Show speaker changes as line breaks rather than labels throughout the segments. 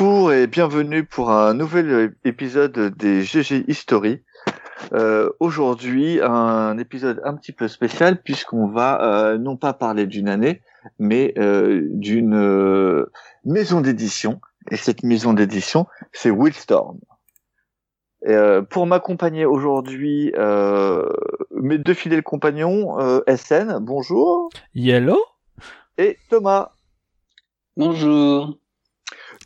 Bonjour et bienvenue pour un nouvel épisode des GG History. Euh, Aujourd'hui, un épisode un petit peu spécial puisqu'on va euh, non pas parler d'une année, mais euh, d'une euh, maison d'édition. Et cette maison d'édition, c'est Willstorm. Et, euh, pour m'accompagner aujourd'hui, euh, mes deux fidèles compagnons, SN, bonjour.
Yellow?
Et Thomas.
Bonjour.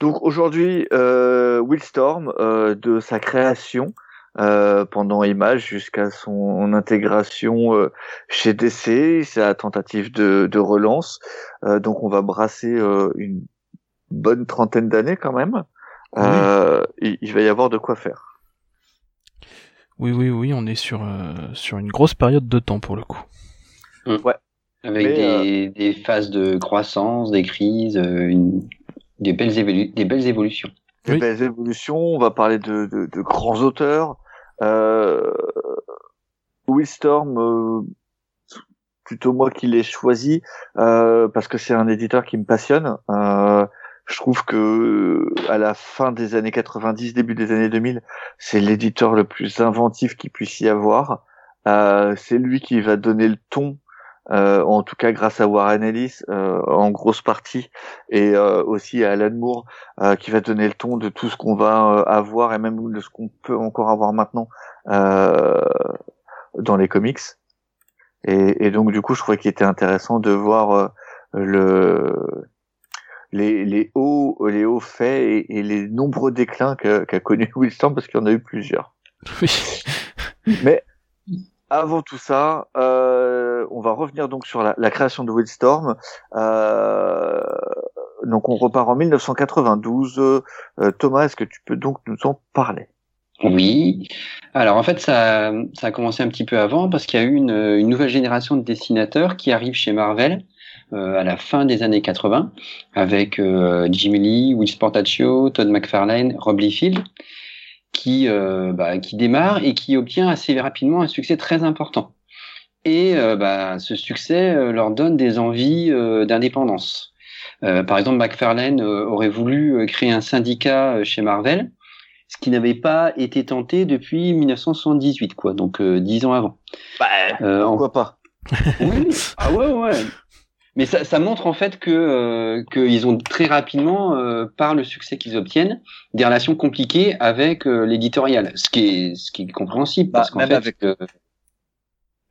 Donc aujourd'hui, euh, Willstorm, euh, de sa création euh, pendant Image jusqu'à son intégration euh, chez DC, sa tentative de, de relance. Euh, donc on va brasser euh, une bonne trentaine d'années quand même. Euh, il, il va y avoir de quoi faire.
Oui, oui, oui, on est sur, euh, sur une grosse période de temps pour le coup.
Ouais.
Avec des, des phases de croissance, des crises, euh, une, des, belles évolu- des belles évolutions.
Des
Oui.
belles évolutions. On va parler de, de, de grands auteurs. Euh, Willstorm, euh, plutôt moi qui l'ai choisi euh, parce que c'est un éditeur qui me passionne. Euh, je trouve que à la fin des années 90, début des années 2000, c'est l'éditeur le plus inventif qu'il puisse y avoir. Euh, c'est lui qui va donner le ton, euh, en tout cas grâce à Warren Ellis euh, en grosse partie, et euh, aussi à Alan Moore euh, qui va donner le ton de tout ce qu'on va euh, avoir et même de ce qu'on peut encore avoir maintenant euh, dans les comics. Et, et donc du coup, je trouvais qu'il était intéressant de voir euh, le les, les hauts les hauts faits et, et les nombreux déclins qu'a connu Wilson parce qu'il y en a eu plusieurs.
Oui.
Mais avant tout ça, euh, on va revenir donc sur la, création de Wildstorm. Euh, donc on repart en 1992. Euh, Thomas, est-ce que tu peux donc nous en parler?
Oui. Alors en fait, ça, ça a commencé un petit peu avant parce qu'il y a eu une, une nouvelle génération de dessinateurs qui arrive chez Marvel euh, à la fin des années 80 avec euh, Jim Lee, Will Sportaccio, Todd McFarlane, Rob Liefeld qui, euh, bah, qui démarre et qui obtient assez rapidement un succès très important. Et euh, bah, ce succès euh, leur donne des envies euh, d'indépendance. Euh, par exemple, McFarlane euh, aurait voulu créer un syndicat chez Marvel, ce qui n'avait pas été tenté depuis 1978, quoi, donc euh, dix ans avant. Euh, en-
Pourquoi pas?
Oui, ah ouais, ouais. Mais ça, ça montre en fait que euh, qu'ils ont très rapidement, euh, par le succès qu'ils obtiennent, des relations compliquées avec euh, l'éditorial, ce qui est ce qui est compréhensible
Bah,
parce qu'en
même
fait,
avec-
euh,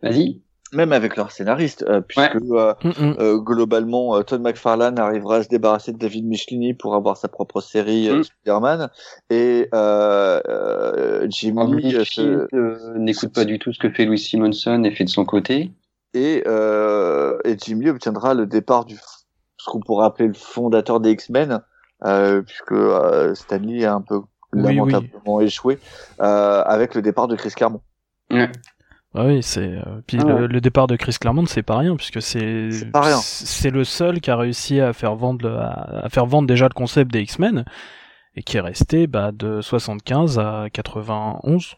vas-y.
Même avec leurs scénaristes, euh, puisque euh,
Mm, mm.
euh, globalement, euh, Todd McFarlane arrivera à se débarrasser de David Michelini pour avoir sa propre série euh,
Mm.
Spider-Man, et euh, euh, Jim Lee euh, se-
Liefeld, euh, n'écoute pas du tout ce que fait Louis Simonson et fait de son côté.
Et, euh, et Jim Lee obtiendra le départ du ce qu'on pourrait appeler le fondateur des X-Men, euh, puisque euh, Stanley a un peu
Oui,
lamentablement échoué euh, avec le départ de Chris Claremont.
Ouais.
Ah oui, c'est. euh, Puis
Ah
le,
ouais.
le départ de Chris Claremont, c'est pas rien, puisque c'est.
C'est
le seul qui a réussi à faire vendre, le- à, à faire vendre déjà le concept des X-Men, et qui est resté bah, de 75 à 91.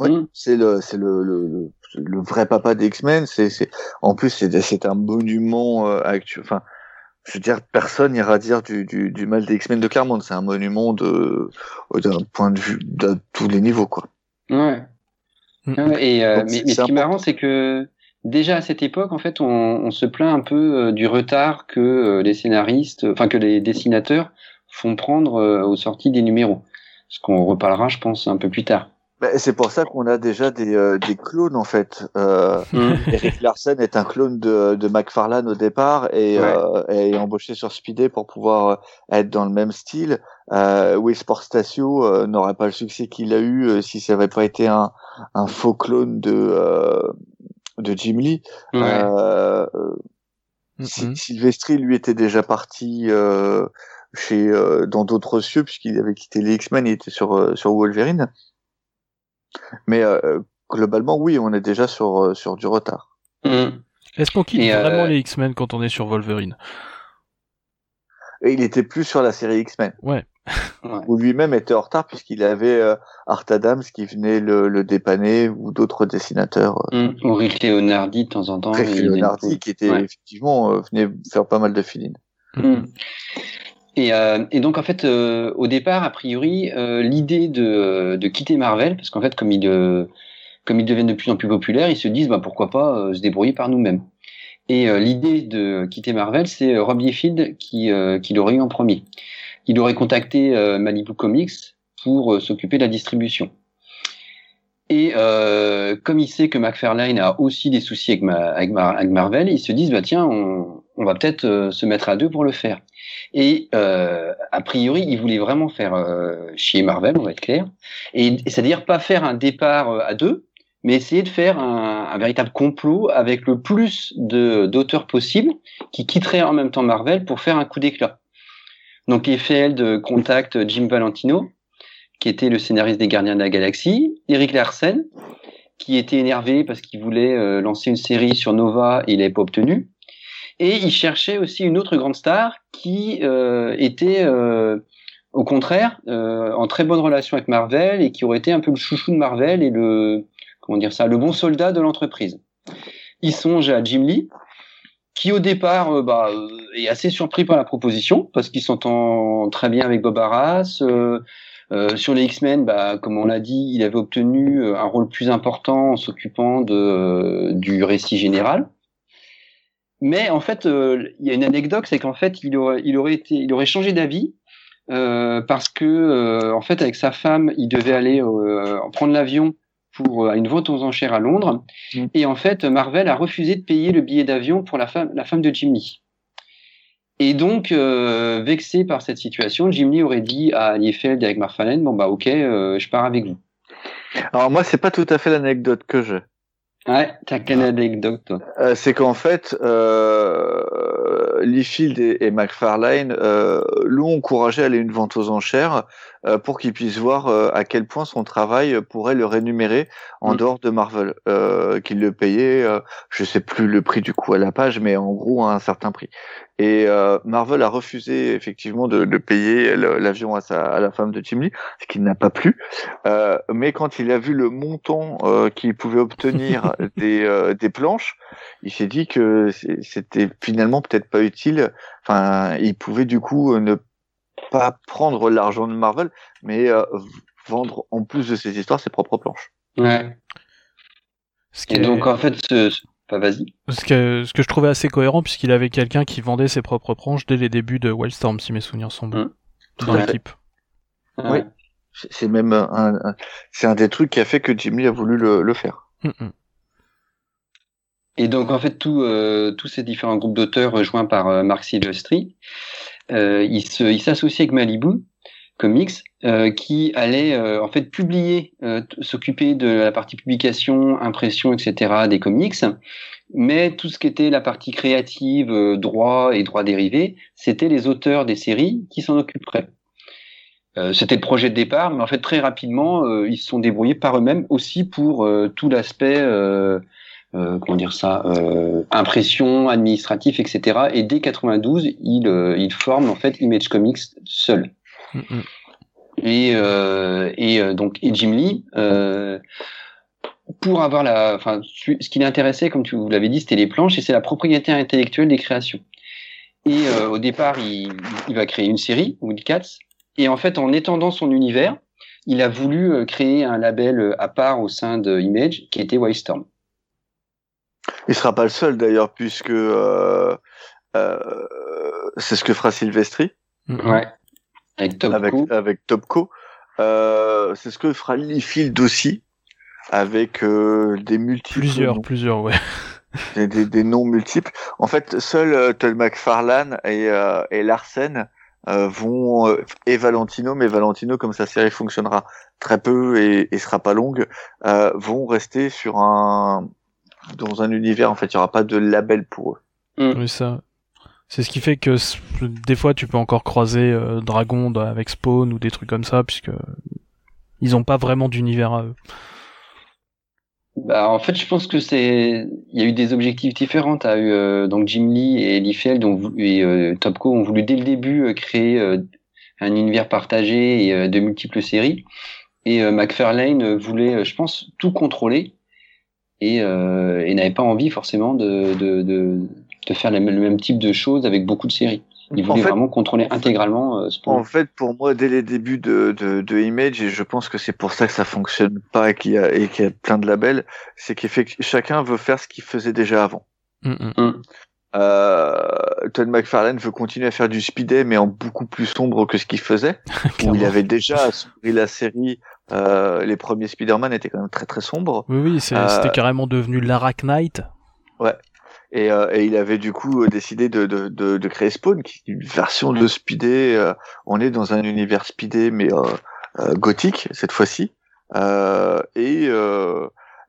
Oui,
Mm.
c'est le c'est le, le, le, le vrai papa des X-Men. C'est c'est en plus c'est c'est un monument euh, actuel. Enfin, je veux dire, personne n'ira dire du, du, du mal des X-Men de Claremont. C'est un monument de d'un point de vue de tous les niveaux quoi.
Ouais.
Mm.
Ouais, et, euh,
Donc,
mais, mais ce qui est marrant, c'est que déjà à cette époque, en fait, on, on se plaint un peu euh, du retard que euh, les scénaristes, enfin que les dessinateurs font prendre euh, aux sorties des numéros. Ce qu'on reparlera, je pense, un peu plus tard.
Ben, c'est pour ça qu'on a déjà des, euh, des clones en fait. Euh, Eric Larsen est un clone de, de McFarlane au départ et,
Ouais.
euh, est embauché sur Speedy pour pouvoir euh, être dans le même style. Euh, Will Sportatio euh, n'aurait pas le succès qu'il a eu euh, si ça n'avait pas été un, un faux clone de, euh, de Jim Lee.
Ouais.
Euh,
Mm,
lui était déjà parti euh, chez euh, dans d'autres cieux puisqu'il avait quitté les X-Men, il était sur euh, sur Wolverine. Mais euh, globalement, oui, on est déjà sur euh, sur du retard.
Mm.
Est-ce qu'on quitte
Et, euh,
vraiment les X-Men quand on est sur Wolverine?
Et il était plus sur la série X-Men,
Ouais.
où lui-même était en retard puisqu'il avait euh, Art Adams qui venait le, le dépanner ou d'autres dessinateurs. Euh,
Mm. Ou Rick Leonardi de temps en temps.
Rick Leonardi qui était
Ouais.
effectivement euh, venait faire pas mal de fill
Mm. Et, euh, et, donc en fait, euh, au départ, a priori, euh, l'idée de, de, quitter Marvel, parce qu'en fait, comme ils, comme ils deviennent de plus en plus populaires, ils se disent bah, pourquoi pas se débrouiller par nous-mêmes. Et l'idée de quitter Marvel, c'est Rob Liefeld qui, qui l'aurait eu en premier. Il aurait contacté Malibu Comics pour s'occuper de la distribution. Et euh, comme il sait que McFarlane a aussi des soucis avec, avec, avec Marvel, ils se disent bah tiens, on, on va peut-être euh, se mettre à deux pour le faire. Et euh, a priori, il voulait vraiment faire euh, chier Marvel, on va être clair, et, c'est-à-dire pas faire un départ à deux, mais essayer de faire un, véritable complot avec le plus de d'auteurs possible qui quitteraient en même temps Marvel pour faire un coup d'éclat. Donc Liefeld contacte Jim Valentino, qui était le scénariste des Gardiens de la Galaxie, Eric Larsen, qui était énervé parce qu'il voulait lancer une série sur Nova et il n'avait pas obtenu. Et il cherchait aussi une autre grande star qui euh, était euh, au contraire euh, en très bonne relation avec Marvel et qui aurait été un peu le chouchou de Marvel et le comment dire ça, le bon soldat de l'entreprise. Il songe à Jim Lee, qui au départ euh, bah, est assez surpris par la proposition parce qu'il s'entend très bien avec Bob Arras. Euh, sur les X-Men, bah, comme on l'a dit, il avait obtenu euh, un rôle plus important en s'occupant de, euh, du récit général. Mais en fait, il y a une anecdote, c'est qu'en fait, il aurait, il aurait été, il aurait changé d'avis parce que, en fait, avec sa femme, il devait aller prendre l'avion pour une vente aux enchères à Londres. Mm. Et en fait, Marvel a refusé de payer le billet d'avion pour la femme, la femme de Jimmy. Et donc, euh, vexé par cette situation, Jim Lee aurait dit à Liefeld et avec Marfalen, bon bah ok, euh, je pars avec vous.
Alors moi, c'est pas tout à fait l'anecdote que j'ai.
Ouais, t'as quelle anecdote toi.
Euh, C'est qu'en fait, euh, Liefeld et, et McFarlane euh, l'ont encouragé à aller une vente aux enchères pour qu'il puisse voir euh, à quel point son travail pourrait le rémunérer en mm. dehors de Marvel, euh, qu'il le payait, je sais plus le prix du coup à la page, mais en gros à un certain prix. Et euh, Marvel a refusé effectivement de, de payer l'avion à, sa, à la femme de Tim Lee, ce qu'il n'a pas plu. Euh, mais quand il a vu le montant euh, qu'il pouvait obtenir des, euh, des planches, il s'est dit que c'était finalement peut-être pas utile. Enfin, il pouvait du coup ne pas prendre l'argent de Marvel, mais euh, vendre en plus de ses histoires ses propres planches.
Ouais. Et donc en fait, ce, vas-y.
Ce que, ce que je trouvais assez cohérent, puisqu'il avait quelqu'un qui vendait ses propres planches dès les débuts de Wildstorm, si mes souvenirs sont bons, mmh. dans l'équipe.
Oui, c'est même un, c'est un des trucs qui a fait que Jimmy a voulu le, le faire. Mmh, mmh.
Et donc en fait, euh, tous ces différents groupes d'auteurs rejoints par euh, Mark Silvestri, euh, ils s'associent avec Malibu Comics, euh, qui allait euh, en fait publier, euh, s'occuper de la partie publication, impression, etc. des comics, mais tout ce qui était la partie créative, droit et droit dérivé, c'était les auteurs des séries qui s'en occuperaient. c'était le projet de départ, mais en fait très rapidement, ils se sont débrouillés par eux-mêmes aussi pour tout l'aspect comment dire ça, impression, administratif, etc. Et dès 92, ils, ils forment en fait Image Comics seul. Mm. Et, euh, et euh, donc et Jim Lee, euh, pour avoir la, enfin, ce qui l'intéressait, comme tu vous l'avais dit, c'était les planches et c'est la propriété intellectuelle des créations. Et euh, au départ, il, il, va créer une série, Wildcats, et en fait, en étendant son univers, il a voulu euh, créer un label à part au sein de Image, qui était Wildstorm.
Il sera pas le seul d'ailleurs, puisque euh, c'est ce que fera Sylvestri.
Ouais. Avec Topco.
Avec, Topco. Euh, c'est ce que fera Liefeld aussi, avec euh, des multiples.
Plusieurs, plusieurs, ouais.
des, des, des, noms multiples. En fait, seul euh, Todd McFarlane et, euh, et Larsen euh, vont et Valentino, mais Valentino, comme sa série fonctionnera très peu et, et sera pas longue, vont rester sur un dans un univers. En fait, il y aura pas de label pour eux.
Mm. Oui, ça. C'est ce qui fait que des fois tu peux encore croiser euh, Dragon avec Spawn ou des trucs comme ça, puisque ils ont pas vraiment d'univers à eux.
Bah, en fait, je pense que c'est, il y a eu des objectifs différents. T'as eu euh, donc Jim Lee et Lee Feld et euh, Topco ont voulu dès le début créer un univers partagé et de multiples séries. Et McFarlane voulait, je pense, tout contrôler et, et n'avait pas envie forcément de, de, de, de faire le même type de choses avec beaucoup de séries. Il voulait vraiment contrôler intégralement euh,
En fait, pour moi, dès les débuts de, de, de Image, et je pense que c'est pour ça que ça fonctionne pas et qu'il y a, et qu'il y a plein de labels, c'est qu'effectivement, chacun veut faire ce qu'il faisait déjà avant. Mm, mm. Euh, Todd McFarlane veut continuer à faire du speedé, mais en beaucoup plus sombre que ce qu'il faisait. où il avait déjà assombri la série. Euh, les premiers Spider-Man étaient quand même très très sombres.
Oui, oui, euh, c'était carrément devenu Lara Knight.
Ouais. Et, euh, et, il avait du coup décidé de, de, de, de, créer Spawn, qui est une version de Speedé. Euh, on est dans un univers Speedé, mais euh, gothique cette fois-ci. et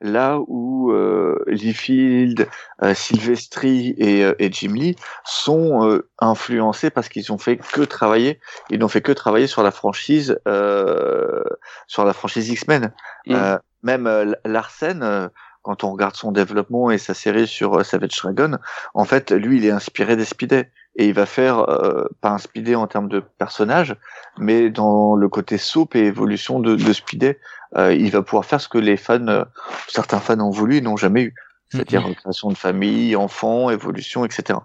là où euh, Liefeld, euh, Silvestri et, euh, et, Jim Lee sont euh, influencés parce qu'ils ont fait que travailler, ils n'ont fait que travailler sur la franchise, euh, sur la franchise X-Men. Mm. même Larsen, quand on regarde son développement et sa série sur Savage Dragon, en fait, lui, il est inspiré des Speedés et il va faire pas un Speedé en termes de personnage, mais dans le côté soupe et évolution de, de Speedé euh, il va pouvoir faire ce que les fans, euh, certains fans ont voulu et n'ont jamais eu, c'est-à-dire mm-hmm. création de famille, enfants, évolution, etc.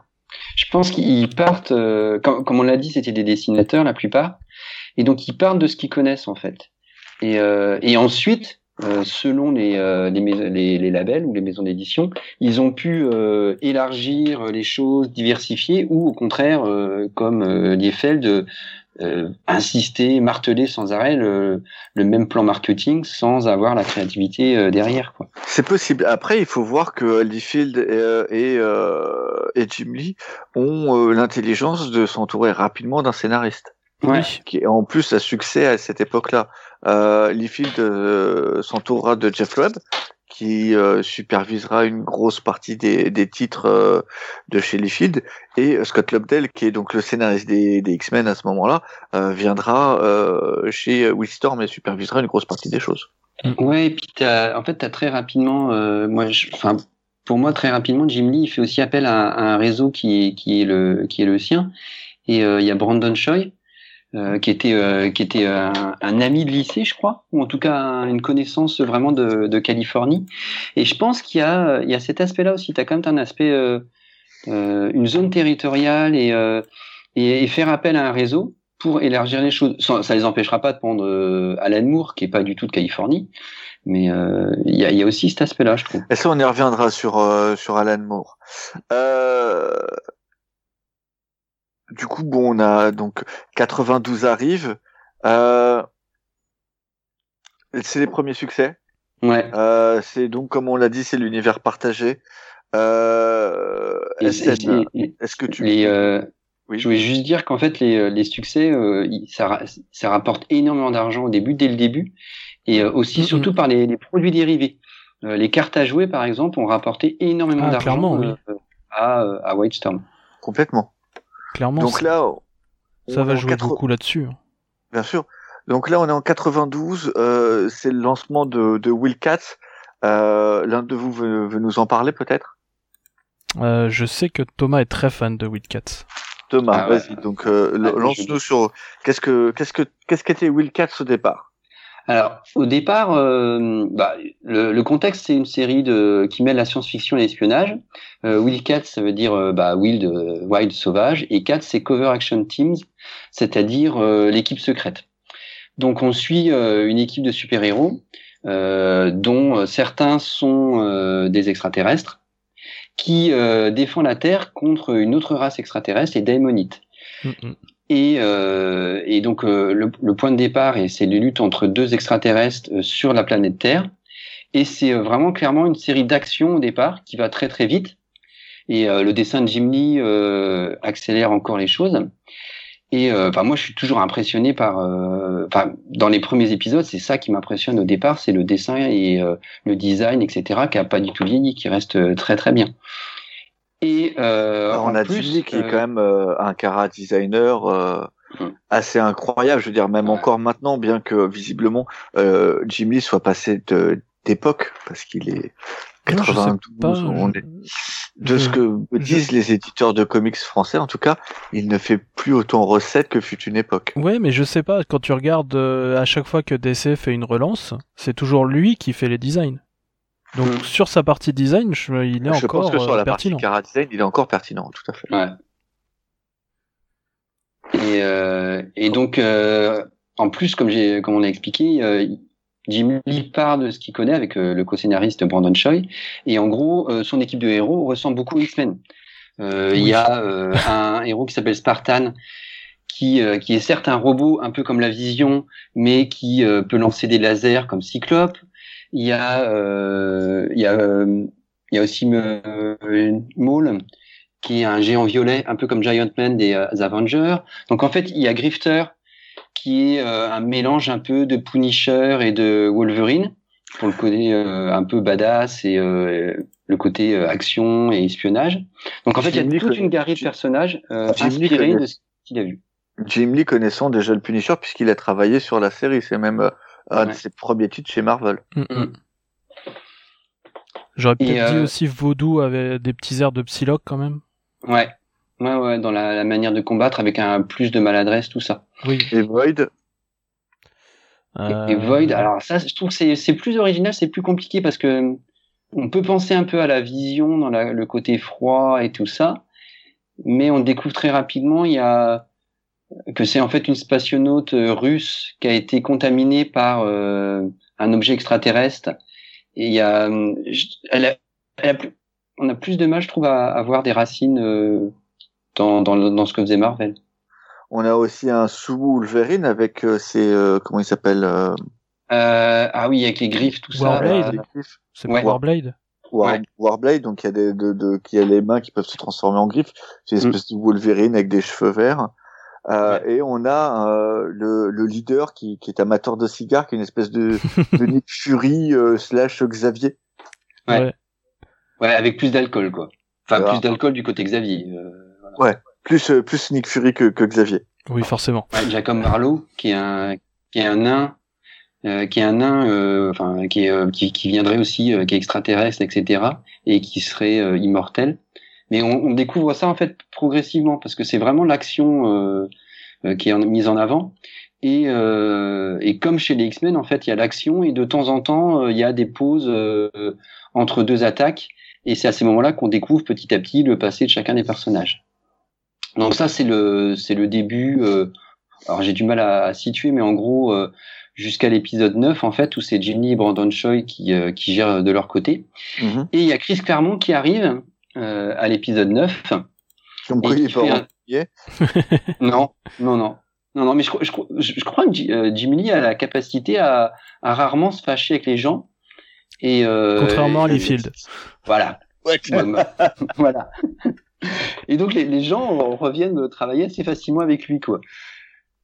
Je pense qu'ils partent, euh, comme, on l'a dit, c'était des dessinateurs la plupart, et donc ils partent de ce qu'ils connaissent en fait. Et, et ensuite, selon les, les, les, labels ou les maisons d'édition, ils ont pu élargir les choses, diversifier, ou au contraire, comme Liefeld, euh, insister, marteler sans arrêt le, le, même plan marketing sans avoir la créativité euh, derrière. Quoi.
C'est possible. Après, il faut voir que Liefeld et, euh, et, euh, et Jim Lee ont l'intelligence de s'entourer rapidement d'un scénariste.
Ouais.
Qui en plus a succès à cette époque-là. Euh, Liefeld s'entourera de Jeff Webb, qui euh, supervisera une grosse partie des, des titres euh, de chez Liefeld et euh, Scott Lobdell qui est donc le scénariste des, des X-Men à ce moment-là viendra chez Wistorm et supervisera une grosse partie des choses.
Ouais et puis as, en fait tu as très rapidement moi enfin pour moi très rapidement Jim Lee il fait aussi appel à, à un réseau qui qui est le qui est le sien et il y a Brandon Choi euh, qui était euh, qui était un, un, ami de lycée, je crois, ou en tout cas une connaissance vraiment de, Californie. Et je pense qu'il y a il y a cet aspect-là aussi. Tu as quand même un aspect euh, euh, une zone territoriale et, et, faire appel à un réseau pour élargir les choses. Ça les empêchera pas de prendre Alan Moore, qui est pas du tout de Californie, mais il y, a, y, a, aussi cet aspect-là, je trouve.
Et ça, on y reviendra sur sur Alan Moore. Euh, du coup, bon, on a donc 92 arrive. Euh, c'est les premiers succès.
Ouais.
Euh, c'est donc, comme on l'a dit, c'est l'univers partagé. Euh, Est-ce que tu
les, euh, oui. Je voulais juste dire qu'en fait, les, les succès, euh, ça, ça rapporte énormément d'argent au début, dès le début, et euh, aussi surtout par les, les, produits dérivés. les cartes à jouer, par exemple, ont rapporté énormément ah, d'argent oui. à, à White Storm.
Complètement.
Clairement.
Donc là,
ça va jouer beaucoup là-dessus. Hein.
Bien sûr. Donc là, on est en 92. Euh, c'est le lancement de, de Will Katz. Euh, L'un de vous veut, veut, nous en parler peut-être?
Euh, Je sais que Thomas est très fan de Will Katz.
Thomas, ah vas-y. Donc euh, ah, lance-nous sur qu'est-ce que qu'est-ce que qu'est-ce qu'était Will Katz au départ?
Alors, au départ, euh, bah, le, le, contexte, c'est une série de, qui mêle la science-fiction et l'espionnage. Euh, Will Cat, ça veut dire euh, bah, Wild, euh, Wild sauvage, et Cat, c'est Cover Action Teams, c'est-à-dire euh, l'équipe secrète. Donc, on suit une équipe de super-héros, dont certains sont des extraterrestres, qui défendent la Terre contre une autre race extraterrestre, les Daimonites. Mm, mm. Et, euh, et donc euh, le, le, point de départ, c'est les luttes entre deux extraterrestres euh, sur la planète Terre. Et c'est euh, vraiment clairement une série d'actions au départ qui va très très vite. Et le dessin de Jim Lee accélère encore les choses. Et enfin, moi, je suis toujours impressionné par. Enfin, dans les premiers épisodes, c'est ça qui m'impressionne au départ, c'est le dessin et le design, etc., qui a pas du tout vieilli, qui reste très très bien.
Et euh, on a plus, qui est quand même euh, un cara designer euh, hum. assez incroyable. Je veux dire, même encore maintenant, bien que visiblement euh, Jim Lee soit passé d'époque, parce qu'il est 92. on est... De ce que disent les éditeurs de comics français, en tout cas, il ne fait plus autant recette que fut une époque.
Ouais, mais je sais pas. Quand tu regardes à chaque fois que DC fait une relance, c'est toujours lui qui fait les designs. Donc hmm. sur sa partie design, je, il est
je
encore
pense que sur la
pertinent.
partie cara design, il est encore pertinent, tout à fait.
Ouais. Et, euh, et donc, euh, en plus, comme, j'ai, comme on l'a expliqué, euh, Jim Lee part de ce qu'il connaît avec euh, le co-scénariste Brandon Choi. Et en gros, euh, son équipe de héros ressemble beaucoup aux X-Men. Euh, Il y a euh, un héros qui s'appelle Spartan, qui, euh, qui est certes un robot un peu comme la Vision, mais qui euh, peut lancer des lasers comme Cyclope. Il y a, euh, il y a, euh, il y a aussi euh, Maul, qui est un géant violet, un peu comme Giant Man des euh, Avengers. Donc en fait, il y a Grifter, qui est euh, un mélange un peu de Punisher et de Wolverine, pour le côté euh, un peu badass et euh, le côté euh, action et espionnage. Donc en fait, il y
Lee
a toute une galerie de personnages euh, inspirés de ce qu'il a vu.
Jim Lee connaissant déjà le Punisher puisqu'il a travaillé sur la série. C'est même euh, un de
Ouais.
ses premiers titres chez Marvel.
Mm, mm.
Mm.
J'aurais peut-être dit
euh,
aussi Vaudou avait des petits airs de Psylocke quand même.
Ouais. Ouais, ouais, dans la, la manière de combattre avec un plus de maladresse, tout ça.
Oui.
Et Void,
Et-
Euh,
Et Void, alors ça, je trouve que c'est- c'est plus original, c'est plus compliqué parce que on peut penser un peu à la vision dans la- le côté froid et tout ça, mais on découvre très rapidement il y a que c'est en fait une spationaute euh, russe qui a été contaminée par euh, un objet extraterrestre. Et il y a, je- elle a, elle a plus- on a plus de mal, je trouve, à, à voir des racines euh, dans, dans, ce que faisait Marvel.
on a aussi un sous Wolverine avec euh, ses euh, comment il s'appelle euh,
Euh, ah oui, avec les griffes, tout ça.
Warblade.
euh,
C'est
Ouais.
Warblade
War-
Ouais.
Warblade, donc il y a des de, de, qui a les mains qui peuvent se transformer en griffes. C'est une
Mm.
espèce de Wolverine avec des cheveux verts. Euh, Et on a euh, le, le leader qui, qui est amateur de cigares, qui est une espèce de, de Nick Fury euh, slash Xavier.
Ouais. Ouais, avec plus d'alcool, quoi. Enfin,
Voilà.
plus d'alcool du côté Xavier. Euh,
Plus euh, plus Nick Fury que, que Xavier.
Oui, forcément.
ouais, Jacob Marlowe, qui est un, qui est un nain, euh, qui est un nain, euh, enfin, qui, euh, qui, qui viendrait aussi, euh, qui est extraterrestre, etc., et qui serait euh, immortel. Mais on, on découvre ça en fait progressivement parce que c'est vraiment l'action euh, euh, qui est mise en avant. Et, euh, et comme chez les X-Men, en fait, il y a l'action et de temps en temps, euh, il y a des pauses euh, entre deux attaques. Et c'est à ces moments-là qu'on découvre petit à petit le passé de chacun des personnages. Donc ça, c'est le, c'est le début. euh, alors j'ai du mal à, à situer, mais en gros, euh, jusqu'à l'épisode 9, en fait, où c'est Jenny et Brandon Choi qui, euh, qui gèrent de leur côté.
Mhm.
Et il y a Chris Claremont qui arrive euh, à l'épisode 9.
Donc
Et
oui, il
qui
est pas
fait
en
un-
juillet.
Non, non, non. Non, non, mais je, crois- je, crois- je, je crois que euh, Jimmy Lee a la capacité à, à rarement se fâcher avec les gens. Et, euh,
Contrairement à
et-
Liefeld.
Voilà.
Ouais,
voilà. Et donc les, les gens reviennent travailler assez facilement avec lui, quoi.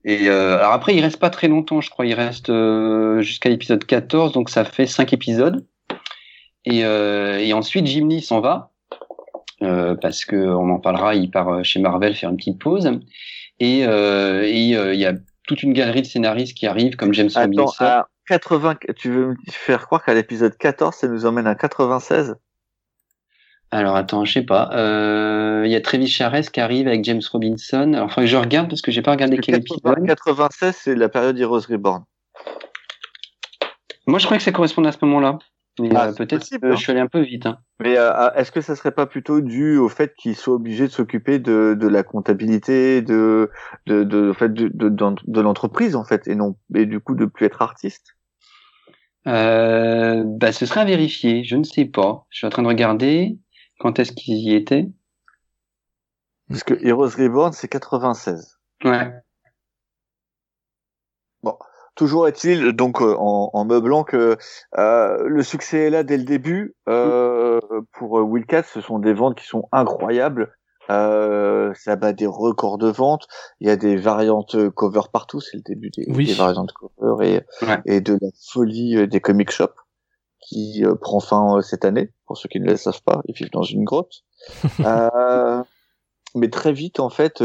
Et euh, alors après, il reste pas très longtemps, je crois. Il reste euh, jusqu'à l'épisode 14, donc ça fait cinq épisodes. Et, euh, et ensuite, Jim Lee s'en va euh, parce que on en parlera. Il part euh, chez Marvel faire une petite pause. Et euh, euh, il y a toute une galerie de scénaristes qui arrivent, comme James
Attends,
Robinson.
à 80, tu veux me faire croire qu'à l'épisode 14, ça nous emmène à 96
Alors attends, je sais pas. Euh, Il y a Travis Charest qui arrive avec James Robinson. Alors, faudrait que je regarde parce que j'ai pas regardé quel
que 80
épisode.
96, c'est la période Heroes Reborn.
Moi, je croyais que ça correspondait à ce moment-là. Mais
Ah,
euh, peut-être
hein.
je suis allé un peu vite. Hein.
Mais euh, est-ce que ça serait pas plutôt dû au fait qu'ils soient obligés de s'occuper de, de la comptabilité, de de de, en fait, de, de, de, de l'entreprise en fait, et non et du coup de plus être artiste?
Euh, bah, ce serait à vérifier. Je ne sais pas. Je suis en train de regarder. Quand est-ce qu'il y était
Parce que Heroes Reborn c'est 96.
Ouais.
Toujours est-il donc euh, en, en meublant que euh, le succès est là dès le début. Euh, pour euh, Wildcat, ce sont des ventes qui sont incroyables. Euh, ça bat des records de vente. Il y a des variantes euh, cover partout. C'est le début des,
Oui.
des variantes cover et,
Ouais.
et de la folie des comic shops qui euh, prend fin euh, cette année. Pour ceux qui ne le savent pas, ils vivent dans une grotte. Euh, mais très vite, en fait,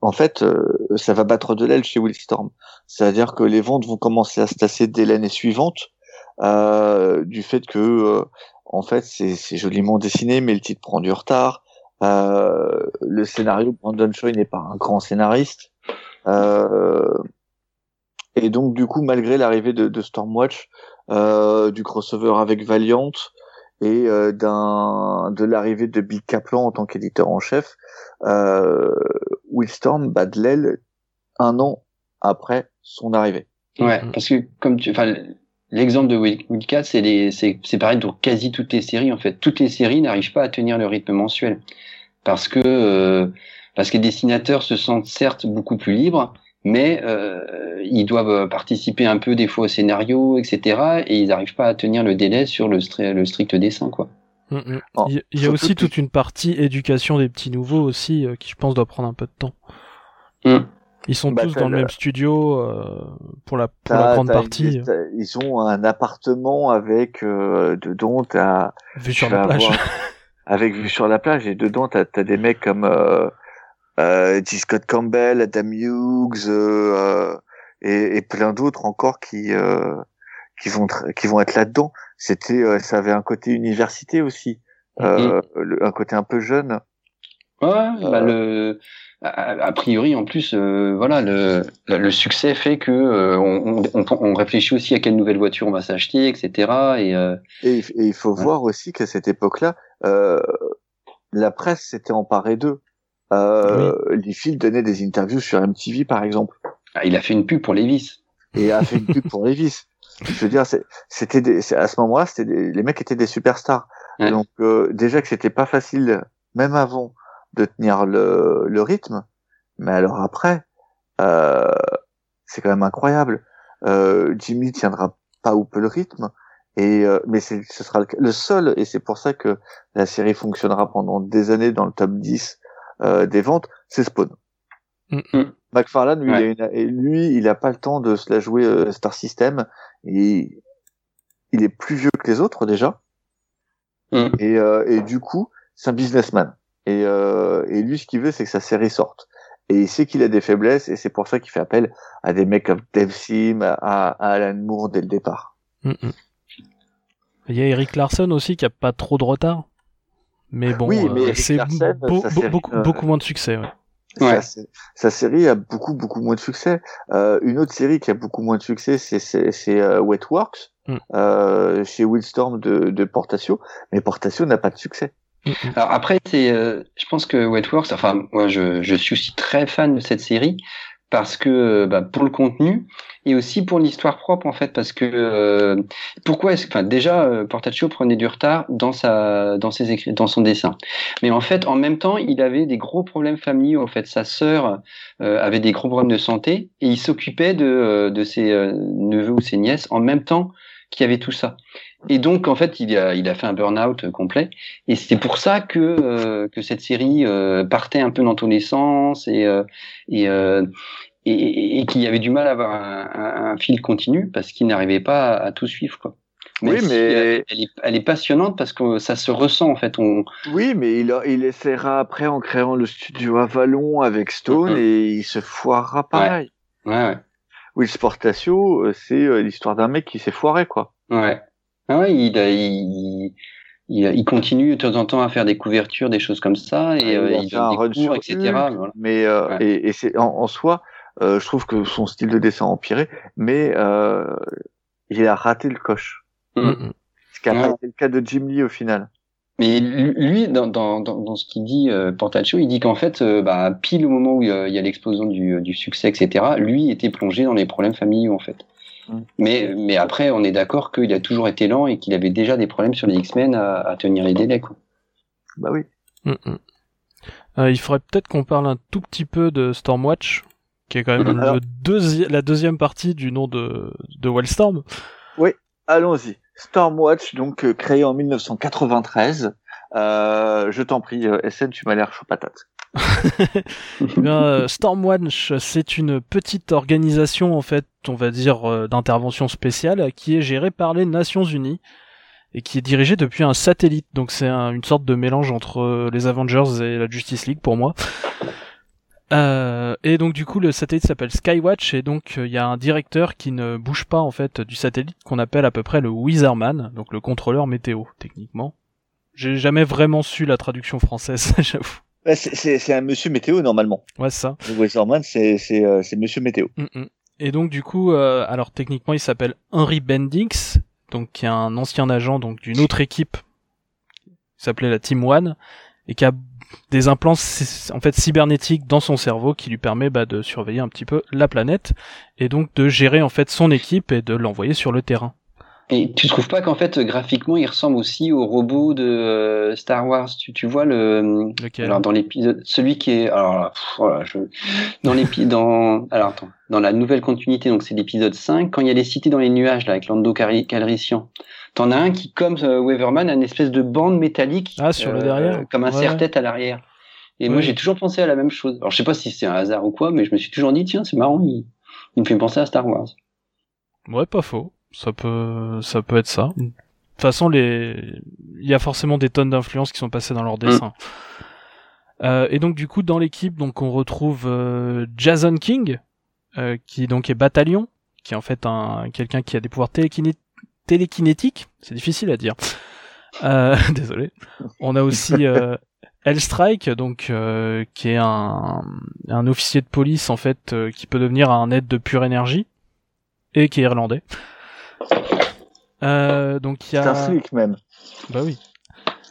en fait, euh, ça va battre de l'aile chez Willstorm. C'est-à-dire que les ventes vont commencer à se tasser dès l'année suivante, euh, du fait que, euh, en fait, c'est joliment dessiné, mais le titre prend du retard. Euh, le scénario, Brandon Choi n'est pas un grand scénariste. Euh, et donc, du coup, malgré l'arrivée de, de Stormwatch, euh, du crossover avec Valiant et euh, d'un de l'arrivée de Bill Kaplan en tant qu'éditeur en chef, euh, Willstorm bat de l'aile un an après son arrivée.
Ouais, parce que comme tu, enfin, l'exemple de Wildcat, c'est c'est, c'est pareil pour quasi toutes les séries en fait. Toutes les séries n'arrivent pas à tenir le rythme mensuel parce que euh, parce que les dessinateurs se sentent certes beaucoup plus libres, mais euh, ils doivent participer un peu des fois au scénario, etc. Et ils n'arrivent pas à tenir le délai sur le, le strict dessin, quoi.
Mm, mm. il y a aussi toute une partie éducation des petits nouveaux aussi euh, qui je pense doit prendre un peu de temps.
Mm.
Ils sont bah, tous dans le même studio euh, pour la pour la grande partie.
Ils ont un appartement avec euh, dedans t'as
vue sur la plage.
avec vue sur la plage et dedans t'as as des mecs comme euh, euh, G. Scott Campbell, Adam Hughes euh, et, et, plein d'autres encore qui euh, qui vont qui vont être là-dedans. C'était euh, ça avait un côté université aussi, euh, un côté un peu jeune.
Ouais, bah le a, priori, en plus, euh, voilà, le, le, succès fait que euh, on, on, on, réfléchit aussi à quelle nouvelle voiture on va s'acheter, etc. Et, euh,
et, il faut voir aussi qu'à cette époque-là, euh, la presse s'était emparée d'eux. Euh, oui. Les fils donnaient des interviews sur MTV, par exemple.
Ah, il a fait une pub pour Levis.
Et a fait une pub pour Levis. Je veux dire, c'était à ce moment-là, c'était les mecs étaient des superstars. Donc déjà que c'était pas facile, même avant de tenir le, le rythme. Mais alors après, euh, c'est quand même incroyable. Euh, Jimmy tiendra pas ou peu le rythme. Et euh, mais ce sera le, seul et c'est pour ça que la série fonctionnera pendant des années dans le top 10 euh, des ventes, c'est Spawn.
Mm -hmm.
McFarlane lui, il a lui, il a pas le temps de se la jouer euh, Star System et il est plus vieux que les autres déjà.
Mm.
Et, euh, et du coup, c'est un businessman. Et, euh, et lui, ce qu'il veut, c'est que sa série sorte. Et il sait qu'il a des faiblesses, et c'est pour ça qu'il fait appel à des mecs comme Dave Sim, à, à Alan Moore dès le départ.
Mm -mm. Il y a Eric Larson aussi qui a pas trop de retard. Mais bon,
oui, mais
euh, c'est beau,
série,
beaucoup,
euh,
beaucoup moins de succès. Ouais.
Ouais.
Sa, sa, série a beaucoup, beaucoup moins de succès. Euh, une autre série qui a beaucoup moins de succès, c'est euh, Wetworks,
Mm.
euh, chez Wildstorm de, de Portatio. Mais Portatio n'a pas de succès.
Alors après, c'est, euh, je pense que Wetworks, enfin, moi, je, je suis aussi très fan de cette série parce que bah, pour le contenu et aussi pour l'histoire propre en fait parce que euh, pourquoi est-ce enfin déjà euh, Portaccio prenait du retard dans sa dans ses écrits dans son dessin. Mais en fait en même temps il avait des gros problèmes familiaux en fait. Sa sœur euh, avait des gros problèmes de santé et il s'occupait de euh, de ses euh, neveux ou ses nièces en même temps qu'il y avait tout ça et donc, en fait, il a, il a fait un burn-out complet. Et c'est pour ça que, euh, que cette série euh, partait un peu dans tous les sens et, euh, et, euh, et, et qu'il y avait du mal à avoir un, un, un fil continu parce qu'il n'arrivait pas à, à, tout suivre. Quoi.
Même oui,
si
mais
elle, est, elle est passionnante parce que ça se ressent en fait. On...
Oui, mais il, il essaiera après en créant le studio Avalon avec Stone
Mhm.
et il se foirera pareil.
Ouais, ouais.
Will Sportatio, euh, c'est euh, l'histoire d'un mec qui s'est foiré, quoi.
Ouais. Ah ouais, il, il, il, il continue de temps en temps à faire des couvertures, des choses comme ça, et
Ah,
euh,
il a
il
fait un
donne
run
des cours,
sur
etc. Voilà.
Mais euh,
Ouais.
et, et c'est en, en soi, euh, je trouve que son style de dessin a empiré, mais euh, il a raté le coche.
Mhm.
Ce qui a pas
Ouais.
été le cas de Jim Lee au final.
Mais lui, dans, dans, dans, dans ce qu'il dit, euh, Portaccio, il dit qu'en fait, euh, bah, pile au moment où euh, il y a l'explosion du, du succès, etc., lui était plongé dans les problèmes familiaux, en fait.
Mm.
Mais, mais après, on est d'accord qu'il a toujours été lent et qu'il avait déjà des problèmes sur les X-Men à, à tenir les délais, quoi.
Bah oui.
Mm, mm. Euh, il faudrait peut-être qu'on parle un tout petit peu de Stormwatch, qui est quand même
Alors-
le deuxi- la deuxième partie du nom de, de Wildstorm.
Allons-y. Stormwatch, donc euh, créé en 1993. Euh, je t'en prie, SN, tu m'as l'air chaud patate.
Eh euh, Stormwatch, c'est une petite organisation, en fait, on va dire, euh, d'intervention spéciale, qui est gérée par les Nations Unies et qui est dirigée depuis un satellite. Donc c'est un- une sorte de mélange entre euh, les Avengers et la Justice League pour moi. Euh, et donc du coup le satellite s'appelle Skywatch et donc il y a un directeur qui ne bouge pas en fait du satellite qu'on appelle à peu près le Weatherman, donc le contrôleur météo techniquement. J'ai jamais vraiment su la traduction française, j'avoue.
C'est- un monsieur météo normalement.
Ouais, ça.
C'est c'est euh, c'est monsieur météo.
Mm, mm. Et donc du coup, euh, alors techniquement, il s'appelle Henry Bendix, donc qui est un ancien agent donc d'une autre équipe qui s'appelait la Team One et qui a des implants en fait cybernétiques dans son cerveau qui lui permet bah, de surveiller un petit peu la planète et donc de gérer en fait son équipe et de l'envoyer sur le terrain.
Et tu trouves pas qu'en fait graphiquement il ressemble aussi au robot de euh, Star Wars? Tu, tu vois le
Lequel?
alors dans l'épisode celui qui est alors là, pff, voilà, je dans l'épisode dans alors attends dans la nouvelle continuité donc c'est l'épisode 5 quand il y a les cités dans les nuages là avec Lando Calrissian. T'en as un qui comme euh, Weaverman a une espèce de bande métallique
Ah, sur le derrière.
comme un
Ouais.
serre-tête à l'arrière. Et moi j'ai toujours pensé à la même chose. Alors je sais pas si c'est un hasard ou quoi mais je me suis toujours dit tiens c'est marrant il, il me fait penser à Star Wars.
Ouais, pas faux. Ça peut, ça peut être ça. De toute façon, les, il y a forcément des tonnes d'influences qui sont passées dans leur dessin. Euh, et donc du coup, dans l'équipe, donc on retrouve euh, Jason King, euh, qui donc est bataillon, qui est en fait un quelqu'un qui a des pouvoirs télékiné- télékinétiques. C'est difficile à dire. Euh, désolé. On a aussi euh, Hellstrike, donc euh, qui est un, un officier de police en fait euh, qui peut devenir un aide de pure énergie et qui est irlandais. Euh, donc il y
C'est un
a
flic même.
bah oui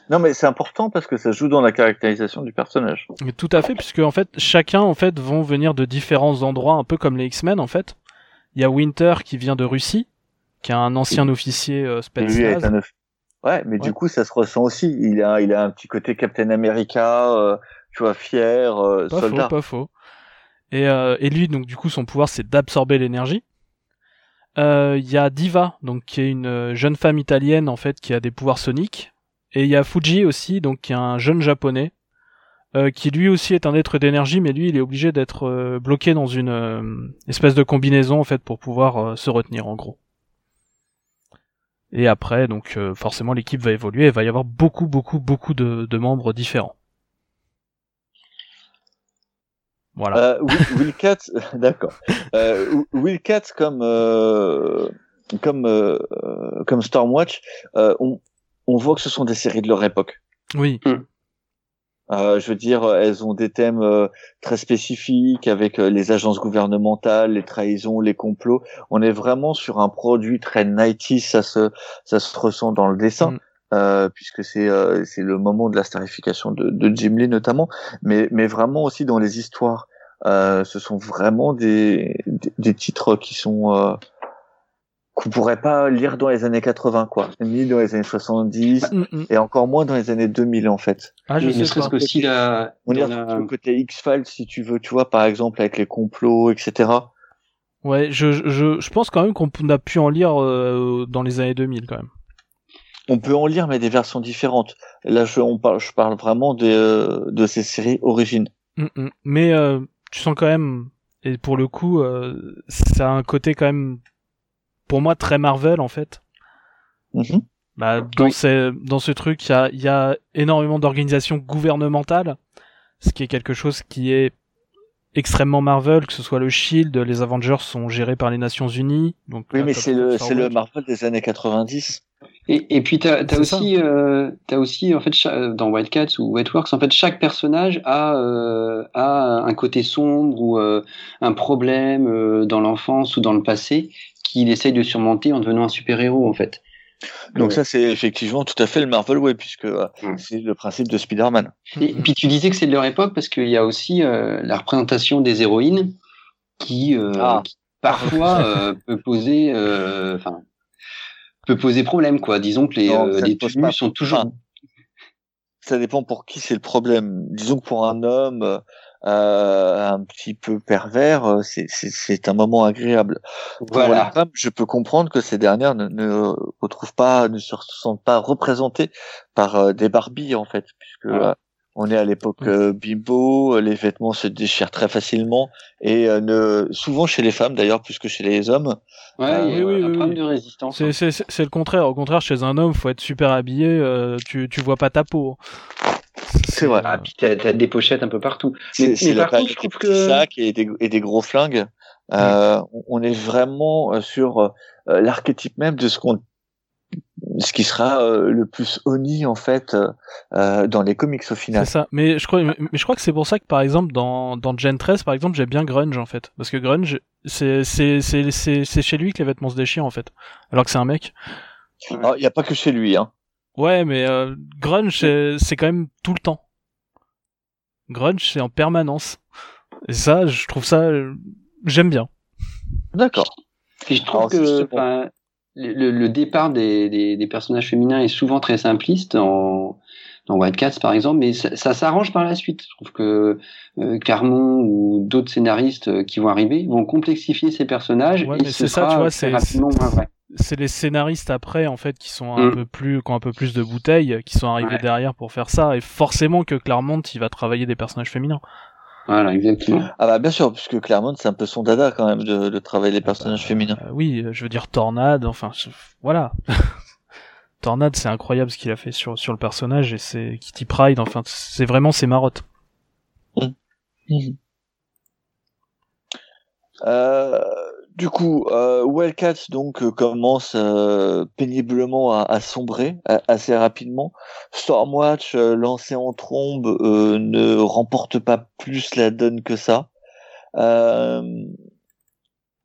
Non, mais c'est important parce que ça joue dans la caractérisation du personnage.
Mais tout à fait puisque en fait chacun en fait vont venir de différents endroits un peu comme les X-Men en fait. Il y a Winter qui vient de Russie qui est un ancien officier euh,
Et lui est
spécial.
un Ouais, mais
Ouais.
du coup, ça se ressent aussi. Il a, il a un petit côté Captain America, euh, tu vois, fier, euh,
Pas
soldat.
faux, pas faux. Et, euh, et lui, donc du coup, son pouvoir, c'est d'absorber l'énergie. Euh, Il y a Diva, donc qui est une euh, jeune femme italienne en fait, qui a des pouvoirs soniques. Et il y a Fuji aussi, donc qui est un jeune japonais, euh, qui lui aussi est un être d'énergie, mais lui, il est obligé d'être bloqué dans une espèce de combinaison en fait pour pouvoir se retenir en gros. Et après, donc forcément, l'équipe va évoluer. et va y avoir beaucoup, beaucoup, beaucoup de membres différents. Voilà.
Euh, Will, Will Cat, d'accord. Euh, Will Cat comme euh, comme euh, comme Stormwatch, euh, on, on voit que ce sont des séries de leur époque.
Oui.
Euh, je veux dire, elles ont des thèmes euh, très spécifiques avec euh, les agences gouvernementales, les trahisons, les complots. On est vraiment sur un produit très 90 ça se ça se ressent dans le dessin.
Mm.
Euh, puisque c'est euh, c'est le moment de la starification de, de Jim Lee notamment, mais mais vraiment aussi dans les histoires. Euh, ce sont vraiment des, des, des titres qui sont euh, qu'on pourrait pas lire dans les années 80 quoi, ni dans les années 70
Mm, mm.
et encore moins dans les années 2000 en fait.
Ah, je
ne
sais
serait-ce
pas.
qu'aussi la,
On retrouve
la-
le côté X-Files si tu veux, tu vois, par exemple avec les complots, etc.
Ouais, je, je, je pense quand même qu'on a pu en lire euh, dans les années 2000 quand même.
On peut en lire mais des versions différentes. Là, je, on parle, je parle vraiment de, euh, de ces séries origines.
Mm, mm. Mais euh, tu sens quand même, et pour le coup, euh, ça a un côté quand même, pour moi, très Marvel en fait.
Mhm.
Bah, dans,
Oui.
ces- dans ce truc, il y a, il y a énormément d'organisations gouvernementales, ce qui est quelque chose qui est extrêmement Marvel, que ce soit le Shield, les Avengers sont gérés par les Nations Unies. Donc
Oui,
là,
mais c'est le, le. Marvel des années 90.
Et, et puis t'as as aussi, euh, t'as aussi en fait cha- dans Wildcats ou Wetworks en fait chaque personnage a euh, a un côté sombre ou euh, un problème euh, dans l'enfance ou dans le passé qu'il essaye de surmonter en devenant un super héros en fait.
Donc
Euh,
ça, c'est effectivement tout à fait le Marvel Way, puisque euh,
Mm.
c'est le principe de Spider-Man.
Et puis tu disais que c'est de leur époque parce qu'il y a aussi euh, la représentation des héroïnes qui, euh,
Ah.
qui parfois euh, peut poser, euh, enfin, peut poser problème quoi. Disons que les,
Non,
euh, les sont toujours.
Enfin, Ça dépend pour qui c'est le problème. Disons que pour un homme euh, un petit peu pervers, euh, c'est- c'est c'est un moment agréable. Pour
Voilà.
les femmes, je peux comprendre que ces dernières ne, ne retrouvent pas, ne se sentent pas représentées par euh, des Barbies en fait, puisque
Voilà.
Euh, on est à l'époque euh, bimbo, euh, les vêtements se déchirent très facilement et euh, ne, souvent chez les femmes d'ailleurs plus que chez les hommes.
Ouais, il y a
oui, oui,
un
oui,
problème
oui.
de résistance.
C'est, c'est, c'est- c'est le contraire. Au contraire, chez un homme, faut être super habillé. euh, tu, tu vois pas ta peau.
C'est vrai.
Ah, puis t'as as des pochettes un peu partout.
C'est
Mais-
c'est
mais par contre, je
des
trouve que-
sacs et des, et des gros flingues. Euh, On est vraiment euh, sur euh, l'archétype même de ce qu'on, ce qui sera euh, le plus Oni en fait euh, euh, dans les comics au
C'est
final.
ça. Mais je crois, mais je crois que c'est pour ça que par exemple dans dans Gen 13 par exemple j'aime bien Grunge en fait parce que Grunge c'est c'est c'est c'est c'est chez lui que les vêtements se déchirent en fait alors que c'est un mec.
Alors, Il n'y a pas que chez lui. Hein.
Ouais mais euh, Grunge c'est c'est quand même tout le temps. Grunge, c'est en permanence. Et ça, je trouve ça, j'aime bien.
D'accord.
Et je trouve que le, le, départ des, des, des, personnages féminins est souvent très simpliste en dans White Cats par exemple, mais ça, ça s'arrange par la suite. Je trouve que euh, Carmon ou d'autres scénaristes euh, qui vont arriver vont complexifier ces personnages
ouais,
et
mais
ce
c'est ça, tu vois,
c'est
c'est
rapidement moins vrai.
c'est les scénaristes après en fait qui sont un
Mm.
peu plus qui ont un peu plus de bouteilles qui sont arrivés
Ouais.
derrière pour faire ça et forcément que Claremont il va travailler des personnages féminins
Voilà, exactement.
Ah bah bien sûr, puisque Claremont c'est un peu son dada quand même de, de travailler les personnages féminins.
Euh, oui je veux dire Tornade enfin je- voilà Tornade c'est incroyable ce qu'il a fait sur sur le personnage et c'est Kitty Pride enfin c'est vraiment ses marottes
Euh, du coup, euh, donc euh, commence euh, péniblement à, à sombrer assez rapidement. Stormwatch euh, lancé en trombe euh, ne remporte pas plus la donne que ça.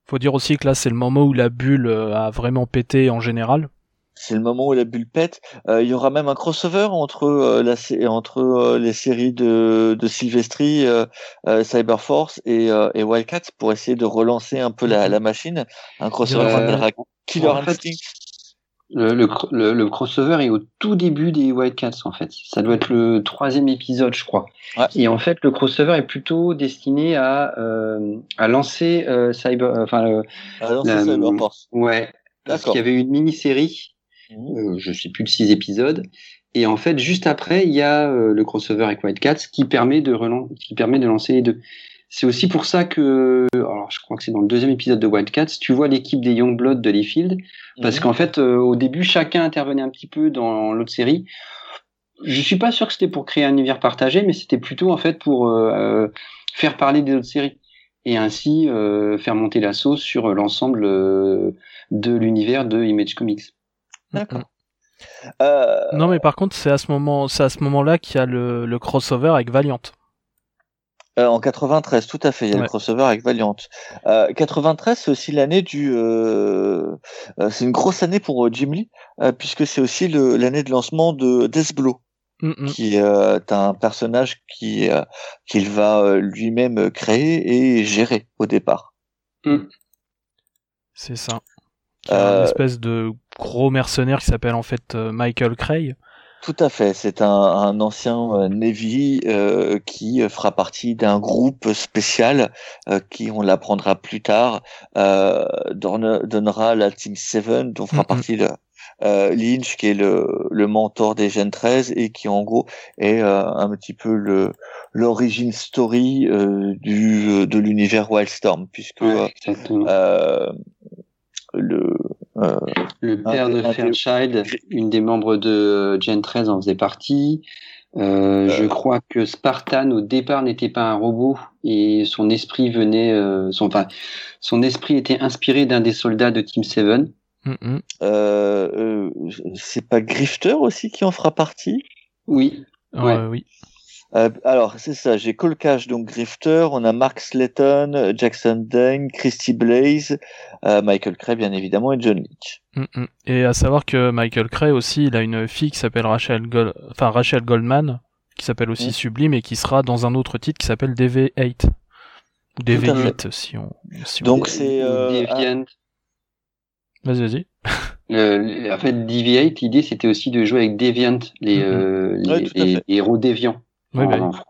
Faut dire aussi que là c'est le moment où la bulle a vraiment pété en général
c'est le moment où la bulle pète. Euh, il y aura même un crossover entre euh, la entre euh, les séries de, de Sylvestri, euh, euh, Cyberforce et, euh, et Wildcats pour essayer de relancer un peu la, la machine. Un crossover Killer
en fait. Le, le, le, le crossover est au tout début des White Cats en fait. Ça doit être le troisième épisode, je crois.
Ouais.
Et en fait, le crossover est plutôt destiné à euh, à lancer euh, Cyber, enfin
non, c'est
la-
Cyberforce.
ouais, parce qu'il y avait une mini-série
Mhm.
Euh, je sais plus de six épisodes. Et en fait, juste après, il y a euh, le crossover avec White Cats qui permet de qui permet de lancer les deux. C'est aussi pour ça que, alors je crois que c'est dans le deuxième épisode de White Cats, tu vois l'équipe des Youngblood de Leafield, parce
Mhm.
qu'en fait, euh, au début, chacun intervenait un petit peu dans l'autre série. Je suis pas sûr que c'était pour créer un univers partagé, mais c'était plutôt en fait pour euh, faire parler des autres séries et ainsi euh, faire monter la sauce sur l'ensemble euh, de l'univers de Image Comics.
D'accord. Euh,
non mais par contre c'est à ce moment c'est à ce moment là qu'il y a le, le crossover avec Valiant
Euh, en 93, tout à fait. Il y a
Ouais.
le crossover avec Valiant. Euh, 93, c'est aussi l'année du. Euh, euh, c'est une grosse année pour euh, Jim Lee, euh, puisque c'est aussi le- l'année de lancement de Death Blow,
Mm, mm.
qui euh, est un personnage qui euh, qu'il va euh, lui-même créer et gérer au départ.
C'est ça.
Euh,
Une espèce de gros mercenaire qui s'appelle en fait euh, Michael Cray.
Tout à fait. C'est un, un ancien euh, Navy euh, qui fera partie d'un groupe spécial euh, qui, on l'apprendra plus tard, euh, donne- donnera la Team 7 dont fera partie le, euh, Lynch, qui est le, le mentor des Gen 13 et qui, en gros, est euh, un petit peu le l'origine story euh, du de l'univers Wildstorm, puisque
Ouais,
euh, le euh,
Le père
un-
de
un des-
Fairchild, une des membres de Gen 13 en faisait partie. Euh, Je crois que Spartan au départ n'était pas un robot et son esprit venait, euh, son, enfin, son esprit était inspiré d'un des soldats de Team 7.
Mm, mm.
euh, euh, c'est pas Grifter aussi qui en fera partie?
Oui, Ouais.
Euh, oui.
Euh, alors, c'est ça, j'ai Cole Cash, donc Grifter, on a Mark Slayton, Jackson Deng, Christy Blaze, euh, Michael Cray, bien évidemment, et John Leach.
Mm, mm. Et à savoir que Michael Cray aussi, il a une fille qui s'appelle Rachel Gold, enfin Rachel Goldman, qui s'appelle aussi
Mm.
Sublime et qui sera dans un autre titre qui s'appelle DV8 ou DV8 si on. Si on-
Donc, c'est, euh,
Deviant.
Vas-y, vas-y.
En fait, Deviate, l'idée c'était aussi de jouer avec Deviant, les,
Mhm.
euh,
Ouais,
les héros déviants.
Oui,
en-
bah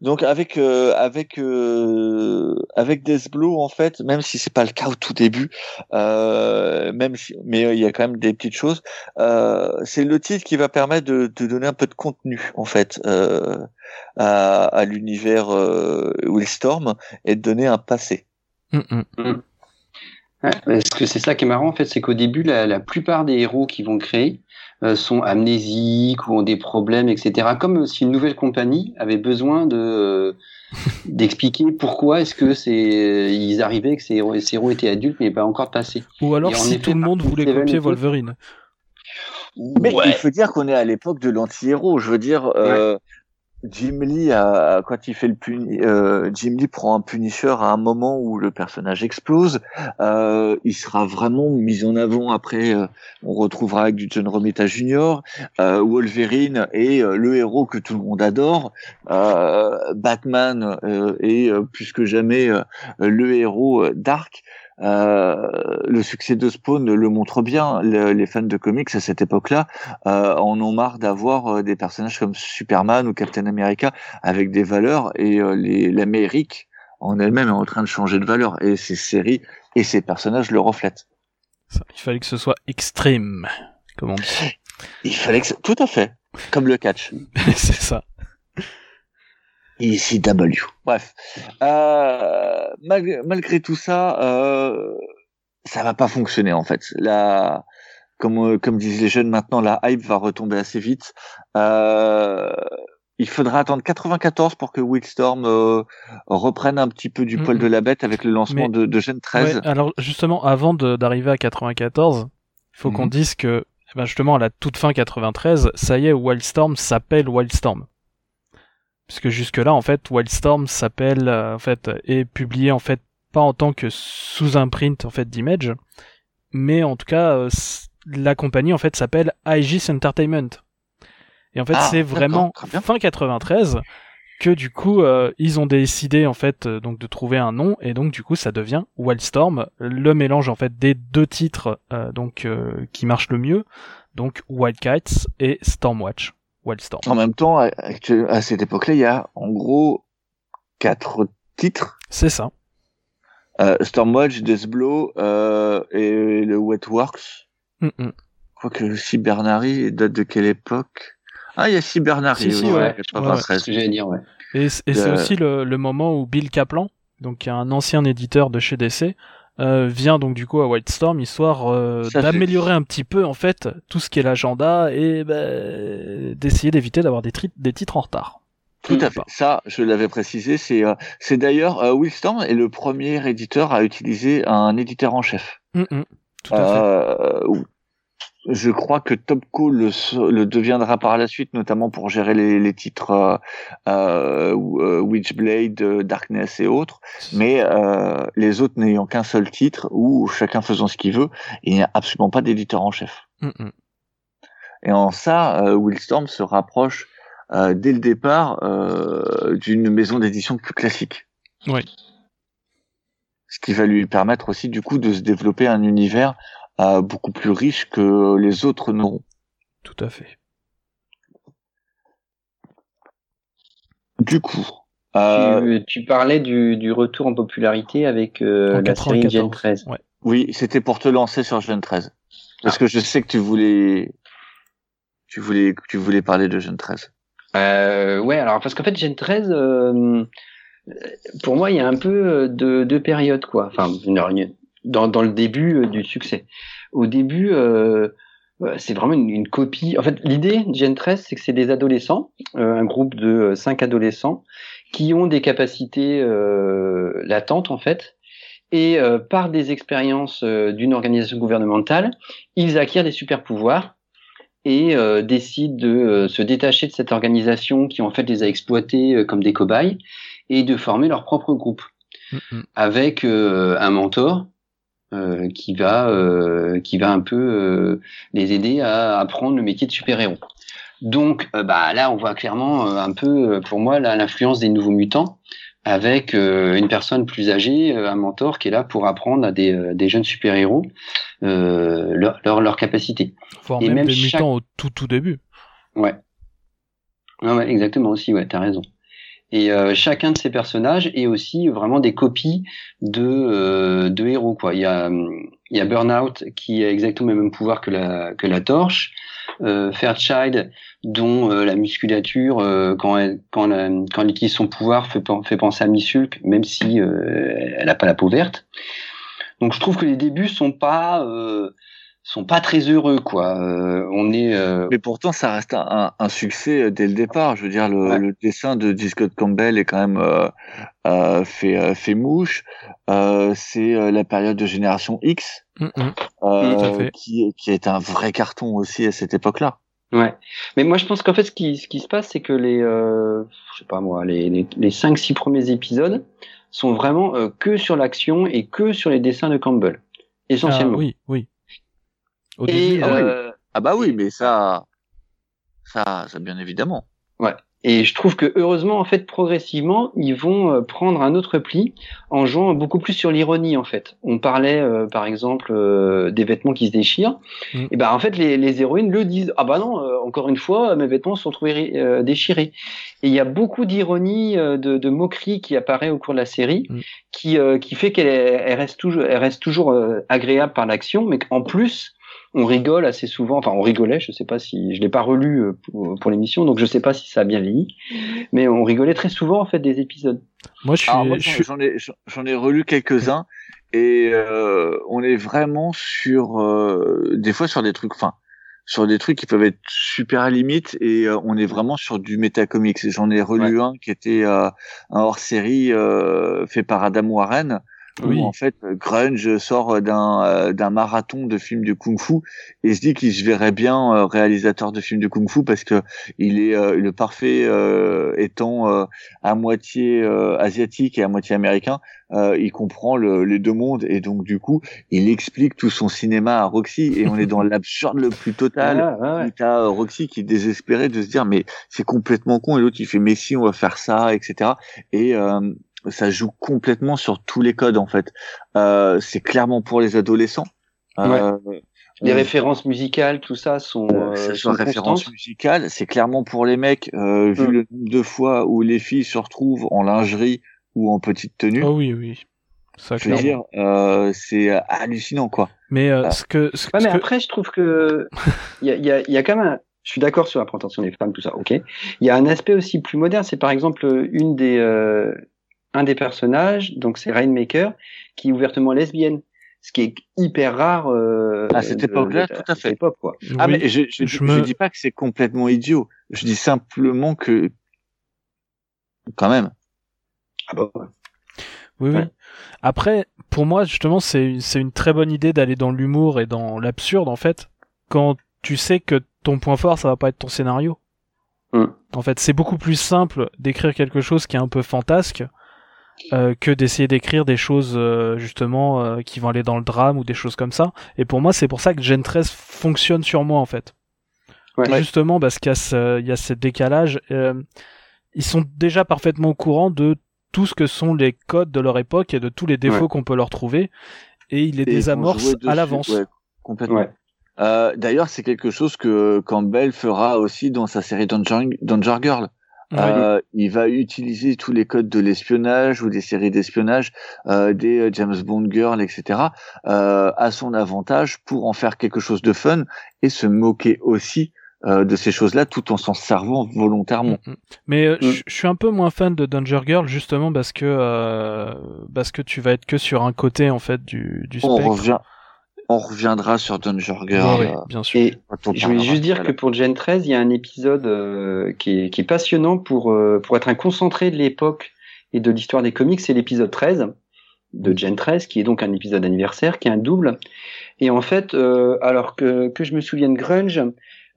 Donc, avec, euh, avec, euh, avec Deathblow, en fait, même si c'est pas le cas au tout début, euh, même si, mais euh, il y a quand même des petites choses, euh, c'est le titre qui va permettre de, de donner un peu de contenu, en fait, euh, à, à l'univers euh, Willstorm et de donner un passé.
Mm, mm.
Ouais, parce que c'est ça qui est marrant en fait, c'est qu'au début, la, la plupart des héros qui vont créer euh, sont amnésiques ou ont des problèmes, etc. Comme si une nouvelle compagnie avait besoin de euh, d'expliquer pourquoi est-ce que c'est ils arrivaient que ces héros, ces héros étaient adultes mais pas encore passés.
Ou alors
Et
si
effet,
tout le monde voulait copier. Wolverine.
Mais il faut dire qu'on est à l'époque de l'anti-héros. Je veux dire, euh, Jim Lee, quand il fait le puni, euh, Jim Lee prend un Punisher à un moment où le personnage explose. Euh, il sera vraiment mis en avant. Après, euh, on retrouvera avec du John Romita Jr. Wolverine est le héros que tout le monde adore. Batman est plus que jamais le héros Dark. Euh, le succès de Spawn le montre bien. les fans de comics à cette époque-là euh, en ont marre d'avoir euh, des personnages comme Superman ou Captain America avec des valeurs et l'Amérique en elle-même est en train de changer de valeur et ces séries et ces personnages le reflètent.
il fallait que ce soit extrême, comme on dit.
Il fallait que tout à fait, comme le catch.
C'est ça.
ECW. Bref, euh, malgré, malgré, tout ça, euh, ça va pas fonctionner en fait. La, comme comme disent les jeunes maintenant, la hype va retomber assez vite. Euh, il faudra attendre 94 pour que Wildstorm euh, reprenne un petit peu du poil de la bête avec le lancement de, de Gen 13.
alors justement, avant d'arriver à 94, il faut qu'on mhm. dise que eh ben justement à la toute fin 93, ça y est, Wildstorm s'appelle Wildstorm puisque jusque là en fait Wildstorm s'appelle euh, en fait est publié en fait pas en tant que sous imprint en fait d'image mais en tout cas euh, la compagnie en fait s'appelle Aegis Entertainment. Et en fait ah, c'est vraiment fin 93 que du coup euh, ils ont décidé en fait donc de trouver un nom et donc du coup ça devient Wildstorm le mélange en fait des deux titres donc qui marchent le mieux donc Wild Kites et Stormwatch
en même temps, à, cette époque-là, il y a en gros quatre titres.
C'est ça.
Euh, Stormwatch, Deathblow euh, et le Wetworks. Mm -mm. Je crois que Cybernary date de quelle époque? Ah, il y a Cybernary,
si, ouais. 93. Ouais, dire, ouais.
Et, c'est aussi le, le, moment où Bill Kaplan, donc un ancien éditeur de chez DC, euh, vient donc du coup à Whitestorm histoire euh, d'améliorer un petit peu en fait tout ce qui est l'agenda et bah, d'essayer d'éviter d'avoir des, des titres en retard.
Tout à fait. Ça, je l'avais précisé. C'est euh, c'est d'ailleurs euh, est le premier éditeur à utiliser un éditeur en chef.
Mm, mm. tout à fait
je crois que Topco le, le, deviendra par la suite, notamment pour gérer les, les titres euh, euh, euh Witchblade, euh, Darkness et autres. Mais euh, les autres n'ayant qu'un seul titre, ou chacun faisant ce qu'il veut, il n'y a absolument pas d'éditeur en chef. Mm. Et en ça, Willstorm se rapproche dès le départ d'une maison d'édition plus classique.
Oui.
Ce qui va lui permettre aussi du coup de se développer un univers euh, beaucoup plus riche que les autres n'auront.
Tout à fait.
Du coup.
Euh... Tu, parlais du, du, retour en popularité avec euh, la série Gen 13.
Ouais. Oui, c'était pour te lancer sur Gen 13. Parce ah. que je sais que tu voulais, tu voulais, tu voulais parler de Gen 13.
Euh, ouais, alors parce qu'en fait Gen 13, euh, pour moi, il y a un peu de deux périodes quoi. Enfin, une, dans, dans le début euh, du succès. Au début, euh, c'est vraiment une, copie. En fait, l'idée Gen 13, c'est que c'est des adolescents, euh, un groupe de cinq adolescents qui ont des capacités latentes en fait, et par des expériences d'une organisation gouvernementale, ils acquièrent des super pouvoirs et décident de se détacher de cette organisation qui en fait les a exploités comme des cobayes et de former leur propre groupe mm-hmm. avec un mentor euh, qui va euh, qui va un peu euh, les aider à apprendre le métier de super-héros. Donc bah là on voit clairement un peu pour moi l'influence des nouveaux mutants avec une personne plus âgée, un mentor qui est là pour apprendre à des, des jeunes super-héros leur, leur, leur capacité.
Voire Et même, des mutants au tout tout début.
Ouais. ouais, exactement aussi, ouais, t'as raison. Et euh, chacun de ces personnages est aussi vraiment des copies de, euh, de héros. Quoi. Il, y a, il y a Burnout qui a exactement le même pouvoir que la, que la torche. Euh, Fairchild dont euh, la musculature, quand, elle, quand, quand elle utilise son pouvoir, fait, penser à Missulk, même si elle n'a pas la peau verte. Donc je trouve que les débuts sont pas sont pas très heureux quoi. Euh, on est. Euh,
Mais pourtant, ça reste un, un, succès euh, dès le départ. Je veux dire, le, le dessin de D. Scott Campbell est quand même euh, fait fait mouche. c'est la période de Génération X, mm, mm. qui qui est un vrai carton aussi à cette époque-là.
Ouais. Mais moi, je pense qu'en fait, ce qui, ce qui se passe, c'est que les, euh, je sais pas moi, les, les, les 5-6 premiers épisodes sont vraiment euh, que sur l'action et que sur les dessins de Campbell. Essentiellement.
Ah, oui, oui. Au
et,
début,
ah oui.
euh,
Ah bah oui, mais ça, ça, ça bien évidemment.
Et je trouve que heureusement, en fait, progressivement, ils vont euh, prendre un autre pli en jouant beaucoup plus sur l'ironie, en fait. On parlait, euh, par exemple, euh, des vêtements qui se déchirent.
Mm.
Et ben, en fait, les, les héroïnes le disent. Ah bah non, euh, encore une fois, mes vêtements sont trouvés euh, déchirés. Et il y a beaucoup d'ironie, euh, de, de moquerie qui apparaît au cours de la série,
Mm.
qui, euh, qui fait qu'elle est- elle reste toujours, elle reste toujours euh, agréable par l'action, mais qu'en plus, on rigole assez souvent. Enfin, on rigolait. Je sais pas si je l'ai pas relu euh, pour, pour l'émission, donc je sais pas si ça a bien vieilli. Mais on rigolait très souvent en fait des épisodes.
moi, je
j'en
suis-
ai, j'en ai relu quelques-uns et euh, on est vraiment sur, euh, des fois sur des trucs, enfin, sur des trucs qui peuvent être super à limite et euh, on est vraiment sur du métacomics. J'en ai relu un qui était euh, un hors-série euh, fait par Adam Warren.
Oui.
Où en fait Grunge sort d'un euh, d'un marathon de films de kung-fu et se dit qu'il se verrait bien euh, réalisateur de films de kung-fu parce que il est euh, le parfait euh, étant euh, à moitié euh, asiatique et à moitié américain, euh, il comprend le- les deux mondes et donc du coup il explique tout son cinéma à Roxy et on est dans l'absurde le plus total.
Ah, ouais,
T'as euh, Roxy qui est désespéré de se dire mais c'est complètement con et l'autre il fait mais si on va faire ça etc et euh, ça joue complètement sur tous les codes en fait. Euh, c'est clairement pour les adolescents. Euh,
Les
on-
références musicales, tout ça sont,
euh,
euh, sont
soit référence
constantes.
musicale, c'est clairement pour les mecs, euh, vu
Mm.
le nombre de fois où les filles se retrouvent en lingerie ou en petite tenue.
Oh oui, oui. Ça,
je veux dire, euh, c'est euh, hallucinant quoi.
Mais euh,
Ah.
ce que, ce,
Ouais,
ce
mais
que-
après, je trouve que il y a, il y, a, il y a quand même. Un... Je suis d'accord sur la prétention des femmes, tout ça, ok. Il y a un aspect aussi plus moderne. C'est par exemple une des euh, un des personnages, donc c'est Rainmaker, qui est ouvertement lesbienne, ce qui est hyper rare. Euh,
À cette époque-là, tout à fait.
cette époque, quoi.
Ah mais je, je,
je
je
me-
dis pas que c'est complètement idiot. Je dis simplement que quand même.
Ah bah, ouais.
oui, oui. Après, pour moi, justement, c'est une, c'est une très bonne idée d'aller dans l'humour et dans l'absurde, en fait, quand tu sais que ton point fort, ça va pas être ton scénario.
Mm.
En fait, c'est beaucoup plus simple d'écrire quelque chose qui est un peu fantasque euh, que d'essayer d'écrire des choses euh, justement euh, qui vont aller dans le drame ou des choses comme ça. Et pour moi, c'est pour ça que Gen 13 fonctionne sur moi en fait.
Ouais.
Justement parce qu'il y a ce, il y a ce décalage. euh, ils sont déjà parfaitement au courant de tout ce que sont les codes de leur époque et de tous les défauts
Ouais.
qu'on peut leur trouver. Et ils les
Et jouer
à l'avance.
ouais, complètement.
Ouais.
Euh, D'ailleurs, c'est quelque chose que Campbell fera aussi dans sa série Danger, Danger Girl. Euh, il va utiliser tous les codes de l'espionnage ou des séries d'espionnage, euh, des euh, James Bond Girl, etc. Euh, à son avantage pour en faire quelque chose de fun et se moquer aussi euh, de ces choses-là tout en s'en servant volontairement.
Mm, mm. Mais euh,
Mm.
je suis un peu moins fan de Danger Girl justement parce que euh, parce que tu vas être que sur un côté en fait du du
On
spectre.
revient, on reviendra sur Danger Girl.
Ouais,
euh,
bien sûr.
Et je voulais juste dire que pour Gen 13, il y a un épisode euh, qui, est, qui est passionnant pour, euh, pour être un concentré de l'époque et de l'histoire des comics. C'est l'épisode 13 de Gen 13, qui est donc un épisode anniversaire, qui est un double. Et en fait, euh, alors que, que je me souvienne, Grunge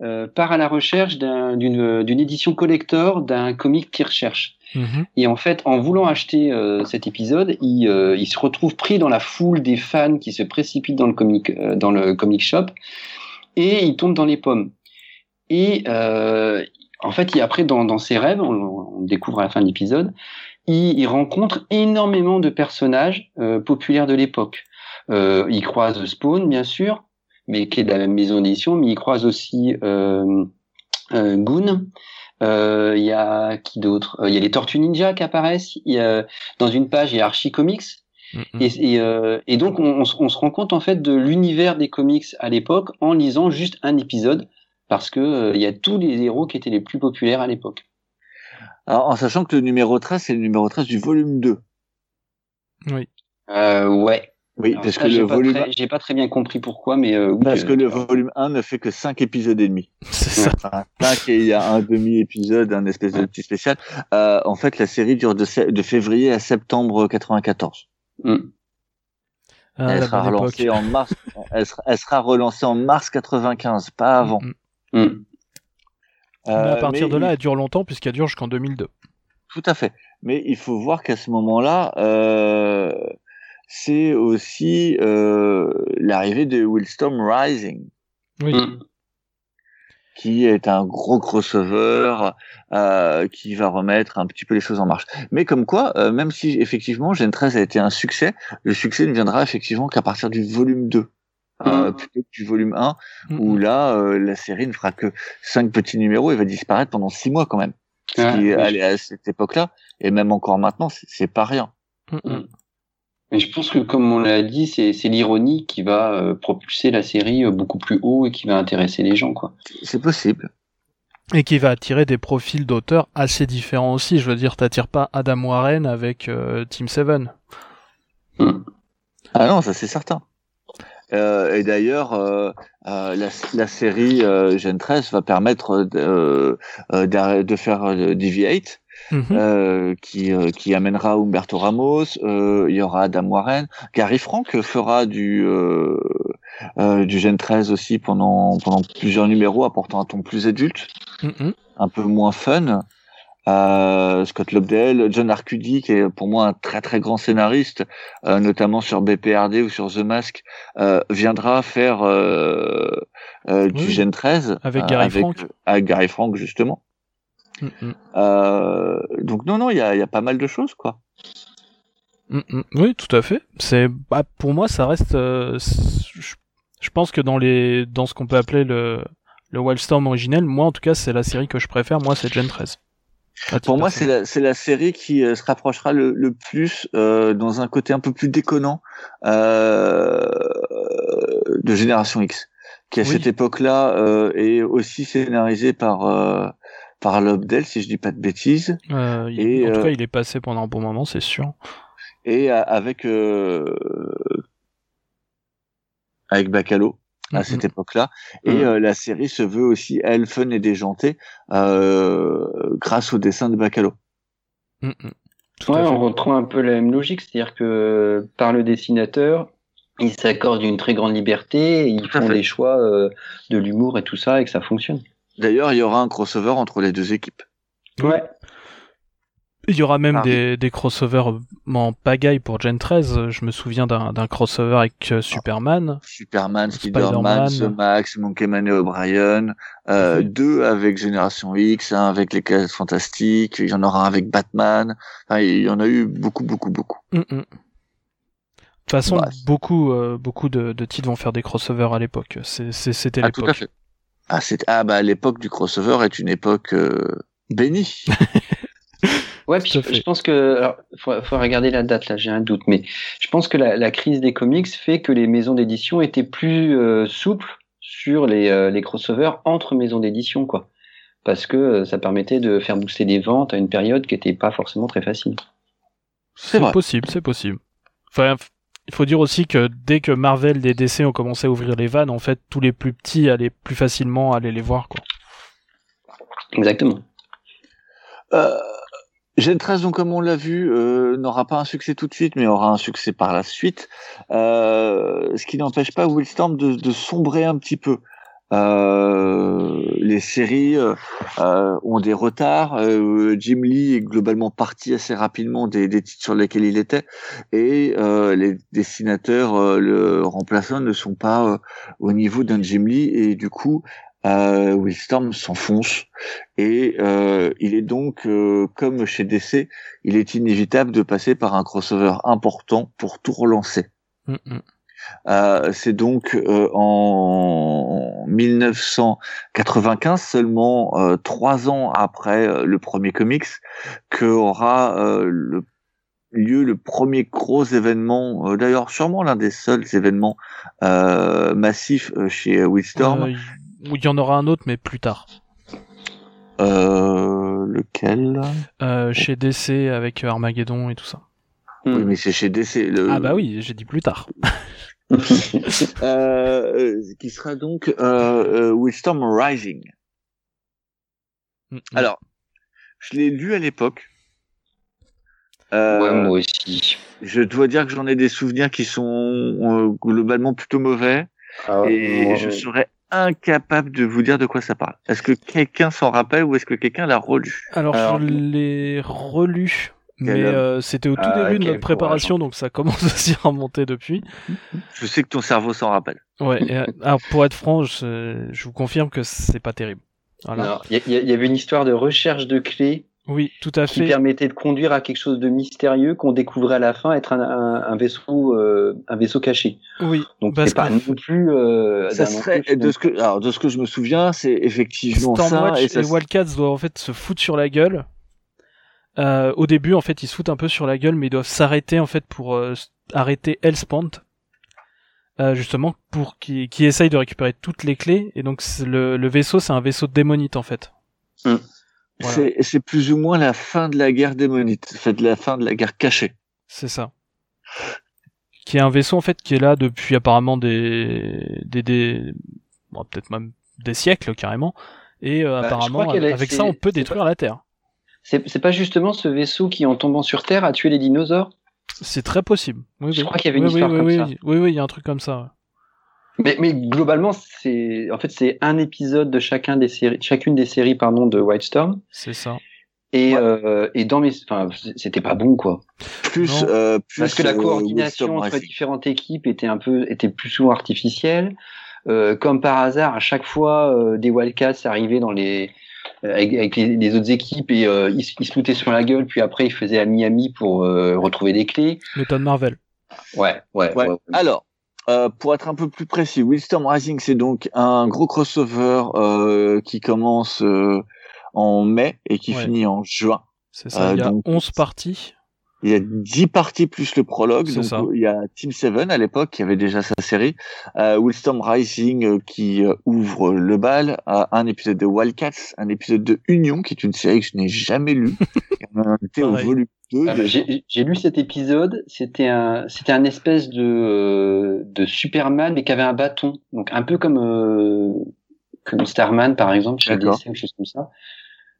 euh, part à la recherche d'un- d'une d'une édition collector d'un comic qu'il recherche.
Mhm.
Et en fait, en voulant acheter euh, cet épisode, il, euh, il se retrouve pris dans la foule des fans qui se précipitent dans le comic, euh, shop, et il tombe dans les pommes. Et en fait, après, dans, ses rêves, on, on découvre à la fin de l'épisode, il, il rencontre énormément de personnages populaires de l'époque. Il croise Spawn, bien sûr, mais qui est de la même maison d'édition, mais il croise aussi Goon. Euh, Il y a qui d'autre? Euh, Il y a les Tortues Ninja qui apparaissent. Y a, dans une page, il y a Archie Comics.
Mhm.
Et, et, euh, et donc, on, on se- on se rend compte en fait de l'univers des comics à l'époque en lisant juste un épisode, parce que euh, il y a tous les héros qui étaient les plus populaires à l'époque.
Alors, en sachant que le numéro 13, c'est le numéro 13 du volume 2.
Oui.
Euh, ouais.
Oui,
Alors
parce
ça,
que le volume,
très- j'ai pas très bien compris pourquoi, mais euh, oui,
parce
euh,
que le volume 1 ne fait que 5 épisodes et demi.
C'est ça.
Enfin, 5 et il y a un demi-épisode, un espèce de petit spécial. Euh, en fait, la série dure de, de février à septembre 94.
hmm.
Ah,
elle sera relancée en mars, elle sera, elle sera relancée en mars 95, pas avant.
Mhm.
Hmm.
mais à partir de là, elle dure longtemps puisqu'elle dure jusqu'en 2002.
Tout à fait. Mais il faut voir qu'à ce moment-là, euh, c'est aussi euh, l'arrivée de Willstorm Rising.
Oui.
Mm.
qui est un gros crossover euh, qui va remettre un petit peu les choses en marche. Mais comme quoi, euh, même si effectivement Gen 13 a été un succès, le succès ne viendra effectivement qu'à partir du volume 2. Euh,
Mm.
plutôt que du volume 1
Mm,
où là euh, la série ne fera que cinq petits numéros et va disparaître pendant six mois quand même ce qui allait à cette époque-là et même encore maintenant c'est- pas rien
Mm.
Mais je pense que, comme on l'a dit, c'est c'est l'ironie qui va euh, propulser la série euh, beaucoup plus haut et qui va intéresser les gens, quoi.
c'est possible
Et qui va attirer des profils d'auteurs assez différents aussi. Je veux dire, t'attires pas Adam Warren avec euh, Team Seven.
ah non ça c'est certain Euh, et d'ailleurs, euh, euh, la, la série euh, Gen 13 va permettre de, de faire euh, Deviate,
Mhm.
euh, qui, euh, qui amènera Humberto Ramos. euh, il y aura Adam Warren. Gary Frank fera du, du Gen 13 aussi pendant, pendant plusieurs numéros, apportant un ton plus adulte,
Mhm.
un peu moins fun. Euh, Scott Lobdell, John Arcudi, qui est pour moi un très très grand scénariste, euh, notamment sur BPRD ou sur The Mask, euh, viendra faire du
Oui.
Gen 13
Avec Gary Frank.
avec Gary Frank justement. Euh, donc non non, il y a, il y a pas mal de choses quoi.
Oui, tout à fait. C'est bah, pour moi, ça reste. euh, je, pense que dans les dans ce qu'on peut appeler le le Wildstorm originel, moi en tout cas, c'est la série que je préfère. Moi, c'est Gen 13. À titre
Pour moi, c'est la, c'est la série qui euh, se rapprochera le, le plus euh, dans un côté un peu plus déconnant euh, de Génération X, qui à
Oui.
cette époque-là est aussi scénarisé par par Lobdell, si je dis pas de bêtises,
Euh,
Et,
en tout
euh,
cas, il est passé pendant un bon moment, c'est sûr.
et euh, avec euh, avec Bacalo à
Mhm.
cette époque-là. Et
Mhm.
euh, la série se veut aussi elle fun et déjantée euh, grâce au dessin de Bacalo.
Mhm.
Ouais, on retrouve un peu la même logique, c'est-à-dire que par le dessinateur, il s'accorde une très grande liberté, et ils font
fait.
des choix euh, de l'humour et tout ça, et que ça fonctionne.
D'ailleurs, il y aura un crossover entre les deux équipes.
Ouais.
Il y aura même
Ah,
des, des crossovers en pagaille pour Gen 13. Je me souviens d'un crossover avec euh, Superman.
Superman, Spider-Man, Max, Monkey Man et O'Brien, euh,
Mhm.
deux avec Génération X, un avec les Cases Fantastiques, il y en aura un avec Batman, enfin, il y en a eu beaucoup, beaucoup, beaucoup.
Mm, mm. De toute façon,
Bah,
beaucoup, euh, beaucoup de, de titres vont faire des crossovers à l'époque. C'était
Ah, tout à
l'époque.
Ah, c'est, ah, bah, l'époque du crossover est une époque euh, bénie.
Ouais, puis je, pense que, alors, faut, faut regarder la date là, j'ai un doute, mais je pense que la, la crise des comics fait que les maisons d'édition étaient plus euh, souples sur les, euh, les crossovers entre maisons d'édition, quoi, parce que euh, ça permettait de faire booster des ventes à une période qui était pas forcément très facile.
C'est possible, c'est possible. Enfin, il faut dire aussi que dès que Marvel et DC ont commencé à ouvrir les vannes, en fait, tous les plus petits allaient plus facilement aller les voir, quoi.
Exactement.
Euh, Gen 13, donc, comme on l'a vu, euh, n'aura pas un succès tout de suite, mais aura un succès par la suite. Euh, ce qui n'empêche pas Willstorm de, de sombrer un petit peu. Euh, les séries euh, euh, ont des retards. Jim Lee est globalement parti assez rapidement des, des titres sur lesquels il était, et les dessinateurs le remplaçants ne sont pas au niveau d'un Jim Lee, et du coup, euh, Willstorm s'enfonce. Et euh, il est donc, euh, comme chez DC, il est inévitable de passer par un crossover important pour tout relancer.
Mm, mm.
Euh, c'est donc euh, en 1995, seulement euh, trois ans après euh, le premier comics, que aura euh, le, lieu le premier gros événement, euh, d'ailleurs sûrement l'un des seuls événements euh, massifs euh, chez Wildstorm.
Euh, Il y en aura un autre, mais plus tard.
Euh, lequel?
Euh, chez DC avec Armageddon et tout ça.
Oui, mais c'est chez DC. Le...
Ah bah oui, j'ai dit plus tard.
Euh, qui sera donc euh, euh, Wildstorm Rising.
Mm.
Alors, je l'ai lu à l'époque. Euh,
Ouais, moi aussi.
je dois dire que j'en ai des souvenirs qui sont euh, globalement plutôt mauvais
Ah,
et
moi,
je serais incapable de vous dire de quoi ça parle. Est-ce que quelqu'un s'en rappelle ou est-ce que quelqu'un l'a relu?
Alors,
Alors,
je l'ai relu, mais euh, c'était au tout
Ah,
début de notre préparation, donc ça commence aussi à remonter depuis.
Je sais que ton cerveau s'en rappelle.
Ouais. et, euh, alors pour être franc, je, je vous confirme que c'est pas terrible. Voilà.
Alors, Il y, a- il y avait une histoire de recherche de clés
Oui, tout à
qui
fait.
permettait de conduire à quelque chose de mystérieux qu'on découvrait à la fin être un, un- un vaisseau, euh, un vaisseau caché.
Oui.
Donc c'est pas non plus. Euh,
Ça serait
plus-
de ce que alors de ce que je me souviens, c'est effectivement ça
Stormwatch
et
et, Wildcats doivent en fait se foutre sur la gueule. Euh, au début, en fait, ils se foutent un peu sur la gueule, mais ils doivent s'arrêter en fait pour euh, arrêter Hellspawn, euh, justement pour qui qui essaye de récupérer toutes les clés. Et donc c'est le, le vaisseau, c'est un vaisseau démonite en fait. Voilà.
c'est c'est plus ou moins la fin de la guerre démonite, en fait la fin de la guerre cachée.
C'est ça. Qui est un vaisseau en fait qui est là depuis apparemment des des, des... bon, peut-être même des siècles carrément. Et euh,
Bah,
apparemment avec
c'est-
ça on peut
c'est
détruire la Terre.
C'est pas justement ce vaisseau qui, en tombant sur Terre, a tué les dinosaures?
C'est très possible. Oui,
Je
oui.
crois qu'il y avait une
oui,
histoire
oui,
comme
oui,
ça.
Oui, oui, il y a un truc comme ça.
mais, mais globalement, c'est en fait c'est un épisode de chacun des séries, chacune des séries pardon de White Storm.
C'est ça.
Et,
Ouais.
euh, et dans mes, enfin, c'était pas bon quoi.
Plus, euh, plus
Parce que la
euh,
coordination entre différentes équipes était un peu, était plus souvent artificielle. Euh, comme par hasard, à chaque fois, euh, des Wildcats arrivaient dans les euh, avec, avec les, les autres équipes et euh, ils, se- ils se foutaient sur la gueule. Puis après, ils faisaient à Miami pour euh, retrouver des clés.
Méthode Marvel.
Ouais, ouais.
Ouais.
ouais.
Alors, euh, pour être un peu plus précis, Wildstorm Rising, c'est donc un gros crossover euh, qui commence euh, en mai et qui
Ouais.
finit en juin.
C'est ça.
Euh,
il y a
donc-
11 parties.
Il y a 10 parties plus le prologue.
C'est
Donc,
ça.
il y a Team 7 à l'époque qui avait déjà sa série. Euh, Wildstorm Rising euh, qui euh, ouvre le bal. euh, un épisode de Wildcats, un épisode de Union qui est une série que je n'ai jamais lue. On au volume 2.
Ah J'ai j'ai lu cet épisode. C'était un, c'était un espèce de euh, de Superman mais qui avait un bâton. Donc un peu comme euh, comme Starman par exemple chez. DC ou choses comme ça.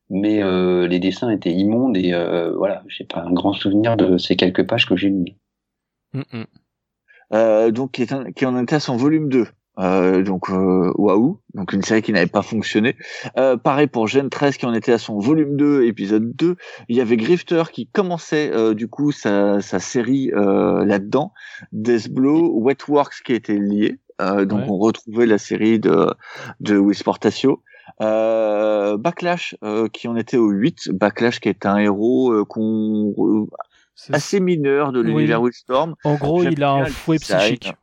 Mais euh, les dessins étaient immondes et euh, voilà, j'ai pas un grand souvenir de ces quelques pages que j'ai lues.
Mm, mm.
euh, donc qui, est un- qui en était à son volume 2. Euh, donc euh, waouh, donc une série qui n'avait pas fonctionné. Euh, pareil pour Gen 13 qui en était à son volume 2, épisode 2. Il y avait Grifter qui commençait euh, du coup sa, sa série euh, là-dedans. Deathblow, Wetworks qui était lié. Euh, donc
Ouais.
on retrouvait la série de de Wisportatio. Euh, Backlash euh, qui en était au 8. Backlash qui est un héros euh, qu'on assez mineur de
Oui.
l'univers Wildstorm.
En gros, il a un fouet psychique.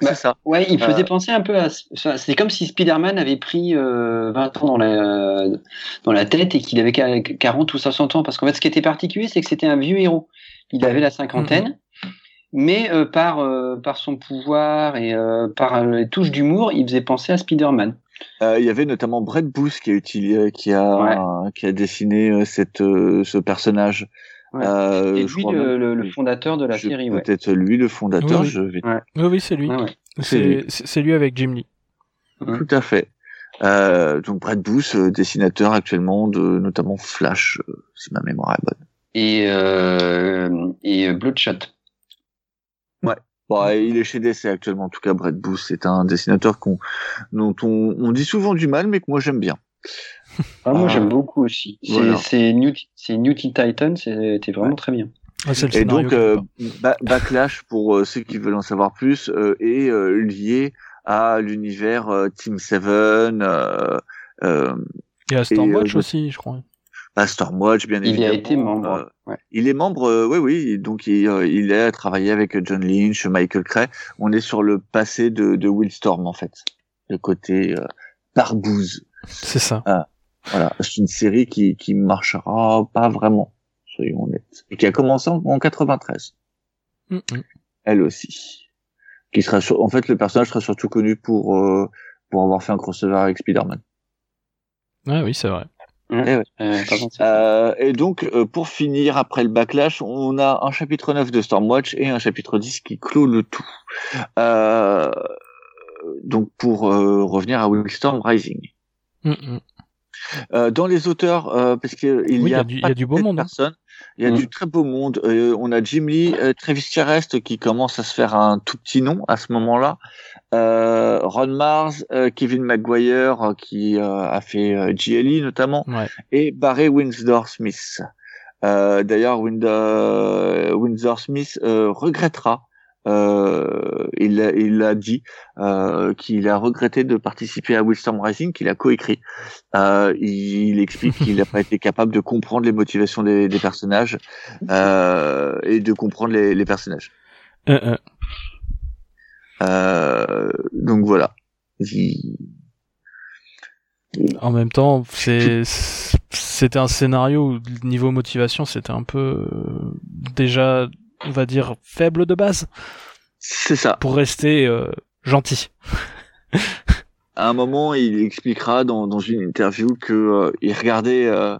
C'est
Bah,
ça.
Ouais, il faisait
Euh,
penser un peu à. C'est comme si Spider-Man avait pris euh, 20 ans dans la, dans la tête et qu'il avait qu'à- 40 ou 60 ans. Parce qu'en fait, ce qui était particulier, c'est que c'était un vieux héros. Il avait la cinquantaine, mais euh, par, euh, par son pouvoir et euh, par euh, les touches d'humour, il faisait penser à Spider-Man.
Euh, il y avait notamment Brett Booth qui a utilisé, qui a, qui a dessiné euh, cette, euh, ce personnage.
Ouais.
Euh,
Et
je
lui,
crois
le, le- le fondateur de la
je-
série, ouais.
Peut-être lui le fondateur.
Oui, oui.
Je vais
Oui, oui, c'est lui.
Ouais, ouais.
C'est lui.
Lui avec Jim Lee.
tout à fait. Euh, donc Brett Booth, dessinateur actuellement de notamment Flash, si ma mémoire est bonne.
Et, euh, et Bloodshot.
Bon, il est chez DC actuellement. En tout cas, Brett Booth, c'est un dessinateur qu'on, dont on, on dit souvent du mal, mais que moi j'aime bien.
Ah, moi,
Ah.
j'aime beaucoup aussi. C'est
Voilà.
c'est New, c'est New Teen Titan, c'était vraiment très bien.
Ah, c'est le
Et donc, euh. Ba- Backlash, pour euh, ceux qui veulent en savoir plus, euh, est euh, lié à l'univers euh, Team 7, euh, euh,
Il y a Stormwatch
euh,
aussi, je crois.
À Stormwatch, bien
Il y
évidemment.
a été membre.
Euh,
ouais.
il est membre, euh, oui, oui, donc il, euh, il a travaillé avec John Lynch, Michael Cray. On est sur le passé de, de Willstorm, en fait. Le côté euh, barbouze.
C'est ça.
Voilà, c'est une série qui, qui marchera pas vraiment, soyons honnêtes. Et qui a commencé en, en 93.
Mm, mm.
elle aussi. Qui sera sur... En fait, le personnage sera surtout connu pour euh, pour avoir fait un crossover avec Spider-Man.
Ouais, oui, c'est vrai.
Eh ouais.
Euh,
Euh, et donc, euh, pour finir, après le backlash, on a un chapitre 9 de Stormwatch et un chapitre 10 qui clôt le tout. Euh, donc, pour euh, revenir à Willstorm Rising.
Mm, mm.
Euh, dans les auteurs, euh, parce qu'il
Oui,
y
il y
a,
du- il y
pas
a du beau
de
monde,
il y a du très beau monde. Euh, on a Jim Lee, euh, Travis Charest qui commence à se faire un tout petit nom à ce moment-là. Euh, Ron Mars, euh, Kevin Maguire euh, qui euh, a fait GLE notamment,
Ouais.
et Barry Windsor Smith. Euh, D'ailleurs, Wind- Windsor Smith euh, regrettera. Euh, il l'a dit euh, qu'il a regretté de participer à Willstorm Rising qu'il a coécrit. Euh, il, il explique qu'il n'a pas été capable de comprendre les motivations des, des personnages euh, et de comprendre les, les personnages. Donc voilà. Il-
En même temps, c'était un scénario où niveau motivation c'était un peu déjà, on va dire, faible de base
C'est ça.
pour rester euh, gentil.
À un moment, il expliquera dans, dans une interview que euh, il regardait euh,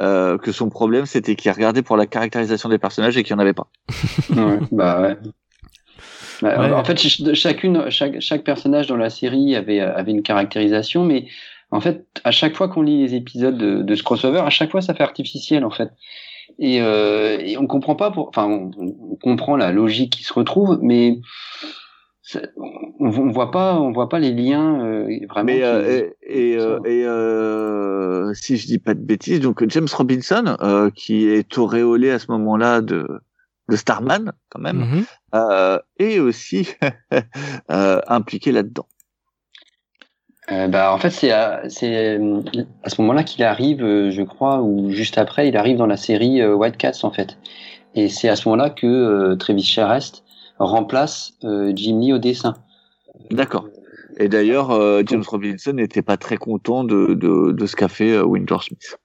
euh, que son problème c'était qu'il regardait pour la caractérisation des personnages et qu'il n'y en avait pas.
Ouais, bah ouais. Bah,
Ouais.
En fait, ch- chacune, chaque, chaque personnage dans la série avait, avait une caractérisation, mais en fait, à chaque fois qu'on lit les épisodes de, de ce crossover, à chaque fois, ça fait artificiel, en fait. Et, euh, et on comprend pas, pour, enfin, on, on comprend la logique qui se retrouve, mais ça- on, on voit pas, on voit pas les liens euh, vraiment.
Mais
qui-
euh, et, et, euh, et, euh, si je dis pas de bêtises, donc James Robinson, euh, qui est auréolé à ce moment-là de, de Starman quand même,
Mhm.
euh, est aussi euh, impliqué là-dedans.
Euh, bah, en fait, c'est à, c'est euh, à ce moment-là qu'il arrive, euh, je crois, ou juste après, il arrive dans la série euh, White Cats, en fait. Et c'est à ce moment-là que euh, Travis Charest remplace euh, Jim Lee au dessin.
D'accord. Et d'ailleurs, euh, James Robinson n'était pas très content de, de, de ce qu'a fait euh, Winter Smith.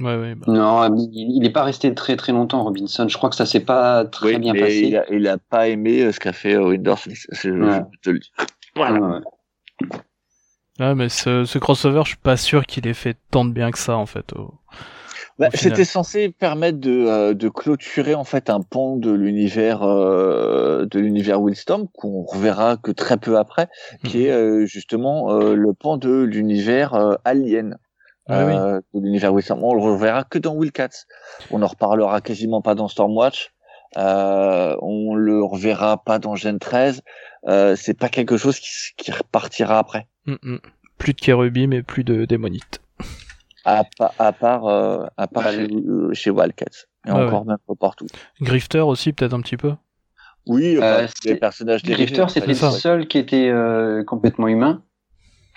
Ouais, ouais. bah.
Non, il n'est pas resté très très longtemps, Robinson. Je crois que ça s'est pas très
Oui,
bien
mais
passé.
il a, il a pas aimé euh, ce qu'a fait euh, Winter Smith. Je, je
Ouais.
te le dis. Voilà.
Ouais,
mais ce, ce crossover, je suis pas sûr qu'il ait fait tant de bien que ça en fait. au-
Bah. C'était censé permettre de, euh, de clôturer en fait un pan de l'univers euh, de l'univers Wildstorm qu'on reverra que très peu après, qui est euh, justement euh, le pan de l'univers Alien.
Ah oui.
de l'univers Wildstorm. On le reverra que dans Wildcats. On en reparlera quasiment pas dans Stormwatch. Euh, on le reverra pas dans Gen 13. Euh, c'est pas quelque chose qui, repartira après.
Mm, mm. Plus de Kérubi, mais plus de démonites.
À, pa- à part, euh, à part
Bah,
chez, euh, chez Wildcats. Et
Ouais,
encore même pas partout.
Grifter aussi, peut-être un petit peu.
Oui,
Euh,
enfin, les personnages dérivés,
Grifter, c'était le
ouais.
seul qui était euh, complètement humain.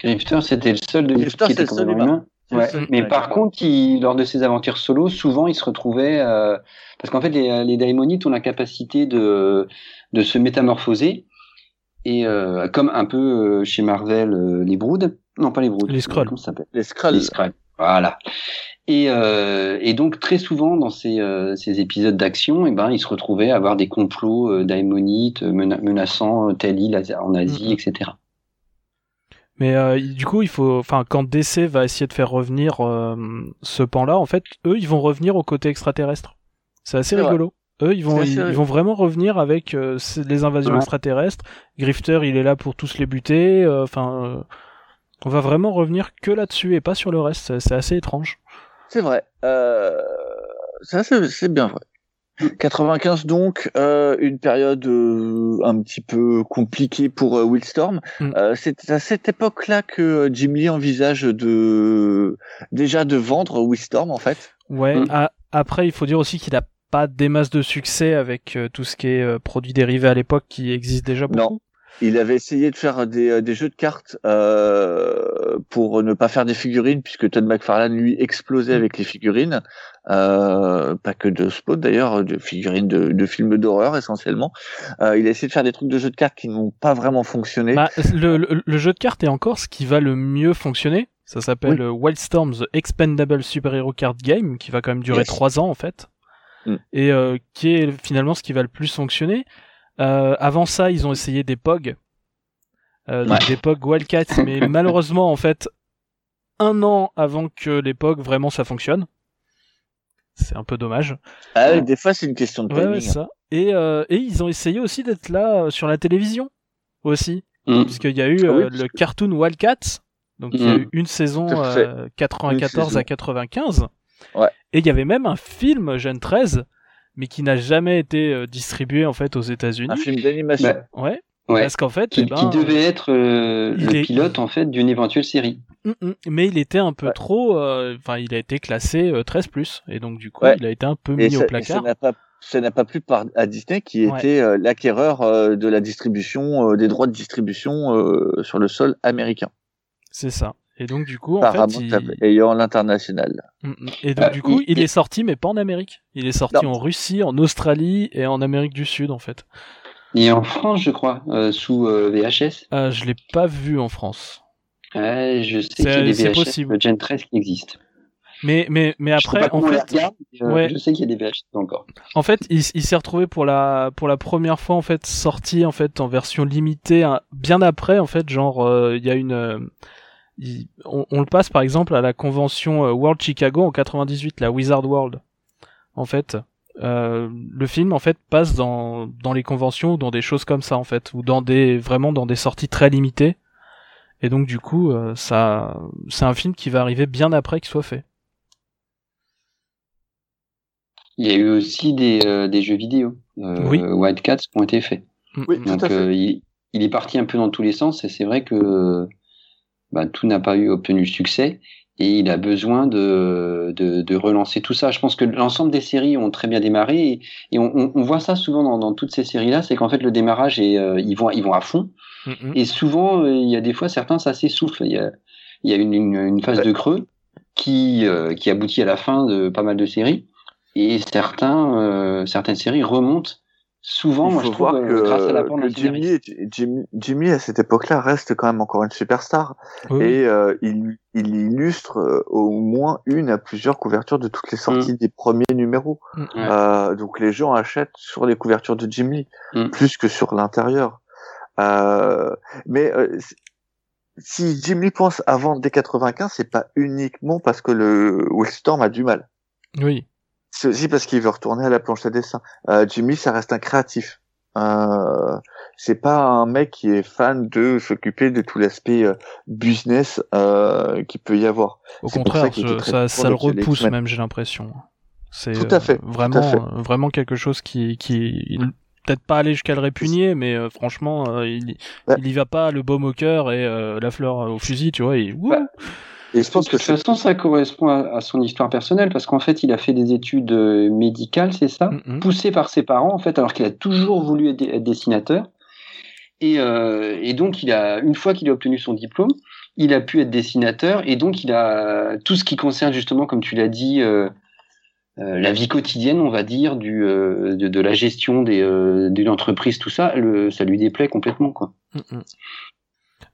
Grifter, c'était le seul de
Grifter,
qui était
le seul
complètement
humain.
humain. Ouais. Mais par contre, il, lors de ses aventures solo, souvent, il se retrouvait euh, parce qu'en fait, les, les daimonites ont la capacité de de se métamorphoser et euh, comme un peu euh, chez Marvel, euh, les Broods, non pas les Broods,
Les Skrulls.
comment ça s'appelle?
Les Skrulls.
Les Skrulls. Voilà. Et, euh, et donc très souvent dans ces, euh, ces épisodes d'action, eh ben, il se retrouvait à avoir des complots euh, daimonites euh, mena- menaçant euh, telle île en Asie,
Mhm.
etc.
Mais euh, du coup, il faut, enfin, quand DC va essayer de faire revenir euh, ce pan-là, en fait, eux, ils vont revenir au côté extraterrestre. C'est assez
vrai.
rigolo. Eux, ils vont, ils, vont vraiment revenir avec euh, les invasions
Ouais.
extraterrestres. Grifter, il est là pour tous les buter. euh, Enfin, euh, on va vraiment revenir que là-dessus et pas sur le reste. C'est- assez étrange.
C'est vrai. Euh, c'est bien vrai. 95 donc, euh, une période euh, un petit peu compliquée pour euh, Wildstorm.
Mm.
Euh, c'est à cette époque-là que euh, Jim Lee envisage de déjà de vendre Wildstorm en fait.
Ouais.
Mm.
après, il faut dire aussi qu'il a pas des masses de succès avec euh, tout ce qui est produits dérivés à l'époque qui existe déjà beaucoup.
Il avait essayé de faire des, des jeux de cartes euh, pour ne pas faire des figurines, puisque Todd McFarlane lui explosait avec les figurines, euh, pas que de Spawn d'ailleurs, de figurines de, de films d'horreur essentiellement. Euh, il a essayé de faire des trucs de jeux de cartes qui n'ont pas vraiment fonctionné.
Bah, le, le- le jeu de cartes est encore ce qui va le mieux fonctionner. Ça s'appelle euh, Wildstorm The Expendable Super Hero Card Game, qui va quand même durer
Yes.
trois ans en fait,
Mm.
et euh, qui est finalement ce qui va le plus fonctionner. Euh, avant ça, ils ont essayé des POG, euh,
Ouais.
des POG Wildcats, mais malheureusement en fait, un an avant que les POG vraiment ça fonctionne. C'est un peu dommage.
Ah oui, des fois c'est une question de timing.
ouais, ça. Et, euh, et ils ont essayé aussi d'être là euh, sur la télévision aussi
Mm.
puisqu'il y a eu
Ah oui,
euh, le cartoon Wildcats Donc il y a
Mm.
eu une saison
Tout à fait.
euh, 94
saison.
à 95.
Ouais.
Et il y avait même un film Jeune 13, mais qui n'a jamais été euh, distribué en fait aux États-Unis.
Un film d'animation.
Bah,
Ouais.
Ouais.
Parce qu'en fait,
Qui,
eh ben,
qui devait être euh, le
est-
pilote en fait d'une éventuelle série.
Mm, mm. mais il était un peu
Ouais.
trop. euh, Enfin, il a été classé euh, 13 et donc du coup,
Ouais.
il a été un peu mis au
et ça
placard.
n'a pas, ça n'a pas plu par, à Disney qui
Ouais.
était euh, l'acquéreur euh, de la distribution, euh, des droits de distribution euh, sur le sol américain.
C'est ça. Et donc du coup, en fait, il...
ayant l'international.
Mm, mm. et donc
Euh,
du coup,
il-
il est sorti, mais pas en Amérique. Il est sorti
Non.
en Russie, en Australie et en Amérique du Sud, en fait.
Et en France, je crois, euh, sous euh, VHS.
Euh, je l'ai pas vu en France.
Ouais, je sais qu'il y a des VHS
possible.
de Gen 13 qui existent.
Mais mais mais
Je
après,
pas
en fait,
regarde, mais, euh,
ouais.
je sais qu'il y a des VHS encore.
En fait, il, il s'est retrouvé pour la pour la première fois en fait sorti en fait en version limitée hein, bien après en fait genre euh, il y a une euh, il- on, on le passe par exemple à la convention euh, World Chicago en 98 la Wizard World en fait euh, le film en fait passe dans dans les conventions ou dans des choses comme ça en fait ou dans des vraiment dans des sorties très limitées et donc du coup euh, ça c'est un film qui va arriver bien après qu'il soit fait
Il y a eu aussi des, euh, des jeux vidéo, euh,
Oui.
Wildcats, qui ont été faits.
Oui,
Mm,
tout
Donc,
à fait.
euh, il, il est parti un peu dans tous les sens, et c'est vrai que bah, tout n'a pas eu obtenu le succès, et il a besoin de, de, de relancer tout ça. Je pense que l'ensemble des séries ont très bien démarré, et, et on, on- on voit ça souvent dans, dans toutes ces séries-là, c'est qu'en fait le démarrage est, euh, ils vont, ils vont à fond,
Mm, mm.
et souvent euh, il y a des fois certains ça s'essouffle. Il y a, il y a une, une, une phase
Ouais.
de creux qui, euh, qui aboutit à la fin de pas mal de séries, et certains, euh, certaines séries remontent. Souvent,
Il
moi
faut
je trouve,
voir
euh, grâce à
que, que
d'un
Jimmy, Jimmy, Jimmy, à cette époque-là reste quand même encore une superstar
Oui,
et euh, il, il illustre euh, au moins une à plusieurs couvertures de toutes les sorties des premiers numéros.
Mm, mm.
Euh, donc les gens achètent sur les couvertures de Jim Lee
Mm.
plus que sur l'intérieur. Euh, mais euh, si Jim Lee pense à vendre dès 95, c'est pas uniquement parce que le Willstorm a du mal.
oui
C'est aussi parce qu'il veut retourner à la planche à dessin. Euh, Jimmy, ça reste un créatif. Euh, c'est pas un mec qui est fan de s'occuper de tout l'aspect euh, business euh, qu'il peut y avoir.
Au contraire,
ça
je- ça, le repousse même, j'ai l'impression. C'est
Tout à fait,
euh,
tout à
vraiment,
fait.
vraiment quelque chose qui, qui, peut-être pas aller jusqu'à le répugner, mais euh, franchement, euh, il,
Ouais.
il y va pas le baume au cœur et euh, la fleur au fusil, tu vois. Et.
Bah,
je pense
de
que
toute
c'est
façon, ça correspond à, à son histoire personnelle parce qu'en fait, il a fait des études médicales, c'est ça,
Mm, mm.
poussé par ses parents, en fait, alors qu'il a toujours voulu être, être dessinateur. Et, euh, et donc, il a, une fois qu'il a obtenu son diplôme, il a pu être dessinateur et donc il a tout ce qui concerne justement, comme tu l'as dit, la vie quotidienne, on va dire, du, euh, de, de la gestion des, euh, d'une entreprise, tout ça, le, ça lui déplaît complètement, quoi.
Mm, mm.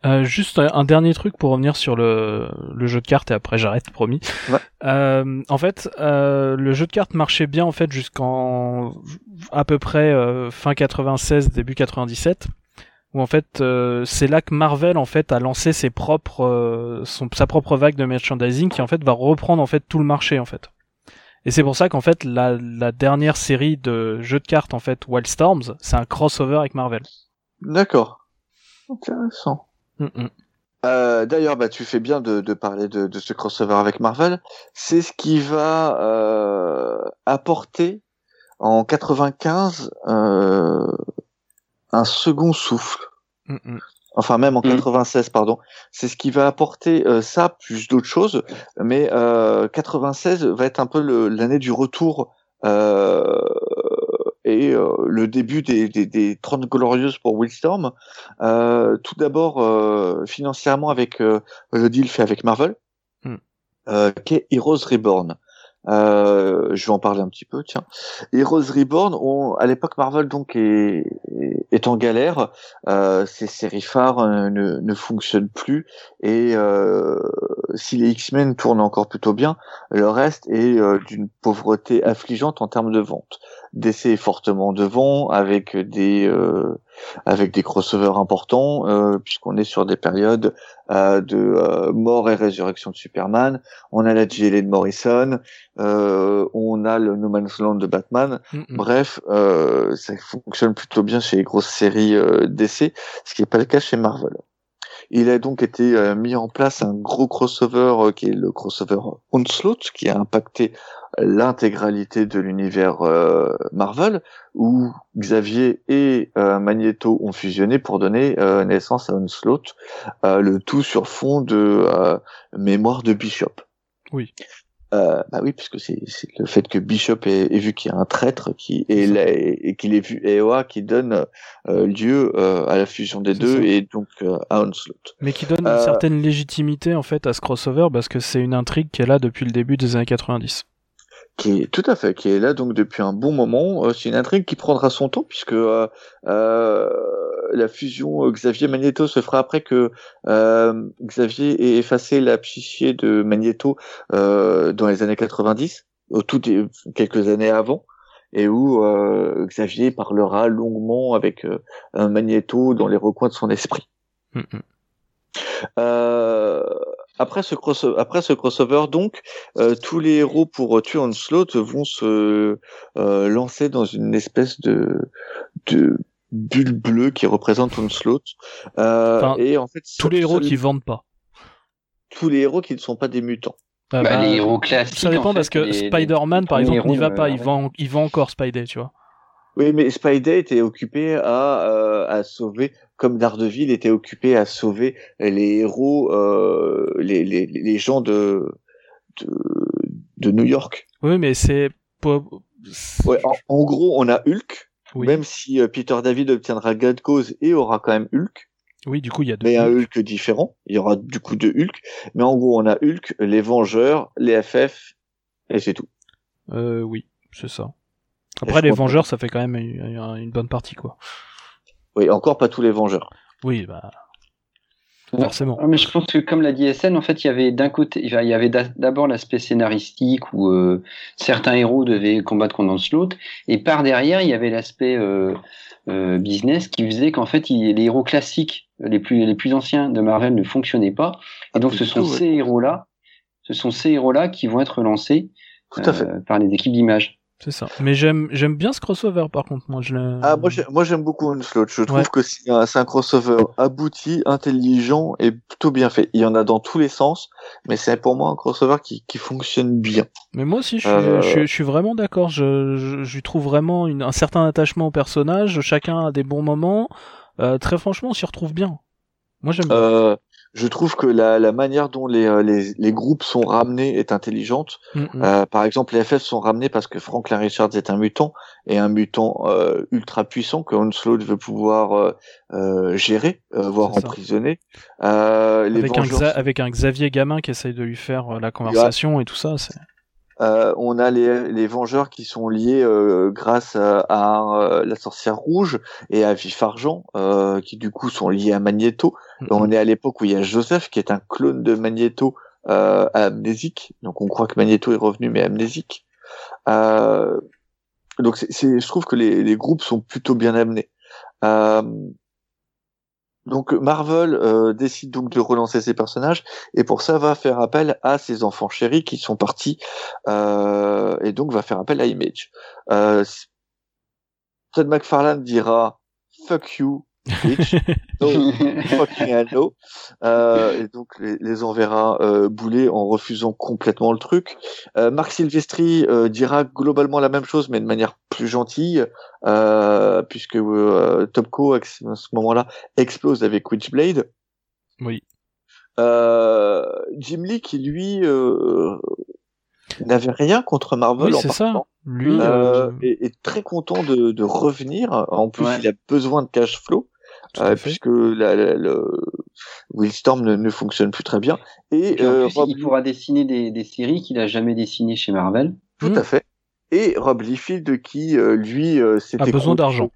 Euh, juste un dernier truc pour revenir sur le, le jeu de cartes et après j'arrête, promis.
Ouais.
Euh, en fait, euh, le jeu de cartes marchait bien en fait jusqu'en à peu près euh, fin 96, début 97, où en fait euh, c'est là que Marvel en fait a lancé ses propres euh, son, sa propre vague de merchandising qui en fait va reprendre en fait tout le marché en fait. Et c'est pour ça qu'en fait la, la dernière série de jeux de cartes en fait Wildstorms, c'est un crossover avec Marvel.
d'accord. Intéressant.
Mm, mm.
Euh, D'ailleurs, bah, tu fais bien de, de parler de, de ce crossover avec Marvel. C'est ce qui va euh, apporter en 95 euh, un second souffle.
Mm, mm.
Enfin, même en
Mhm.
96, pardon. C'est ce qui va apporter euh, ça plus d'autres choses. Mais euh, 96 va être un peu le- l'année du retour euh, et euh, le début des, des, des 30 glorieuses pour Willstorm. Euh, tout d'abord, euh, financièrement, avec euh, le deal fait avec Marvel, euh, qui est Heroes Reborn. Euh, je vais en parler un petit peu, tiens. Heroes Reborn, on, à l'époque Marvel donc est, est, en galère, euh, ces séries phares euh, ne, ne fonctionnent plus et euh, si les X-Men tournent encore plutôt bien, le reste est d'une pauvreté affligeante en termes de vente. DC est fortement devant avec des avec des crossovers importants euh, puisqu'on est sur des périodes euh, de euh, mort et résurrection de Superman. On a la JLA de Morrison, euh, on a le No Man's Land de Batman.
Mm, mm.
Bref, euh, ça fonctionne plutôt bien chez les grosses séries euh, DC, ce qui n'est pas le cas chez Marvel. Il a donc été euh, mis en place un gros crossover euh, qui est le crossover Onslaught, qui a impacté l'intégralité de l'univers euh, Marvel, où Xavier et Magneto ont fusionné pour donner naissance à Onslaught, le tout sur fond de mémoire de Bishop.
Oui.
Euh, bah oui, puisque c'est le fait que Bishop ait, vu qu'il y a un traître qui est et qu'il ait vu Eoa qui donne euh, lieu euh, à la fusion des deux et donc à Onslaught.
Mais qui donne une certaine légitimité en fait à ce crossover parce que c'est une intrigue qui est là depuis le début des années 90
qui est tout à fait, qui est là donc depuis un bon moment. c'est une intrigue qui prendra son temps puisque euh, la fusion Xavier Magneto se fera après que euh, Xavier ait effacé la psyché de Magneto euh, dans les années 90, au tout quelques années avant, et où euh, Xavier parlera longuement avec un Magneto dans les recoins de son esprit. Mm-hmm. Après ce crossover, après ce crossover donc, tous les héros pour tuer Onslaught vont se lancer dans une espèce de, de bulle bleue qui représente Onslaught. Euh, et en fait,
tous les héros qui vendent pas.
Tous les héros qui ne sont pas des mutants.
Ah bah, les héros classiques.
Ça dépend parce que Spider-Man, par exemple, n'y va pas. Il vend, il vend encore Spidey, tu vois.
Oui, mais Spidey était occupé à, euh, à sauver, comme Daredevil était occupé à sauver les héros, euh, les, les, les gens de, de, de New York.
Oui, mais c'est.
Ouais, en, en, gros, on a Hulk, même si euh, Peter David obtiendra gain de cause et aura quand même Hulk.
Oui, du coup, il y a deux.
Mais un Hulk différent. Il y aura du coup deux Hulk. Mais en gros, on a Hulk, les Vengeurs, les FF, et c'est tout.
Euh, oui, c'est ça. Après, les Vengeurs, ça fait quand même une, bonne partie, quoi.
Oui, encore pas tous les Vengeurs.
Oui, bah. Forcément.
mais je pense que comme l'a dit SN, en fait, il y avait d'un côté, il y avait d'abord l'aspect scénaristique où euh, certains héros devaient combattre contre Onslaught, et par derrière, il y avait l'aspect euh, euh, business qui faisait qu'en fait, les héros classiques, les plus les plus anciens de Marvel ne fonctionnaient pas, et donc ce sont ces héros-là, ce sont ces héros-là qui vont être lancés par les équipes d'image.
C'est ça. Mais j'aime j'aime bien ce crossover par contre moi je
Ah moi j'aime, moi j'aime beaucoup Onslaught. Je trouve que c'est un, un, crossover abouti, intelligent et plutôt bien fait. Il y en a dans tous les sens, mais c'est pour moi un crossover qui, qui fonctionne bien.
Mais moi aussi je suis, euh, je, suis vraiment d'accord. Je, je, je, trouve vraiment une, un certain attachement au personnage. Chacun a des bons moments. Euh, très franchement on s'y retrouve bien. Moi j'aime.
Euh, je trouve que la, la manière dont les, euh, les, les, groupes sont ramenés est intelligente. Mm, mm. Euh, par exemple, les FF sont ramenés parce que Franklin Richards est un mutant et un mutant euh, ultra puissant que Onslaught veut pouvoir euh, euh gérer, voire emprisonner.
les avec, un avec, un Xavier gamin qui essaye de lui faire la conversation et tout ça.
Euh, on a les, les, Vengeurs qui sont liés euh, grâce à, euh, la Sorcière Rouge et à Vif Argent, qui du coup sont liés à Magneto. Mm-hmm. On est à l'époque où il y a Joseph qui est un clone de Magneto amnésique. Donc on croit que Magneto est revenu mais amnésique. donc c'est, je trouve que les, les, groupes sont plutôt bien amenés. Donc Marvel euh, décide donc de relancer ses personnages et pour ça va faire appel à ses enfants chéris qui sont partis euh, et donc va faire appel à Image. Euh, Fred McFarlane dira fuck you bitch, no fucking no. Euh, et donc les, les enverra euh, bouler en refusant complètement le truc. Euh, Marc Silvestri euh, dira globalement la même chose mais de manière plus gentille euh, puisque euh, Topco à ce moment-là explose avec Witchblade.
Oui.
Jim Lee qui lui n'avait rien contre Marvel
oui, c'est ça. Lui
est, très content de, de revenir. En plus, il a besoin de cash flow. Euh, puisque la, la, le Willstorm ne, ne, fonctionne plus très bien. Et,
euh, il pourra dessiner des, des séries qu'il a jamais dessinées chez Marvel.
Tout à fait. Et Rob Liefeld, qui euh, lui euh,
a besoin d'argent,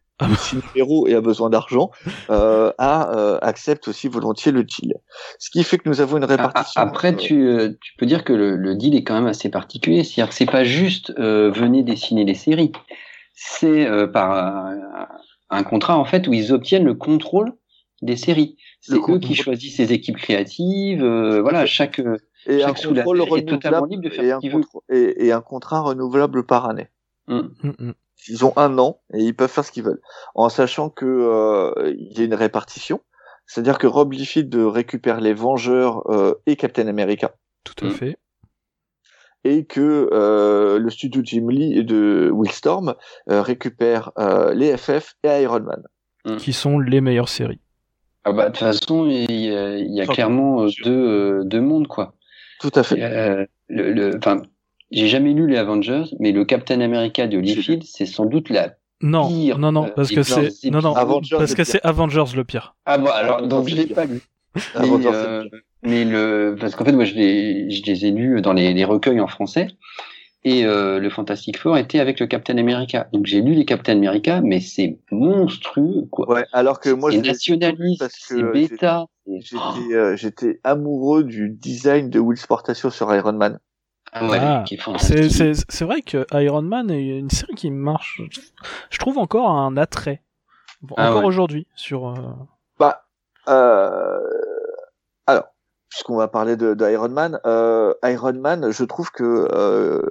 héros et a besoin d'argent, euh, a, accepte aussi volontiers le deal. Ce qui fait que nous avons une répartition.
Après, tu, tu peux dire que le, le, deal est quand même assez particulier, c'est-à-dire que c'est pas juste venez dessiner les séries, c'est par un contrat en fait où ils obtiennent le contrôle des séries. C'est eux qui choisissent les équipes créatives. Euh, voilà, chaque
et chaque un contrôle est totalement libre de faire et ce. Et, et, un contrat renouvelable par année. Mm. Mm, mm. Ils ont un an et ils peuvent faire ce qu'ils veulent, en sachant que euh, il y a une répartition. C'est-à-dire que Rob Liefeld récupère les Vengeurs et Captain America.
Tout à fait
et que euh, le studio Jim Lee de Willstorm euh, récupère euh, les FF et Iron Man.
Mm. Qui sont les meilleures séries.
Ah bah de toute façon, il y a, il y a clairement deux, deux mondes quoi.
Tout à fait.
le, le, enfin, j'ai jamais lu les Avengers, mais le Captain America de Liefeld, c'est sans doute la
non,
pire.
Non, non, parce que c'est non, non, Avengers parce que c'est Avengers le pire.
Ah bon, alors donc je l'ai pas lu. Mais, mais le parce qu'en fait moi je les je les ai lus dans les, les recueils en français et euh, le Fantastic Four était avec le Captain America. Donc j'ai lu les Captain America, mais c'est monstrueux quoi.
Ouais, alors que moi
c'est nationaliste, c'est bêta.
J'étais euh, j'étais amoureux du design de Will Sportatio sur Iron Man.
Ah ouais,
ah, c'est vrai que Iron Man est une série qui marche. Je trouve encore un attrait, ah encore aujourd'hui sur. Euh...
Bah, euh... puisqu'on va parler de, de Iron Man, euh, Iron Man, je trouve que euh,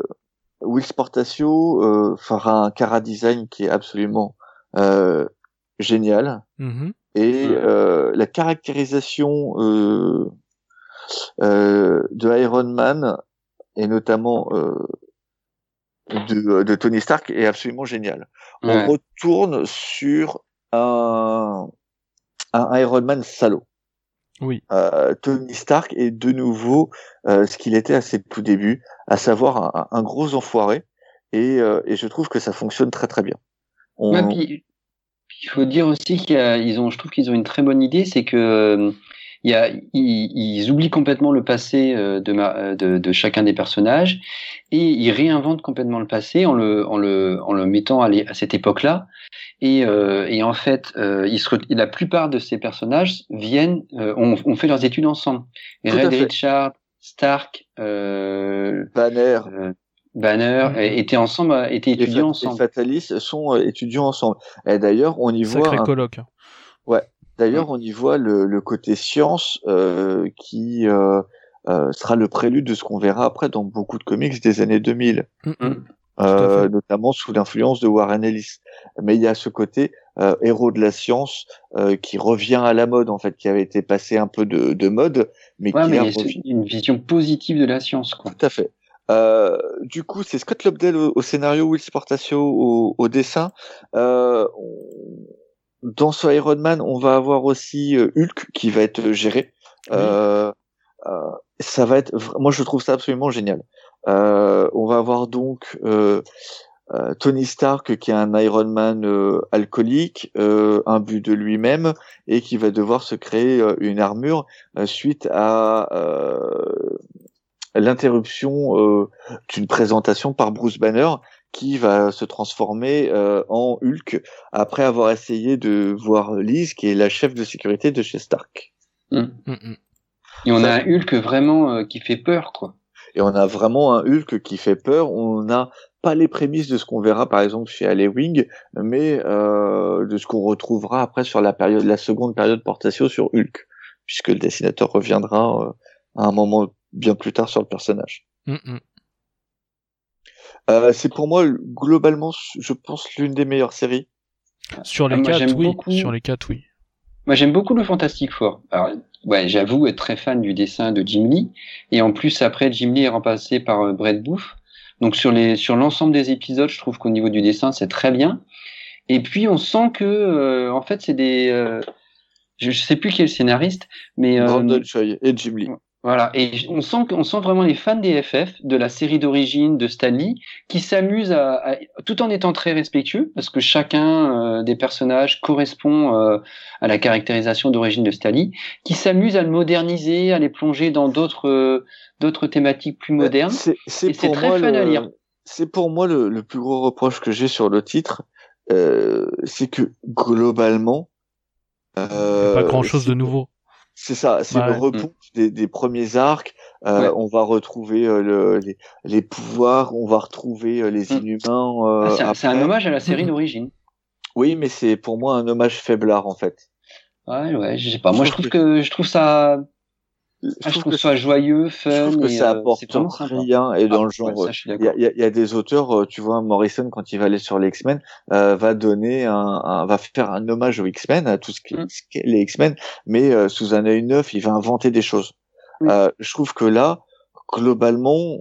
Will Sportatio euh, fera un cara design qui est absolument euh, génial.
Mm-hmm.
Et euh, la caractérisation euh, euh, de Iron Man et notamment euh, de, de, Tony Stark est absolument génial. On retourne sur un, un Iron Man salaud.
Oui.
Euh, Tony Stark est de nouveau euh, ce qu'il était à ses tout débuts, à savoir un, un gros enfoiré, et, euh, et, je trouve que ça fonctionne très très bien.
On... il faut dire aussi qu'ils ont, je trouve qu'ils ont une très bonne idée, c'est que euh, il y a, ils, ils, oublient complètement le passé euh, de, ma, de, de, chacun des personnages et ils réinventent complètement le passé en le, en le, en le mettant à, à cette époque-là. Et, euh, et, en fait, euh, ils se, la plupart de ces personnages viennent, euh, ont, ont, fait leurs études ensemble. Et Red Richard, Stark, euh,
Banner,
Banner mm-hmm. étaient ensemble, étaient étudiants ensemble.
Les Fatalis sont étudiants ensemble. Et d'ailleurs, on y voit.
Sacré colloque.
Ouais. D'ailleurs, on y voit le, le côté science euh, qui euh, euh, sera le prélude de ce qu'on verra après dans beaucoup de comics des années 2000,
mm
notamment sous l'influence de Warren Ellis. Mais il y a ce côté héros de la science qui revient à la mode en fait, qui avait été passé un peu de, de mode, mais
ouais,
qui
mais a une vision positive de la science. Quoi.
Tout à fait. Euh, du coup, c'est Scott Lobdell au, au, scénario, Will Sportatio au, au dessin. Euh, on, dans ce Iron Man, on va avoir aussi euh, Hulk qui va être géré. Euh, euh, ça va être, moi je trouve ça absolument génial. Euh, on va avoir donc euh, Tony Stark qui est un Iron Man alcoolique, un but de lui-même et qui va devoir se créer une armure suite à l'interruption d'une présentation par Bruce Banner qui va se transformer euh, en Hulk après avoir essayé de voir Liz, qui est la chef de sécurité de chez Stark.
Mmh. Mmh, Et on a un Hulk vraiment euh, qui fait peur, quoi.
Et on a vraiment un Hulk qui fait peur. On n'a pas les prémices de ce qu'on verra par exemple chez Wing, mais euh, de ce qu'on retrouvera après sur la période, la seconde période portation sur Hulk, puisque le dessinateur reviendra euh, à un moment bien plus tard sur le personnage.
Mmh,
euh, c'est pour moi globalement, je pense l'une des meilleures séries.
Sur les ah, quatre, oui. Beaucoup... Sur les quatre, oui.
Moi, j'aime beaucoup le Fantastic Four. Alors, ouais, j'avoue être très fan du dessin de Jim Lee. Et en plus, après, Jim Lee est remplacé par euh, Brett Booth. Donc, sur les, sur l'ensemble des épisodes, je trouve qu'au niveau du dessin, c'est très bien. Et puis, on sent que, euh, en fait, c'est des, euh, je, je sais plus qui est le scénariste, mais,
Brandon Choi et Jim Lee.
Voilà, et on sent qu'on sent vraiment les fans des FF, de la série d'origine de Stanley, qui s'amusent à, tout en étant très respectueux, parce que chacun euh, des personnages correspond euh, à la caractérisation d'origine de Stanley, qui s'amusent à le moderniser, à les plonger dans d'autres euh, d'autres thématiques plus modernes. C'est très fun à lire.
C'est pour moi le, le, plus gros reproche que j'ai sur le titre, c'est que globalement,
pas grand chose de nouveau.
C'est ça, c'est le repos des, des, premiers arcs. Euh, On va retrouver euh, le, les, les, pouvoirs, on va retrouver euh, les mm. inhumains.
Euh, ah, c'est un hommage à la série d'origine.
Oui, mais c'est pour moi un hommage faiblard en fait.
Ouais, ouais, je sais pas. Moi, je trouve que je trouve ça ah, je trouve que, ça joyeux, fun.
Je trouve que ça
euh,
apporte rien et dans ah, le genre. Il y, a, y, a, des auteurs, euh, tu vois, Morrison quand il va aller sur les X-Men, euh, va donner un, un, va faire un hommage aux X-Men, à tout ce qui, mm. les X-Men, mais euh, sous un œil neuf, il va inventer des choses. Euh, je trouve que là, globalement,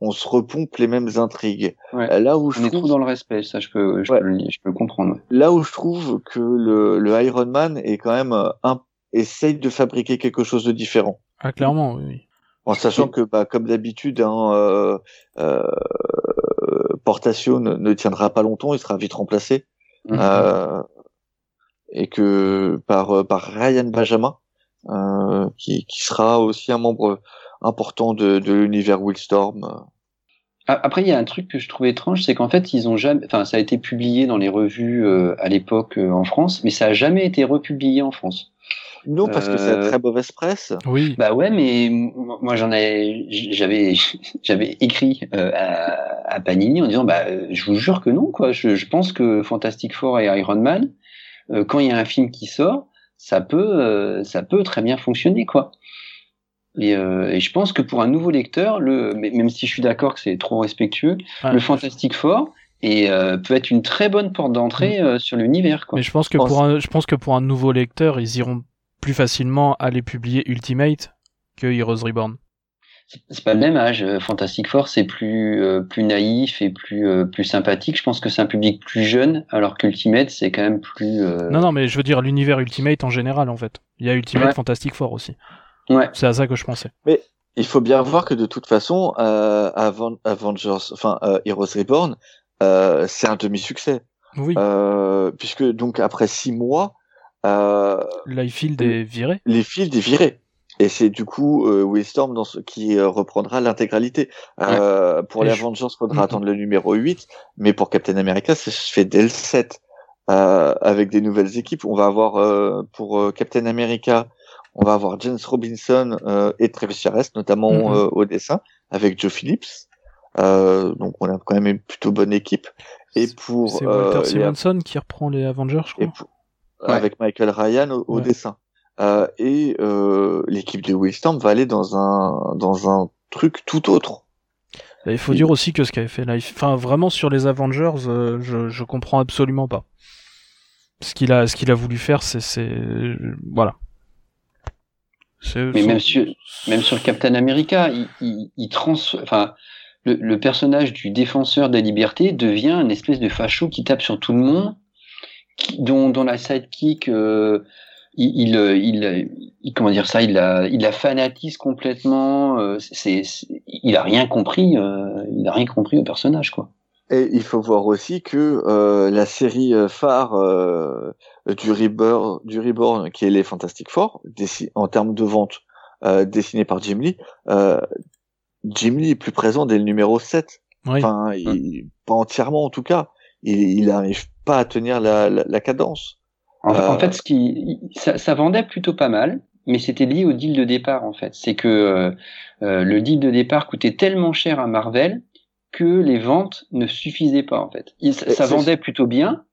on se repompe les mêmes intrigues.
Ouais. Là où je on trouve... est trop dans le respect, ça je peux, je, peux, je peux comprendre.
Là où je trouve que le, le Iron Man est quand même un essaye de fabriquer quelque chose de différent.
Ah, clairement, oui.
En sachant que, bah, comme d'habitude, hein, euh, euh, Portatio ne, tiendra pas longtemps, il sera vite remplacé. Mhm. Euh, et que par, euh, par Ryan Benjamin, euh, qui, qui sera aussi un membre important de, de l'univers Willstorm.
Après, il y a un truc que je trouve étrange, c'est qu'en fait, ils ont jamais, enfin, ça a été publié dans les revues euh, à l'époque euh, en France, mais ça a jamais été republié en France.
Non, parce que c'est très mauvaise presse.
Oui.
Bah ouais, mais moi j'en ai, j'avais, j'avais écrit euh, à, à, Panini en disant, bah, je vous jure que non, quoi. Je, je pense que Fantastic Four et Iron Man, euh, quand il y a un film qui sort, ça peut, euh, ça peut très bien fonctionner, quoi. Et, et, je pense que pour un nouveau lecteur, le, même si je suis d'accord que c'est trop respectueux, le Fantastic Four, et euh, peut être une très bonne porte d'entrée mm. sur l'univers.
Mais je pense que pour un, je pense que pour un nouveau lecteur, ils iront plus facilement aller publier Ultimate que Heroes Reborn.
C'est pas le même âge. Euh, Fantastic Four, c'est plus euh, plus naïf et plus euh, plus sympathique. Je pense que c'est un public plus jeune, alors qu'Ultimate, c'est quand même plus.
Non, non, mais je veux dire l'univers Ultimate en général, en fait. Il y a Ultimate Fantastic Four aussi.
Ouais.
C'est à ça que je pensais.
Mais il faut bien voir que de toute façon, Avengers, enfin Heroes Reborn, c'est un demi-succès.
Oui.
puisque donc après six mois,
euh, Field est viré.
Les Field est viré. Et c'est du coup euh, Willstorm dans ce, qui euh, reprendra l'intégralité. Euh, pour les Avengers, il faudra attendre le numéro 8, mais pour Captain America, ça se fait dès le 7. Euh, avec des nouvelles équipes. On va avoir euh, pour Captain America, on va avoir James Robinson et Travis Charest, notamment mm-hmm. au dessin, avec Joe Phillips. donc on a quand même une plutôt bonne équipe. Et pour
c'est Walter Simonson qui reprend les Avengers, je crois
avec Michael Ryan au, dessin. Euh, et euh, l'équipe de Willstorm va aller dans un dans un truc tout autre.
il faut dire aussi que ce qu'avait fait Life, enfin vraiment sur les Avengers, euh, je je comprends absolument pas. Ce qu'il a ce qu'il a voulu faire, c'est c'est voilà.
Mais même sur même sur Captain America, il il, il trans, enfin le, le, personnage du défenseur des libertés devient une espèce de facho qui tape sur tout le monde dont, dont la sidekick, euh, il, il, il, comment dire ça, il la, il la fanatise complètement. Euh, c'est, il a rien compris, euh, il a rien compris au personnage, quoi.
Et il faut voir aussi que euh, la série phare euh, du Reborn, du Reborn, qui est les Fantastic Four, en termes de vente, euh, dessinée par Jim Lee, Jim Lee est plus présent dès le numéro 7. Enfin, il, pas entièrement en tout cas. Il, il arrive pas à tenir la, la, cadence.
En, euh, fait, ce qui, ça, ça, vendait plutôt pas mal, mais c'était lié au deal de départ en fait. C'est que euh, euh, le deal de départ coûtait tellement cher à Marvel que les ventes ne suffisaient pas en fait. ça, vendait plutôt bien,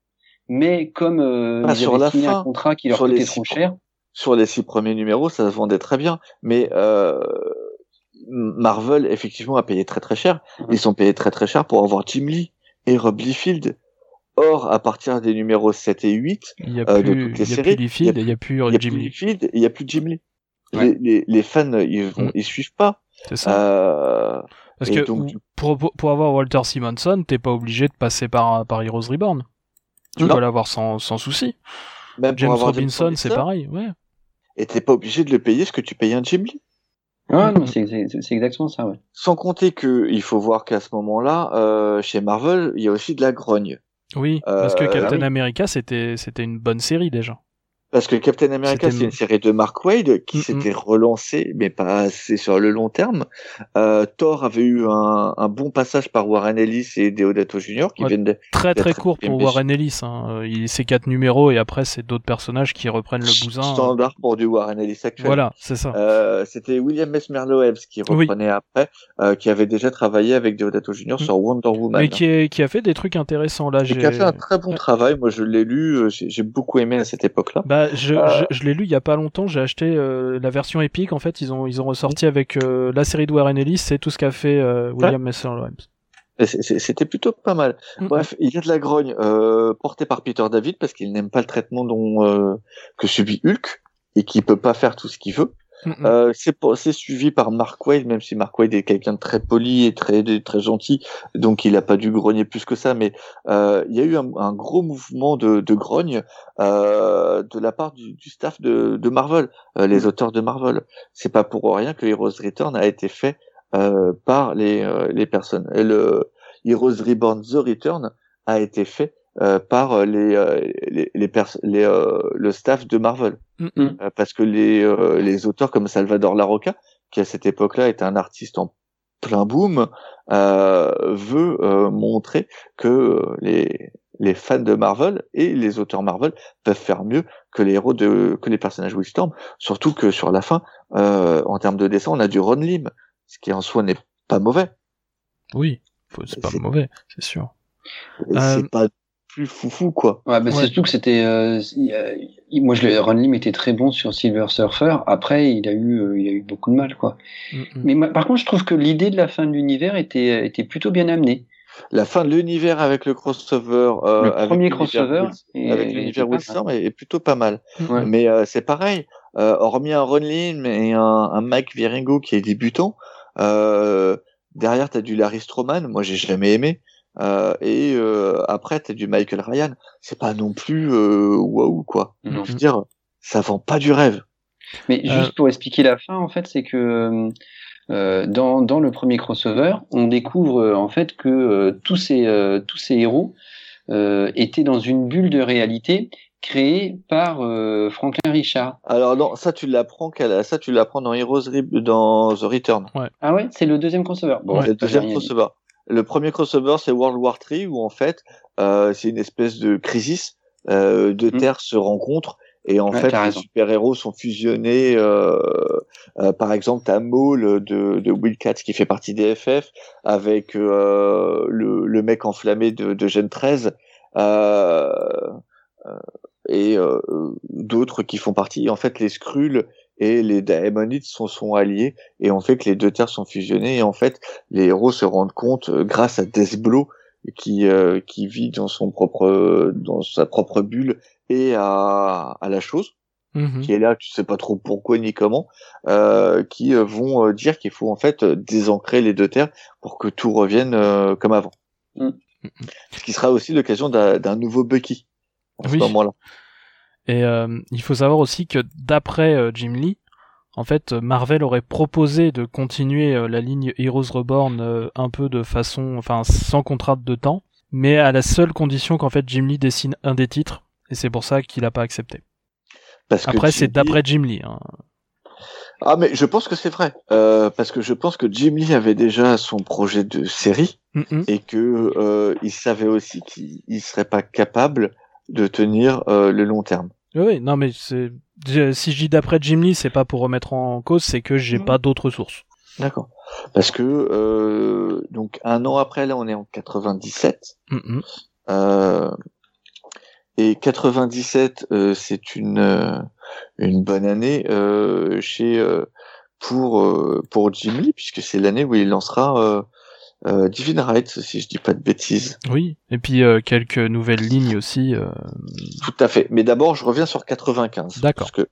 mais comme euh,
ah, sur la fin,
un contrat qui leur coûtait trop cher.
Sur les six premiers numéros, ça se vendait très bien, mais euh, Marvel effectivement a payé très très cher. Mhm. Ils sont payés très très cher pour avoir Jim Lee et Rob Liefeld Or, à partir des numéros 7 et 8
il y a euh, plus, de toutes les séries, il n'y a, plus Jim Lee.
Il n'y a plus Jim Lee. Les, les, les, fans, ils, vont, mm. ils suivent pas.
C'est ça. Euh, Parce que donc... pour, pour avoir Walter Simonson, t'es pas obligé de passer par, par Heroes Reborn. Tu peux l'avoir sans, sans souci. Même James Robinson, c'est pareil, ouais.
Et t'es pas obligé de le payer ce que tu payes un Jim Lee.
Non, c'est exactement ça, ouais.
Sans compter que il faut voir qu'à ce moment-là, euh, chez Marvel, il y a aussi de la grogne.
Oui, parce que euh, Captain America, c'était c'était une bonne série déjà.
Parce que Captain America, c'est une série de Mark Wade qui s'était relancée, mais pas assez sur le long terme. Euh, Thor avait eu un, un, bon passage par Warren Ellis et Deodato Jr. qui viennent de,
très très court pour Warren Ellis. Hein. Il c'est quatre numéros et après c'est d'autres personnages qui reprennent le bousin.
Standard pour du Warren Ellis actuel.
Voilà, c'est ça.
Euh, C'était William S. Merlo-Ebbs qui reprenait après, euh, qui avait déjà travaillé avec Deodato Jr. Mm. sur Wonder Woman.
Mais qui, est, qui a fait des trucs intéressants là.
Et qui a fait un très bon travail. Moi, je l'ai lu. Euh, j'ai beaucoup aimé à cette époque-là.
Bah, Bah, je, je, je l'ai lu il y a pas longtemps. J'ai acheté euh, la version épique. En fait, ils ont ils ont ressorti avec euh, la série de Warren Ellis c'est tout ce qu'a fait euh, William Messer
C'était plutôt pas mal.
Mm.
Bref, il y a de la grogne euh, portée par Peter David parce qu'il n'aime pas le traitement dont euh, que subit Hulk et qui peut pas faire tout ce qu'il veut.
Mm, mm.
Euh, c'est suivi par Mark Wade, même si Mark Wade est quelqu'un de très poli et très très gentil, donc il a pas dû grogner plus que ça. Mais euh, il y a eu un, un gros mouvement de, de grogne euh, de la part du, du staff de, de Marvel, euh, les auteurs de Marvel. C'est pas pour rien que Heroes Return a été fait euh, par les euh, les personnes. Et le Heroes Reborn The Return a été fait euh, par euh, les euh, les les, pers- les euh, le staff de Marvel.
Mm,
mm.
Euh, parce que les euh, les auteurs comme Salvador Larroca qui à cette époque-là était un artiste en plein boom euh, veut euh, montrer que les les fans de Marvel et les auteurs Marvel peuvent faire mieux que les héros de que les personnages Wildstorm surtout que sur la fin euh, en termes de dessin on a du Ron Lim ce qui en soi n'est pas mauvais
Oui, c'est pas mauvais, c'est sûr. Euh,
pas plus foufou quoi
Ouais, bah,
Ouais.
c'est surtout que c'était. euh, moi, je l'ai- Ron Lim était très bon sur Silver Surfer. Après, il a eu, euh, il a eu beaucoup de mal, quoi.
Mm, mm.
Mais moi, par contre, je trouve que l'idée de la fin de l'univers était, était plutôt bien amenée.
la fin de l'univers avec le crossover euh,
Le
avec
premier
l'univers
crossover
avec l'univers. Wildstorm est, est plutôt pas mal
Ouais.
Mais euh, c'est pareil, euh, hormis un Ron Lim et un, un Mike Virengo qui est débutant, euh, derrière t'as du Larry Stroman, moi j'ai jamais aimé, euh, et euh, après t'as du Michael Ryan. C'est pas non plus euh, waouh quoi.
Non.
Je veux dire, ça vend pas du rêve.
Mais
Euh,
juste pour expliquer la fin, en fait, c'est que euh, dans, dans le premier crossover, on découvre euh, en fait que euh, tous ces euh, tous ces héros euh, étaient dans une bulle de réalité créée par euh, Franklin Richard.
Alors non, ça tu l'apprends ça tu l'apprends dans Heroes Re- dans The Return.
Ah ouais, c'est le deuxième crossover. Bon,
le deuxième crossover. Le premier crossover c'est World War 3 où en fait euh, c'est une espèce de crisis, euh, deux
Mm.
terres se rencontrent et en
Ouais,
fait les super-héros sont fusionnés. Euh, euh, par exemple, t'as Maul de, de Wildcats qui fait partie des FF avec euh, le, le mec enflammé de, de Gen 13 euh, euh, et euh, d'autres qui font partie. En fait, les Skrulls et les Daemonites sont, sont alliés et on fait que les deux terres sont fusionnées et en fait les héros se rendent compte euh, grâce à Deathblow qui euh, qui vit dans son propre dans sa propre bulle et à, à la chose
Mhm.
qui est là, tu sais pas trop pourquoi ni comment, euh, qui euh, vont euh, dire qu'il faut en fait désancrer les deux terres pour que tout revienne euh, comme avant.
Mm.
Ce qui sera aussi l'occasion d'un d'un nouveau Bucky en
Oui.
ce moment-là.
Et euh, il faut savoir aussi que d'après euh, Jim Lee, en fait, euh, Marvel aurait proposé de continuer euh, la ligne Heroes Reborn un peu de façon, enfin, sans contrainte de temps, mais à la seule condition qu'en fait Jim Lee dessine un des titres, et c'est pour ça qu'il a pas accepté.
Parce
Après, c'est
Lee-
d'après Jim Lee. Hein.
Ah mais je pense que c'est vrai parce que je pense que Jim Lee avait déjà son projet de série et que il savait aussi qu'il il serait pas capable de tenir le long terme.
Oui, oui, non, mais c'est si je dis d'après Jim Lee, c'est pas pour remettre en cause, c'est que j'ai
Mhm.
pas d'autres sources.
D'accord. Parce que euh, donc un an après là on est en 97
Mhm.
Euh, et 97, euh, c'est une une bonne année euh, chez euh, pour euh, pour Jim Lee puisque c'est l'année où il lancera euh, euh, Divine Rights si je dis pas de bêtises.
Oui, et puis euh, quelques nouvelles lignes aussi. euh,
Tout à fait. Mais d'abord, je reviens sur 95.
D'accord.
Parce que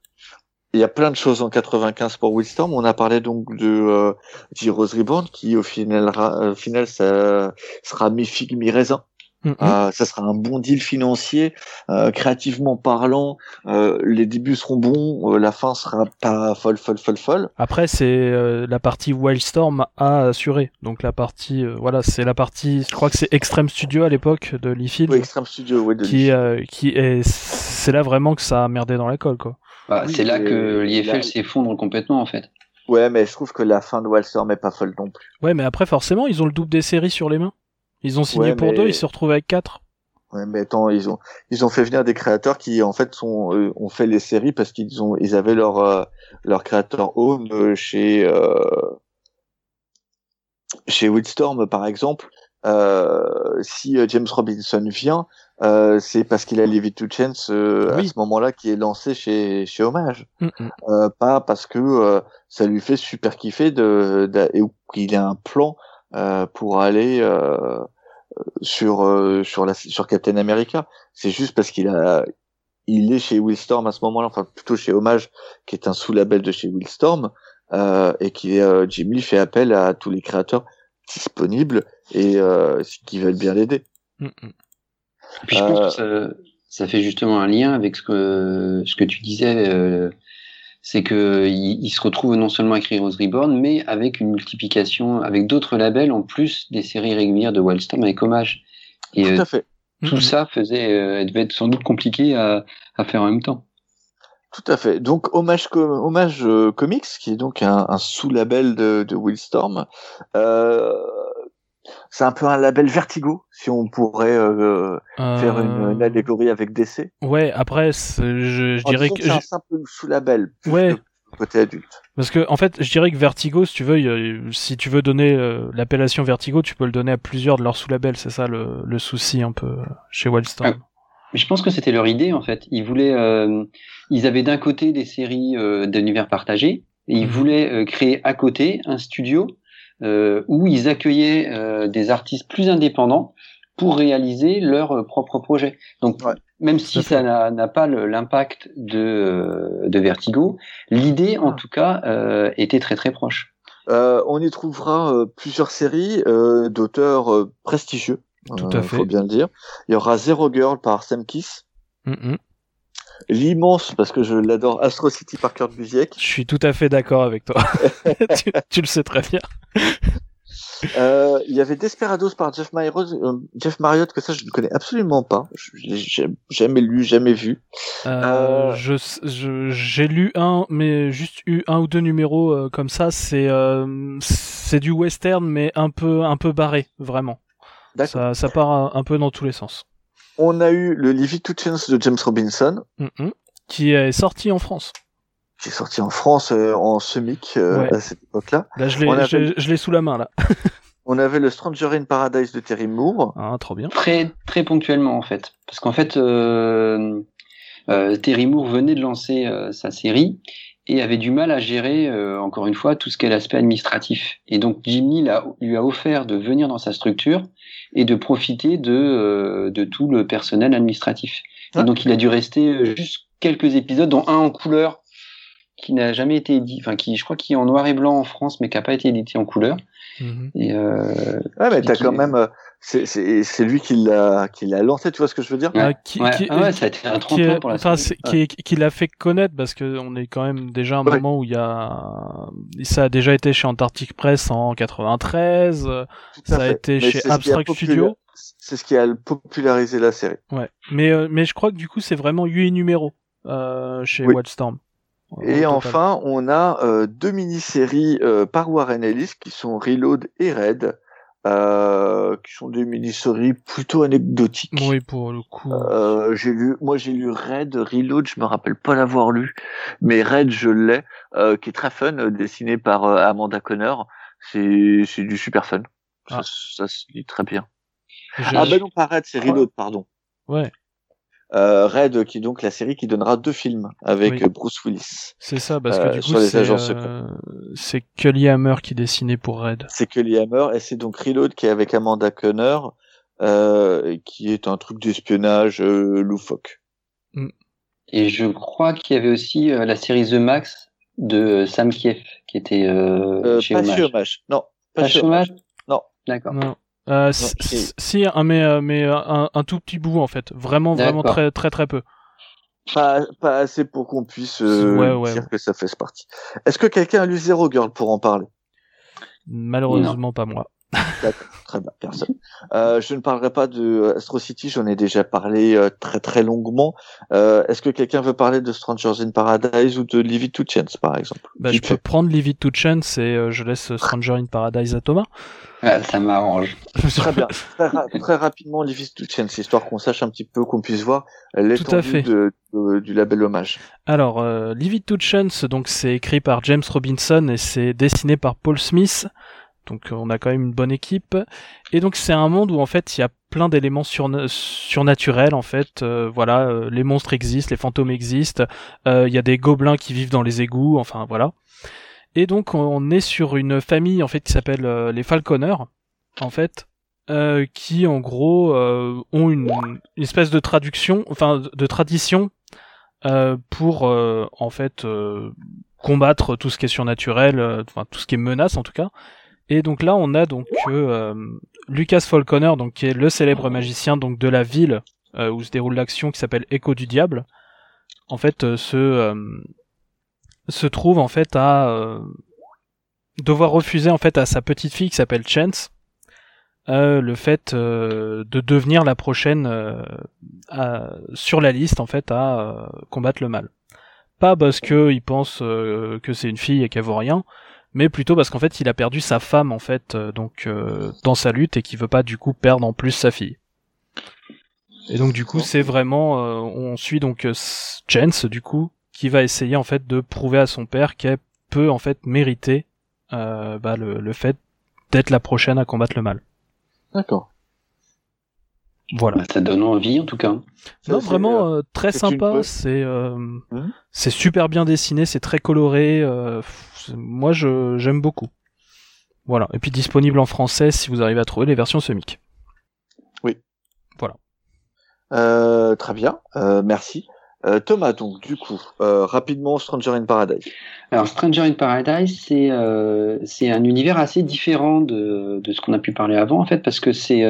il y a plein de choses en 95 pour Wildstorm. On a parlé donc de euh, Heroes Reborn qui au final, ra- au final ça sera mi figue mi raisin.
Mhm.
Euh, ça sera un bon deal financier, euh, créativement parlant. euh, les débuts seront bons, euh, la fin sera pas folle, folle, folle, folle.
Après, c'est euh, la partie Wildstorm à assurer. Donc la partie, euh, voilà, c'est la partie. Je crois que c'est Extreme Studio à l'époque de Liefeld,
Oui, Extreme Studio, ouais, de
qui, euh, qui est, c'est là vraiment que ça a merdé dans la colle, quoi.
Bah,
Oui,
c'est là que l'IFL s'effondre complètement, en fait.
Ouais, mais je trouve que la fin de Wildstorm est pas folle non plus.
Ouais, mais après, forcément, ils ont le double des séries sur les mains. Ils ont signé
Ouais,
pour
mais-
deux, ils se retrouvent avec quatre.
Ouais, mais attends, ils ont ils ont fait venir des créateurs qui en fait sont euh, ont fait les séries parce qu'ils ont ils avaient leur euh, leur créateur home euh, chez euh, chez Wildstorm par exemple. Si James Robinson vient, c'est parce qu'il a Levi Two Chance à ce moment-là qui est lancé chez chez Hommage,
Mm,
pas parce que ça lui fait super kiffer de, de et qu'il a un plan pour aller euh, sur euh, sur la sur Captain America. C'est juste parce qu'il a il est chez Willstorm à ce moment-là, enfin plutôt chez Hommage, qui est un sous-label de chez Willstorm, euh, et qui euh, Jim Lee fait appel à tous les créateurs disponibles et euh, qui veulent bien l'aider.
Mm, mm.
Et puis je pense que ça, ça fait justement un lien avec ce que, ce que tu disais, euh, c'est que il, il se retrouve non seulement avec Heroes Reborn, mais avec une multiplication, avec d'autres labels en plus des séries régulières de Wildstorm avec Hommage. Et
Tout
euh,
à fait.
tout
Mm, mm.
ça faisait, euh, devait être sans doute compliqué à, à faire en même temps.
Tout à fait. Donc Hommage, Com- Hommage euh, Comics, qui est donc un, un sous-label de, de Willstorm, euh, c'est un peu un label Vertigo, si on pourrait euh, faire une, une
Euh,
allégorie avec DC.
Ouais, après, je, dirais que,
c'est un simple sous-label,
Ouais.
côté adulte.
parce que en fait, je dirais que Vertigo, si tu veux, il y a- si tu veux donner euh, l'appellation Vertigo, tu peux le donner à plusieurs de leurs sous-labels. C'est ça le, le souci un peu chez Wildstorm.
Mais je pense que c'était leur idée en fait. Ils voulaient, euh, ils avaient d'un côté des séries euh, d'univers partagés et ils
Mhm.
voulaient euh, créer à côté un studio euh, où ils accueillaient euh, des artistes plus indépendants pour réaliser leurs euh, propres projets. Donc
Ouais.
même si ça n'a pas l'impact de, euh, de Vertigo, l'idée en tout cas euh, était très très proche.
Euh, on y trouvera euh, plusieurs séries euh, d'auteurs euh, prestigieux.
Tout
euh,
à fait.
Faut bien le dire. Il y aura Zero Girl par Sam Kiss,
Mm.
L'immense parce que je l'adore Astro City par Kurt Busiek.
Je suis tout à fait d'accord avec toi. tu, tu le sais très bien.
Euh, il y avait Desperados par Jeff Marriott, euh, Jeff Marriott que ça je ne connais absolument pas. Je, l'ai jamais- lu, jamais vu.
Euh,
Euh,
je je- j'ai lu un, mais juste eu un ou deux numéros comme ça. C'est c'est du western, mais un peu un peu barré, vraiment. Ça, ça part un, un peu dans tous les sens.
On a eu le Livy Two Chance de James Robinson
Mm, mm. Qui est sorti en France.
qui est sorti en France euh, en semic euh,
Ouais.
à cette époque-là.
Là, je l'ai
avait-
sous la main là.
On avait le Stranger in Paradise de Terry Moore.
Ah, trop bien.
Très très ponctuellement en fait, parce qu'en fait euh, euh, Terry Moore venait de lancer euh, sa série et avait du mal à gérer euh, encore une fois tout ce qu'est l'aspect administratif. Et donc Jim Lee l'a- lui a offert de venir dans sa structure et de profiter de euh, de tout le personnel administratif.
Ah.
Et donc il a dû rester euh, juste quelques épisodes, dont un en couleur qui n'a jamais été édité, enfin qui je crois qui est en noir et blanc en France mais qui n'a pas été édité en couleur.
Mhm.
Et euh,
Ouais, mais t'as quand même, euh, c'est c'est c'est lui qui l'a qui l'a lancé. Tu vois ce que je veux dire
Ouais.
Euh, qui,
ouais,
qui-
ah ouais, ça a été un
qui,
tremplin
est-
pour la
enfin,
série.
c'est- qui, qui l'a fait connaître parce que on est quand même déjà à un
Ouais.
moment où il y a ça a déjà été chez Antarctic Press en 93 euh,
Tout à
ça a été
Mais
chez Abstract Studio.
C'est ce qui a popularisé la série.
ouais mais euh, mais je crois que du coup c'est vraiment 8 numéros euh, chez
Oui.
Wildstorm Au
Et enfin, on a euh, deux mini-séries euh, par Warren Ellis qui sont Reload et Red, euh, qui sont des mini-séries plutôt anecdotiques.
oui pour le coup
Euh, j'ai lu, moi j'ai lu Red, Reload, je me rappelle pas l'avoir lu, mais Red je l'ai, euh, qui est très fun, euh, dessiné par Amanda Conner. C'est c'est du super fun. Ça,
Ah.
ça se lit très bien. Ah ben non, pas Red, c'est Reload, pardon.
ouais
Euh, Red, qui est donc la série qui donnera deux films avec
Oui.
Bruce Willis.
c'est ça parce que
Euh,
du coup
sur
c'est euh, c'est Cully Hammer qui dessinait pour Red
C'est Kelly Hammer et c'est donc Reload qui est avec Amanda Conner, euh, qui est un truc d'espionnage euh, loufoque.
Et je crois qu'il y avait aussi euh, la série The Max de euh, Sam Kief qui était euh,
Euh,
chez
pas
Hommage.
Hommage. Non. Pas,
Pas
chez
chez Hommage
Non.
D'accord.
Non euh, si,
c'est-
si, un- mais euh, mais euh, un, un tout petit bout en fait. Vraiment vraiment très très très peu.
Pas, pas assez pour qu'on puisse euh,
Ouais, ouais,
dire
ouais.
que ça fait partie. Est-ce que quelqu'un a lu Zero Girl pour en parler?
Malheureusement pas moi
très bien, personne. Euh, je ne parlerai pas de Astro City, j'en ai déjà parlé euh, très très longuement. Euh, Est-ce que quelqu'un veut parler de Strangers in Paradise ou de Leave It to Chance, par exemple?
Bah, je peux prendre Live It to Chance et euh, je laisse Stranger in Paradise à Thomas.
Ah, ça m'arrange.
Très bien. Très, ra- très rapidement, Leave It to Chance, histoire qu'on sache un petit peu, qu'on puisse voir l'étendue de, de- du label hommage.
Alors, euh, Live It to Chance, donc c'est écrit par James Robinson et c'est dessiné par Paul Smith. Donc on a quand même une bonne équipe. Et donc c'est un monde où en fait il y a plein d'éléments surnaturels en fait. voilà, les monstres existent, les fantômes existent. Il y a des gobelins qui vivent dans les égouts. Enfin voilà. Et donc on est sur une famille en fait qui s'appelle les Falconers en fait, qui en gros ont une, une, espèce de traduction, enfin de tradition euh, pour euh, en fait euh, combattre tout ce qui est surnaturel, enfin tout ce qui est menace en tout cas. Et donc là, on a donc Lucas Falconer, donc qui est le célèbre magicien donc de la ville où se déroule l'action, qui s'appelle Écho du Diable. En fait, se se trouve en fait à devoir refuser en fait à sa petite fille qui s'appelle Chance euh, le fait euh, de devenir la prochaine euh, sur la liste en fait à combattre le mal. Pas parce que il pense que c'est une fille et qu'elle vaut rien, mais plutôt parce qu'en fait il a perdu sa femme en fait donc dans sa lutte et qu'il veut pas du coup perdre en plus sa fille. Et donc du coup c'est vraiment on suit donc Chance du coup qui va essayer en fait de prouver à son père qu'elle peut en fait mériter bah, le, le fait d'être la prochaine à combattre le mal.
D'accord.
Voilà.
Bah, ça donne envie en tout cas.
Non, vraiment euh, très sympa. C'est euh, hein? c'est super bien dessiné, c'est très coloré. Euh, moi, je j'aime beaucoup. Voilà. Et puis disponible en français si vous arrivez à trouver les versions semic.
Oui.
Voilà.
très bien. merci. Euh, Thomas, donc, du coup, euh, rapidement, Stranger in Paradise.
Alors, Stranger in Paradise, c'est euh, c'est un univers assez différent de, de ce qu'on a pu parler avant, en fait, parce que c'est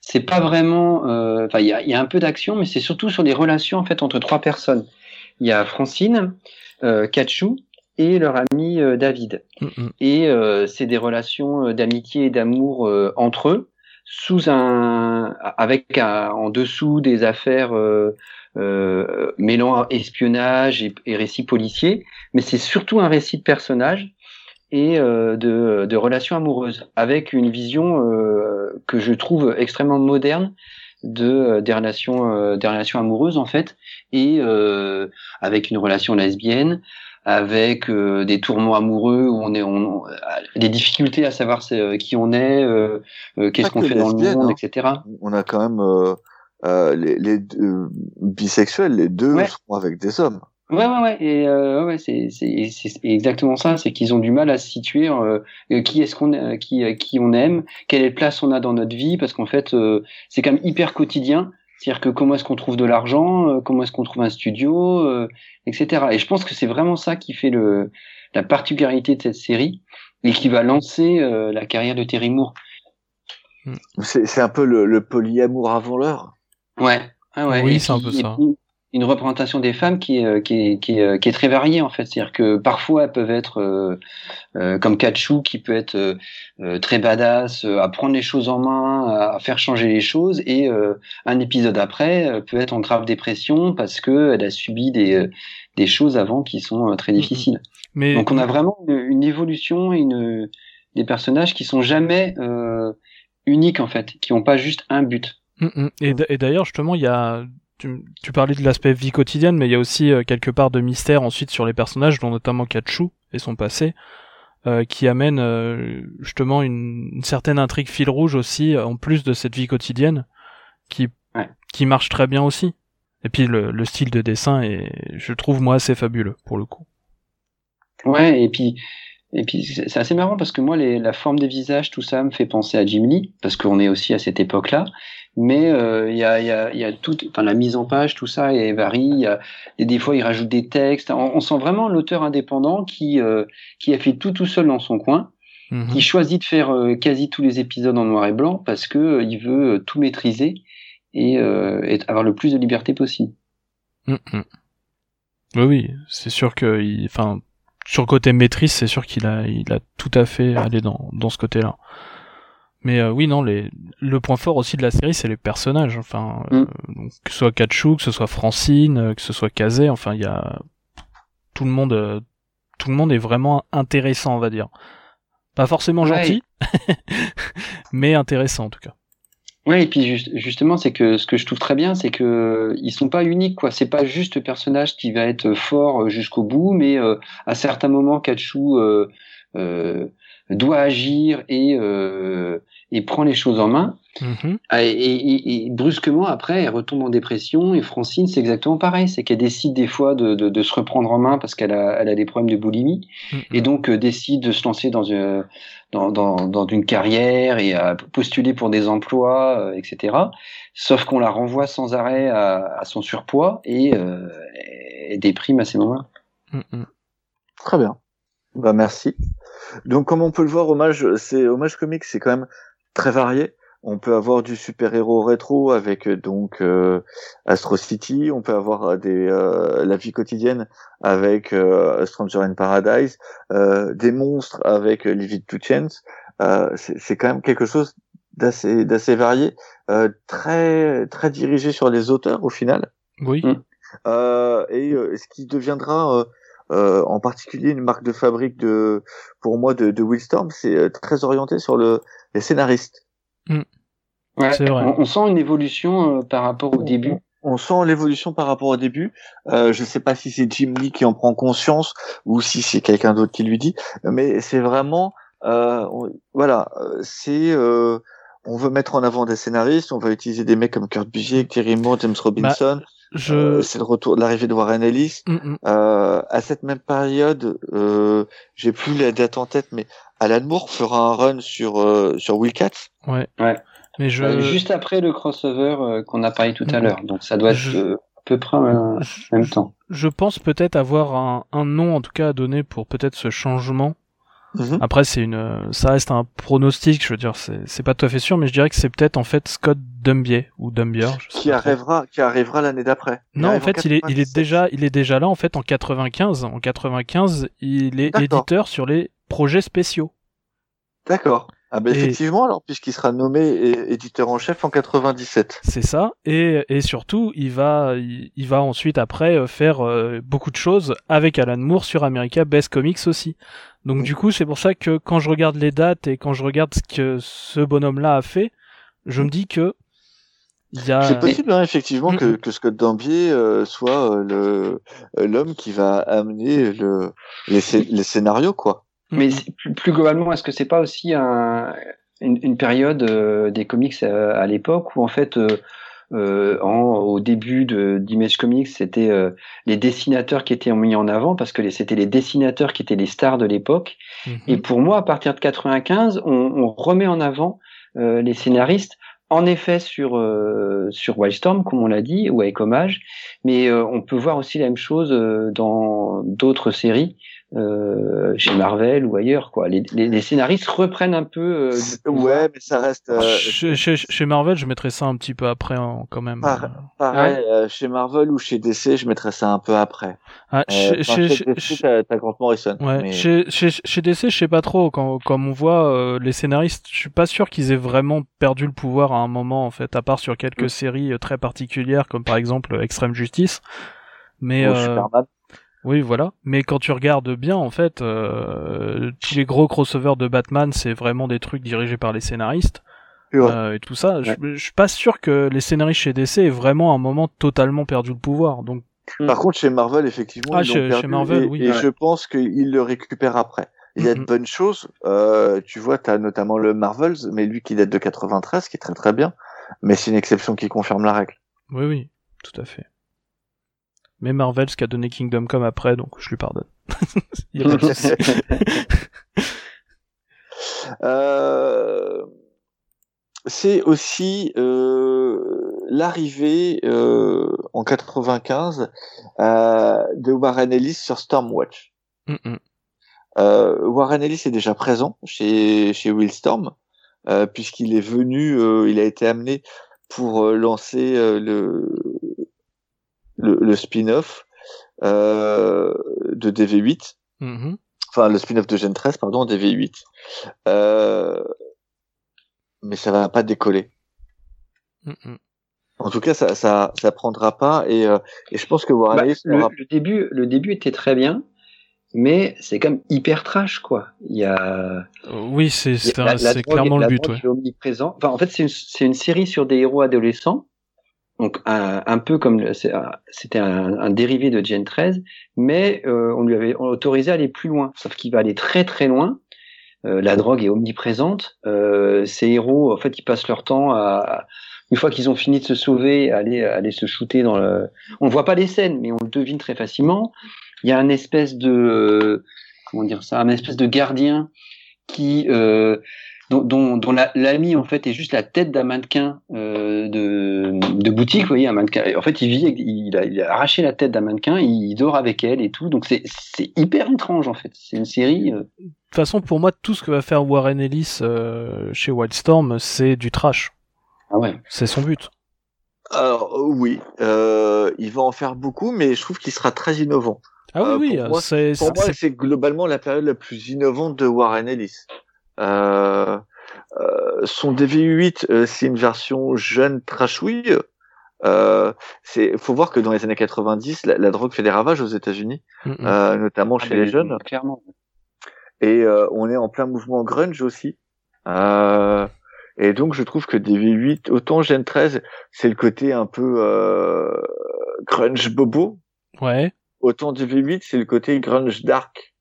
c'est pas vraiment. Enfin, il y a, y a un peu d'action, mais c'est surtout sur des relations en fait entre trois personnes. Il y a Francine, euh, Kachou et leur ami David. Et c'est des relations d'amitié et d'amour entre eux, sous un avec en dessous des affaires euh, mêlant espionnage et, et, récit policier, mais c'est surtout un récit de personnages et euh, de, de, relations amoureuses, avec une vision euh, que je trouve extrêmement moderne de euh, des relations euh, des relations amoureuses en fait, et avec une relation lesbienne, avec des tourments amoureux où on est on, des difficultés à savoir qui on est, qu'est-ce qu'on fait dans le monde,
hein.
etc.
On a quand même euh, les, les deux, bisexuels, les deux sont avec des hommes.
Ouais, ouais, ouais, et euh, ouais, c'est, c'est, c'est exactement ça, c'est qu'ils ont du mal à se situer euh, qui est-ce qu'on, euh, qui, qui on aime, quelle place on a dans notre vie, parce qu'en fait, c'est quand même hyper quotidien. C'est-à-dire que comment est-ce qu'on trouve de l'argent, comment est-ce qu'on trouve un studio, etc. Et je pense que c'est vraiment ça qui fait le, la particularité de cette série et qui va lancer la carrière de Terry Moore.
C'est, un peu le, le polyamour avant l'heure.
Ouais. Ah ouais.
Oui, c'est un peu ça.
Une représentation des femmes qui est, qui est, qui est, qui est très variée en fait. C'est-à-dire que parfois elles peuvent être euh, euh, comme Kachou qui peut être euh, très badass, à prendre les choses en main, à faire changer les choses, et un épisode après peut être en grave dépression parce que elle a subi des, des choses avant qui sont très difficiles. Mais... Donc on a vraiment une, une évolution, une, des personnages qui sont jamais uniques en fait, qui n'ont pas juste un but.
Mm, mm. Et d'ailleurs, justement, il y a. Tu, parlais de l'aspect vie quotidienne, mais il y a aussi euh, quelque part de mystère ensuite sur les personnages, dont notamment Kachou et son passé, euh, qui amène euh, justement une, certaine intrigue fil rouge aussi, en plus de cette vie quotidienne, qui, qui marche très bien aussi. Et puis le, le style de dessin est, je trouve moi, assez fabuleux pour le coup.
Ouais, et puis et puis c'est assez marrant parce que moi, les, la forme des visages, tout ça me fait penser à Jim Lee, parce qu'on est aussi à cette époque-là. Mais euh, il y, a, y, a, y a tout, enfin la mise en page, tout ça et varie. Y a, et des fois, il rajoute des textes. On, sent vraiment l'auteur indépendant qui euh, qui a fait tout tout seul dans son coin, mhm. qui choisit de faire euh, quasi tous les épisodes en noir et blanc parce que il veut tout maîtriser et, et, avoir le plus de liberté possible.
Mhm. Oui, oui, c'est sûr que, enfin, sur le côté maîtrise, c'est sûr qu'il a, il a tout à fait allé dans, dans ce côté-là. Mais euh, oui, non, les, le point fort aussi de la série, c'est les personnages. Enfin, euh, mm. que ce soit Kachou, que ce soit Francine, euh, que ce soit Kazé, enfin, il y a tout le monde, tout le monde est vraiment intéressant, on va dire. Pas forcément gentil, mais intéressant en tout cas.
Ouais, et puis justement, c'est que ce que je trouve très bien, c'est que ils sont pas uniques, quoi. C'est pas juste le personnage qui va être fort jusqu'au bout, mais euh, à certains moments, Kachou euh, euh, doit agir et, euh, et prend les choses en main.
Mhm.
Ah, Et, et- et brusquement, après, elle retombe en dépression. Et Francine, c'est exactement pareil. C'est qu'elle décide des fois de, de, de se reprendre en main parce qu'elle a, elle a des problèmes de boulimie.
Mhm.
Et donc, euh, décide de se lancer dans une, dans, dans, dans une carrière et à postuler pour des emplois, euh, etc. Sauf qu'on la renvoie sans arrêt à, à son surpoids et euh, elle déprime à ces moments.
Mhm.
Très bien. Bah merci. Donc comme on peut le voir, hommage, c'est hommage comique, c'est quand même très varié. On peut avoir du super-héros rétro avec euh, donc euh, Astro City, on peut avoir euh, des euh, la vie quotidienne avec euh, Stranger in Paradise, euh, des monstres avec Livid Two Chance. Euh, c'est c'est quand même quelque chose d'assez d'assez varié, euh, très très dirigé sur les auteurs au final.
Oui.
Euh, et euh, ce qui deviendra euh, en particulier une marque de fabrique de pour moi de, de Willstorm, c'est euh, très orienté sur le les scénaristes.
Ouais,
C'est vrai.
On, on sent une évolution euh, par rapport au début.
On sent l'évolution par rapport au début. Euh, je sais pas si c'est Jim Lee qui en prend conscience ou si c'est quelqu'un d'autre qui lui dit, mais c'est vraiment euh, on- voilà, euh, c'est euh, on veut mettre en avant des scénaristes, on va utiliser des mecs comme Kurt Busiek, Terry Moore, James Robinson.
Je.
Euh, c'est le retour de l'arrivée de Warren Ellis.
Mhm.
Euh, à cette même période, euh, j'ai plus la date en tête, mais Alan Moore fera un run sur euh, sur Wildcats.
Ouais.
Ouais.
Mais je.
Euh, juste après le crossover euh, qu'on a parlé tout à
Mhm.
l'heure. Donc ça doit être
Je-
euh, à peu près en même temps.
Je pense peut-être avoir un, un nom en tout cas à donner pour peut-être ce changement.
Mhm.
Après, c'est une, ça reste un pronostic. Je veux dire, c'est, c'est pas tout à fait sûr, mais je dirais que c'est peut-être en fait Scott Dumbier ou Dumbier.
Qui
trop.
arrivera, qui arrivera l'année d'après. Il
Non, en fait, il est, il est
97.
déjà, il est déjà là en fait en 95. En 95, il est
D'accord.
éditeur sur les projets spéciaux.
D'accord. Ah ben
Et-
effectivement, alors puisqu'il sera nommé éditeur en chef en 97.
C'est ça. Et, et surtout, il va, il, il va ensuite après euh, faire euh, beaucoup de choses avec Alan Moore sur America Best Comics aussi. Donc du coup, c'est pour ça que quand je regarde les dates et quand je regarde ce que ce bonhomme-là a fait, je me dis que il y a.
C'est possible, hein, effectivement, que,
Mhm.
que Scott Dambier euh, soit euh, le l'homme qui va amener le les, scé- les scénarios, quoi.
Mais c'est- plus, plus globalement, est-ce que c'est pas aussi un, une, une période euh, des comics euh, à l'époque où en fait, euh, euh, en, au début de d'Image Comics, c'était euh, les dessinateurs qui étaient mis en avant parce que c'était les dessinateurs qui étaient les stars de l'époque.
Mhm.
Et pour moi, à partir de 95, on, on remet en avant euh, les scénaristes. En effet, sur euh, sur Wildstorm, comme on l'a dit, ou avec Hommage, mais euh, on peut voir aussi la même chose euh, dans d'autres séries, euh, chez Marvel ou ailleurs. Quoi. Les, les, les scénaristes reprennent un peu. euh,
ouais, mais ça reste euh,
Chez, chez, chez Marvel, je mettrais ça un petit peu après hein, quand même.
Par- pareil euh, chez Marvel ou chez DC, je mettrais ça un peu après.
Ah,
Euh,
chez,
enfin,
chez-
chez DC, t'as Grant Morrison.
Ouais,
mais-
chez, chez, chez DC, je sais pas trop. Quand, comme on voit, euh, les scénaristes, je suis pas sûr qu'ils aient vraiment perdu le pouvoir à un moment, en fait, à part sur quelques
Mm.
séries très particulières, comme par exemple Extreme Justice. Mais
ou
euh,
Superman.
Oui, voilà. Mais quand tu regardes bien, en fait, euh, les gros crossovers de Batman, c'est vraiment des trucs dirigés par les scénaristes euh, et tout ça. Je, je suis pas sûr que les scénaristes chez DC aient vraiment à un moment totalement perdu le pouvoir. Donc,
Par contre, chez Marvel, effectivement,
Ah,
ils
chez-
perdu
chez Marvel,
et,
oui.
et
Ouais.
je pense qu'ils le récupèrent après. Il y a de
Mhm.
bonnes choses. Euh, tu vois, tu as notamment le Marvels, mais lui qui date de 93, qui est très très bien. Mais c'est une exception qui confirme la règle.
oui, oui, tout à fait. Mais Marvel, ce qu'a donné Kingdom Come après, donc je lui pardonne.
Euh, c'est aussi euh, l'arrivée euh, en 95 euh, de Warren Ellis sur Stormwatch.
Mm, mm.
Euh, Warren Ellis est déjà présent chez chez Willstorm euh, puisqu'il est venu, euh, il a été amené pour euh, lancer euh, le le, le spin-off euh, de DV8,
Mhm.
enfin le spin-off de Gen 13 pardon DV8. Euh, mais ça va pas décoller.
Mm, mm.
En tout cas, ça ça ça prendra pas et euh, et je pense que Warren
Bah,
Ellis
le,
aura
le début, le début était très bien, mais c'est comme hyper trash, quoi. Il y a,
Euh, Oui, c'est clairement
la
le but. Ouais.
est omniprésent. Enfin, en fait, c'est une, c'est une série sur des héros adolescents. Donc, un, peu comme un- c'était un, dérivé de Gen 13, mais euh, on lui avait autorisé à aller plus loin. Sauf qu'il va aller très très loin. la drogue est omniprésente. ces héros, en fait, ils passent leur temps à, une fois qu'ils ont fini de se sauver, aller aller se shooter dans le. On ne voit pas les scènes, mais on le devine très facilement. Il y a un espèce de comment dire ça, un espèce de gardien qui euh, dont, dont, dont l'ami en fait est juste la tête d'un mannequin euh, de, de boutique, vous voyez, un mannequin. En fait, il vit, il a, il a arraché la tête d'un mannequin, il dort avec elle et tout. Donc c'est hyper étrange en fait. C'est une série. Euh...
De toute façon, pour moi, tout ce que va faire Warren Ellis euh, chez Wildstorm, c'est du trash.
Ah ouais.
C'est son but.
Alors oui, euh, il va en faire beaucoup, mais je trouve qu'il sera très innovant.
Ah oui,
Euh,
oui,
pour moi,
c'est
globalement la période la plus innovante de Warren Ellis. Euh, euh, son DV8, euh, c'est une version jeune trashouille. Euh, c'est, faut voir que dans les années 90, la, la drogue fait des ravages aux États-Unis,
Mm,
euh, notamment
Ah,
chez
mais
les jeunes.
Clairement.
Et euh, on est en plein mouvement grunge aussi. Euh, et donc je trouve que DV8, autant Gen 13, c'est le côté un peu euh, grunge bobo,
ouais,
autant DV8, c'est le côté grunge dark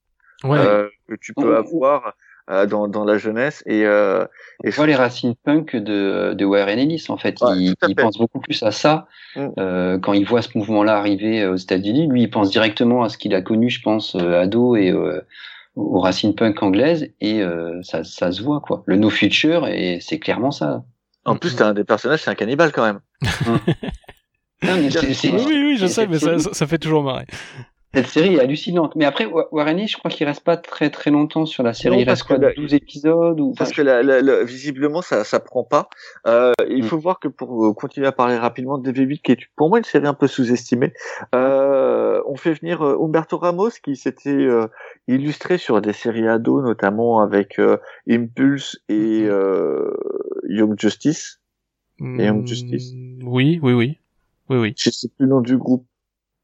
ouais.
euh, que tu peux
oh.
avoir euh, dans, dans la jeunesse. Et, euh,
On
et
voit les racines punk de, de Warren Ellis en fait.
Ouais,
il pense beaucoup plus à ça
Mm.
euh, quand il voit ce mouvement-là arriver euh, aux États-Unis. Lui, il pense directement à ce qu'il a connu, je pense, ado et euh, aux racines punk anglaises et euh, ça, ça se voit quoi. Le No Future et c'est clairement ça.
en plus, t'as un des personnages, c'est un cannibale quand même.
Non, mais
oui, oui, oui, je sais, mais ça,
c'est-
ça, ça fait toujours marrer.
Cette série est hallucinante. Mais après, Wa- Warren je crois qu'il reste pas très très longtemps sur la série.
Non,
il reste quoi,
que la-
12 épisodes ou
Parce
enfin,
que la, la- la- visiblement, ça, ça prend pas. Euh, il
Mm.
faut voir que pour euh, continuer à parler rapidement de DV8, qui est pour moi une série un peu sous-estimée, euh, on fait venir euh, Humberto Ramos, qui s'était euh, illustré sur des séries ados, notamment avec euh, Impulse et euh, Young Justice. Et Young Justice.
Mm, Oui, oui, oui. Oui, oui.
Je sais plus le nom du groupe.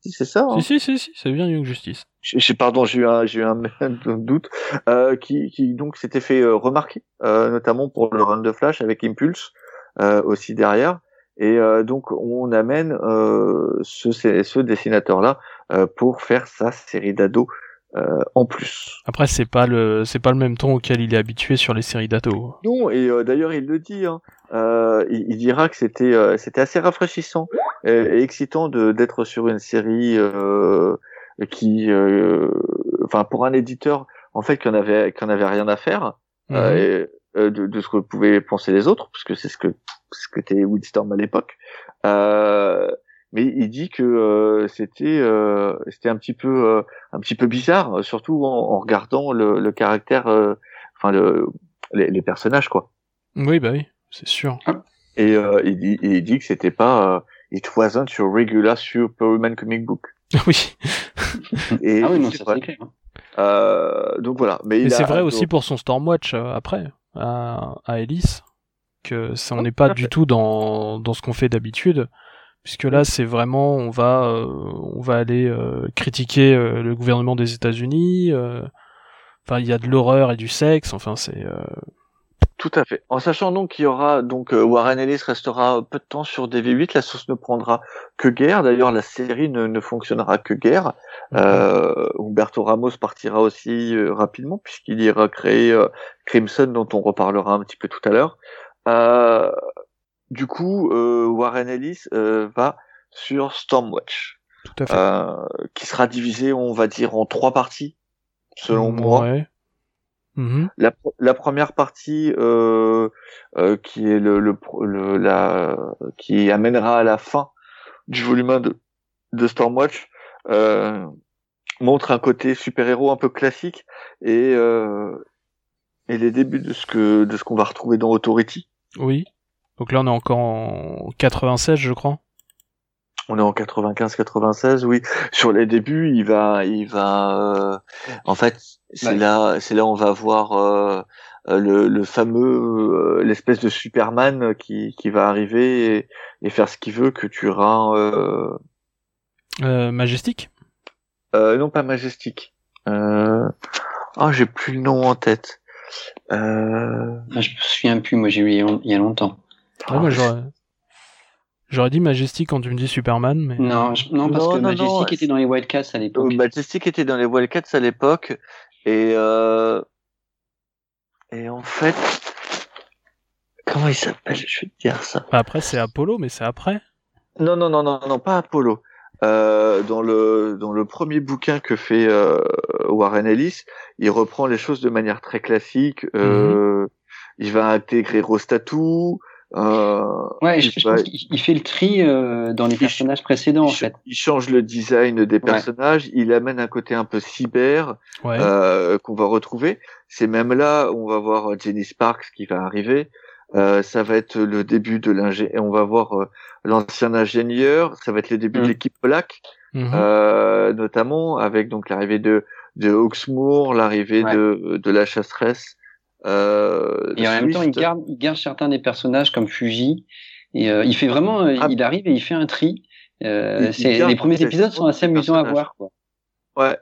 Si, c'est ça. hein
Si, si, si, si, c'est bien Young Justice.
je- pardon, j'ai eu un, j'ai eu un, doute, euh, qui, qui donc s'était fait euh, remarquer, euh, notamment pour le run de Flash avec Impulse euh, aussi derrière. Et euh, donc on amène euh, ce, ce, dessinateur-là euh, pour faire sa série d'ados euh, en plus.
Après, c'est pas le, c'est pas le même ton auquel il est habitué sur les séries d'ados.
Non, et euh, d'ailleurs il le dit, hein, euh, il, il dira que c'était euh, c'était assez rafraîchissant et, et excitant de d'être sur une série euh, qui, euh, enfin pour un éditeur en fait qui en avait qui en avait rien à faire
Mhm.
et, de, de ce que pouvaient penser les autres, puisque c'est ce que ce que était à l'époque. Euh, mais il dit que euh, c'était euh, c'était un petit peu euh, un petit peu bizarre, surtout en, en regardant le, le caractère, euh, enfin le les, les personnages quoi.
Oui, bah oui, c'est sûr.
Et euh, il, dit, il dit que c'était pas euh, it wasn't your regular Superman comic book.
oui.
Et
Ah oui, non,
c'est
ça
vrai.
c'est clair. hein.
Euh, donc voilà. Mais,
Mais c'est vrai aussi pour son Stormwatch euh, après, à, à Ellis, que ça, on n'est pas du tout dans, dans ce qu'on fait d'habitude, puisque là c'est vraiment, on va, euh, on va aller euh, critiquer euh, le gouvernement des États-Unis. euh, Enfin, il y a de l'horreur et du sexe. Enfin, c'est. euh,
Tout à fait. En sachant donc qu'il y aura donc Warren Ellis restera peu de temps sur DV8, la source ne prendra que guerre. D'ailleurs, la série ne, ne fonctionnera que guerre. Euh, Humberto Ramos partira aussi rapidement puisqu'il ira créer euh, Crimson, dont on reparlera un petit peu tout à l'heure. Euh, du coup, euh, Warren Ellis euh, va sur Stormwatch,
tout à fait.
euh, qui sera divisé, on va dire, en trois parties, selon moi.
Ouais. Mhm.
La, la première partie euh, euh, qui est le, le, le- la qui amènera à la fin du volume 1 de, de Stormwatch euh, montre un côté super-héros un peu classique et euh, et les débuts de ce que de ce qu'on va retrouver dans Authority.
Oui. Donc là, on est encore en 96, je crois.
On est en 95-96, oui. Sur les débuts, il va, il va. euh, en fait, c'est
Ouais.
là, c'est là où on va voir euh, euh, le, le fameux, euh, l'espèce de Superman qui, qui va arriver et, et faire ce qu'il veut, que tu auras. Euh,
Euh, Majestic?
euh, non, pas Majestic. Euh, oh, j'ai plus le nom en tête. Euh,
Ah, je me souviens plus, moi j'ai eu il y a longtemps.
Ouais, moi, j'aurais, j'aurais dit Majestic quand tu me dis Superman, mais.
Non, je- non parce
Non,
que
non,
Majestic
non,
était dans les Wildcats à l'époque.
Euh, Majestic était dans les Wildcats à l'époque et euh, Et en fait, comment il s'appelle? Je vais te dire ça.
Bah, après, c'est Apollo, mais c'est après.
Non, non, non, non, non, pas Apollo. Euh, dans le dans le premier bouquin que fait euh, Warren Ellis, il reprend les choses de manière très classique. Euh, Il va intégrer Rostatu. Euh,
Ouais,
il
je, pense qu'il il fait le tri euh, dans les personnages précédents, en fait.
il change le design des personnages. Il amène un côté un peu cyber
Ouais.
euh, qu'on va retrouver. C'est même là où on va voir Jenny Sparks qui va arriver. Euh, ça va être le début de l'ingé. On va voir euh, l'ancien ingénieur. Ça va être le début
Mm.
de l'équipe Black. Euh, notamment avec donc l'arrivée de de Hawksmoor, l'arrivée
Ouais.
de de la chasseresse. Euh,
Et en même temps, il garde, il garde certains des personnages comme Fuji. Et euh, il fait vraiment,
Ah.
il arrive et il fait un tri. Euh, c'est, les premiers épisodes sont assez amusants à voir. Quoi.
Ouais.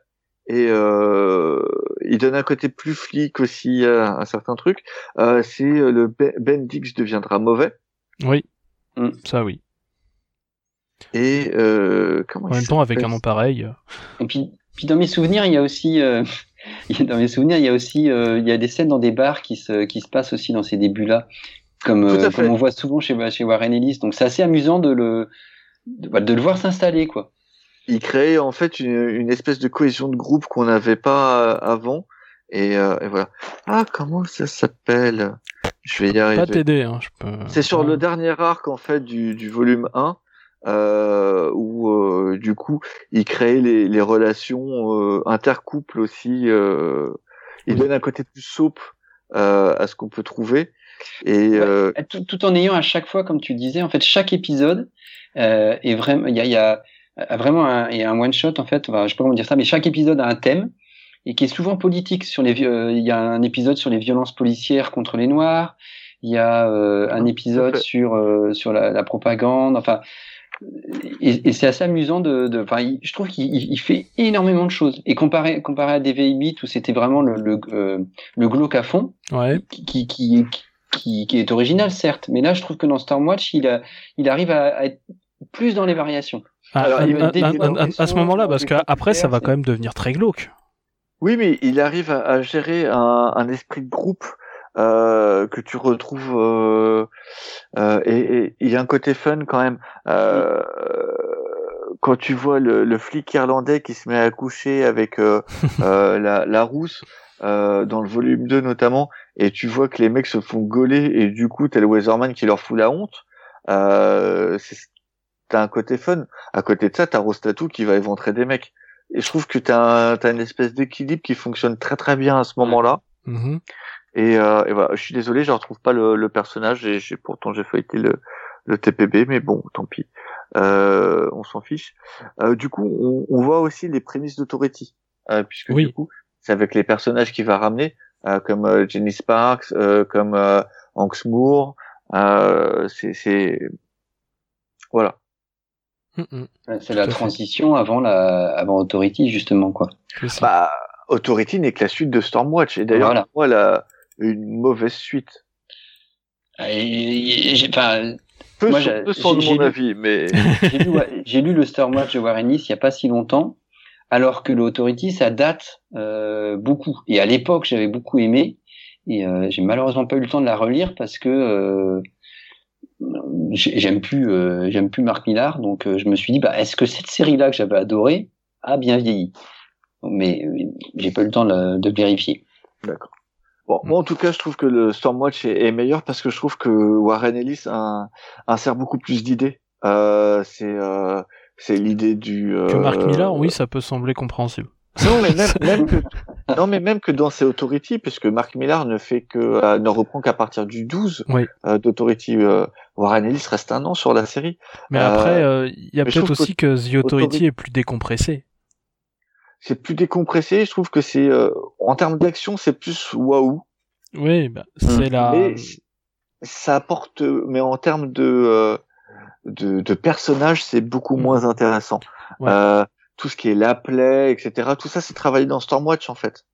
Et euh, il donne un côté plus flic aussi à un certain truc. Euh, c'est le Ben Ben Dix deviendra mauvais.
Oui.
Mm.
Ça, oui.
Et euh, comment
En même temps, avec un nom pareil.
Et puis, puis dans mes souvenirs, il y a aussi, euh, dans mes souvenirs, il y a aussi, euh, il y a des scènes dans des bars qui se, qui se passent aussi dans ces débuts-là, comme, euh, comme on voit souvent chez, chez Warren Ellis. Donc c'est assez amusant de le, de, bah, de le voir s'installer, quoi.
il crée en fait une, une espèce de cohésion de groupe qu'on n'avait pas euh, avant. Et, euh, et voilà. Ah, comment ça s'appelle? Je vais y
Pas
arriver.
t'aider, hein. Je peux...
C'est sur le dernier arc en fait du, du volume 1 euh, où euh, du coup il crée les, les relations euh, intercouples aussi. Euh, il
Oui.
donne un côté plus souple euh, à ce qu'on peut trouver. Et
Ouais.
euh,
tout, tout en ayant à chaque fois, comme tu disais, en fait, chaque épisode euh, est vraiment, il y a, y a vraiment un, y a un one shot en fait. Enfin, je sais pas comment dire ça, mais chaque épisode a un thème et qui est souvent politique. Sur les, euh, il y a un épisode sur les violences policières contre les Noirs. Il y a euh, un épisode
fait.
sur euh, sur la, la propagande. Enfin, et, et c'est assez amusant de. de il- je trouve qu'il il- il fait énormément de choses. Et comparé comparé à DV8 où c'était vraiment le le, euh, le glauque à fond
Ouais.
qui, qui, qui, qui, qui est original, certes, mais là, je trouve que dans Stormwatch, il, a, il arrive à, à être plus dans les variations.
Ah,
Alors,
à, ce moment-là, parce qu'après, ça va quand même devenir très glauque.
oui, mais il arrive à, à gérer un, un esprit de groupe euh, que tu retrouves euh, euh, et il y a un côté fun quand même. Euh, quand tu vois le, le flic irlandais qui se met à coucher avec euh, euh, la, la rousse euh, dans le volume 2 notamment, et tu vois que les mecs se font gauler et du coup t'as le Weatherman qui leur fout la honte. Euh, c'est- t'as un côté fun. À côté de ça, t'as Rostatu qui va éventrer des mecs. Et je trouve que t'as un- t'as une espèce d'équilibre qui fonctionne très très bien à ce moment-là.
Mhm.
Et, euh, et voilà, je suis désolé, je retrouve pas le, le personnage et j'ai pourtant j'ai feuilleté le, le TPB, mais bon, tant pis, euh, on s'en fiche. Euh, du coup, on, on voit aussi les prémices d'Authority, euh, puisque
Oui.
du coup, c'est avec les personnages qu'il va ramener, euh, comme euh, Jenny Sparks, euh, comme euh, Hanks Moore, euh, c'est, c'est, voilà.
Mhm.
C'est la transition avant, la, avant Authority, justement. quoi.
Bah, Authority n'est que la suite de Stormwatch, et d'ailleurs,
Voilà.
pour moi, elle a une mauvaise suite.
Et- et- j'ai- enfin,
Peu,
Moi,
sur-
j'ai-
peu sur
j'ai-
mon
lu-
avis, mais
j'ai lu, ouais, j'ai lu le Stormwatch de Warren Ellis il y a pas si longtemps, alors que l'Authority, ça date euh, beaucoup. Et à l'époque, j'avais beaucoup aimé, et euh, j'ai malheureusement pas eu le temps de la relire parce que euh, j'ai- j'aime plus, euh, j'aime plus Marc Millar, donc euh, je me suis dit, bah, est-ce que cette série-là que j'avais adorée a bien vieilli? Mais euh, j'ai pas eu le temps de, de vérifier.
D'accord. Bon,
Mm.
moi en tout cas, je trouve que le Stormwatch est, est meilleur parce que je trouve que Warren Ellis in- insère beaucoup plus d'idées. Euh, c'est euh, c'est l'idée du euh,
Que Mark Millar, oui, ça peut sembler compréhensible.
Non, mais même, même que non, mais même que dans ses Authority, puisque Mark Millar ne fait que euh, ne reprend qu'à partir du 12
Oui.
euh, d'Authority. Euh, Warren Ellis reste un an sur la série.
Mais après, euh, il y a peut-être aussi que The Authority
Authority-
est plus décompressé.
C'est plus décompressé. Je trouve que c'est euh, en termes d'action, c'est plus waouh.
Oui, bah, c'est la.
Mais ça apporte, mais en termes de euh, de, de personnages, c'est beaucoup
Mm.
moins intéressant.
Ouais.
Euh, tout ce qui est la play, etc. Tout ça, c'est travaillé dans Stormwatch en fait.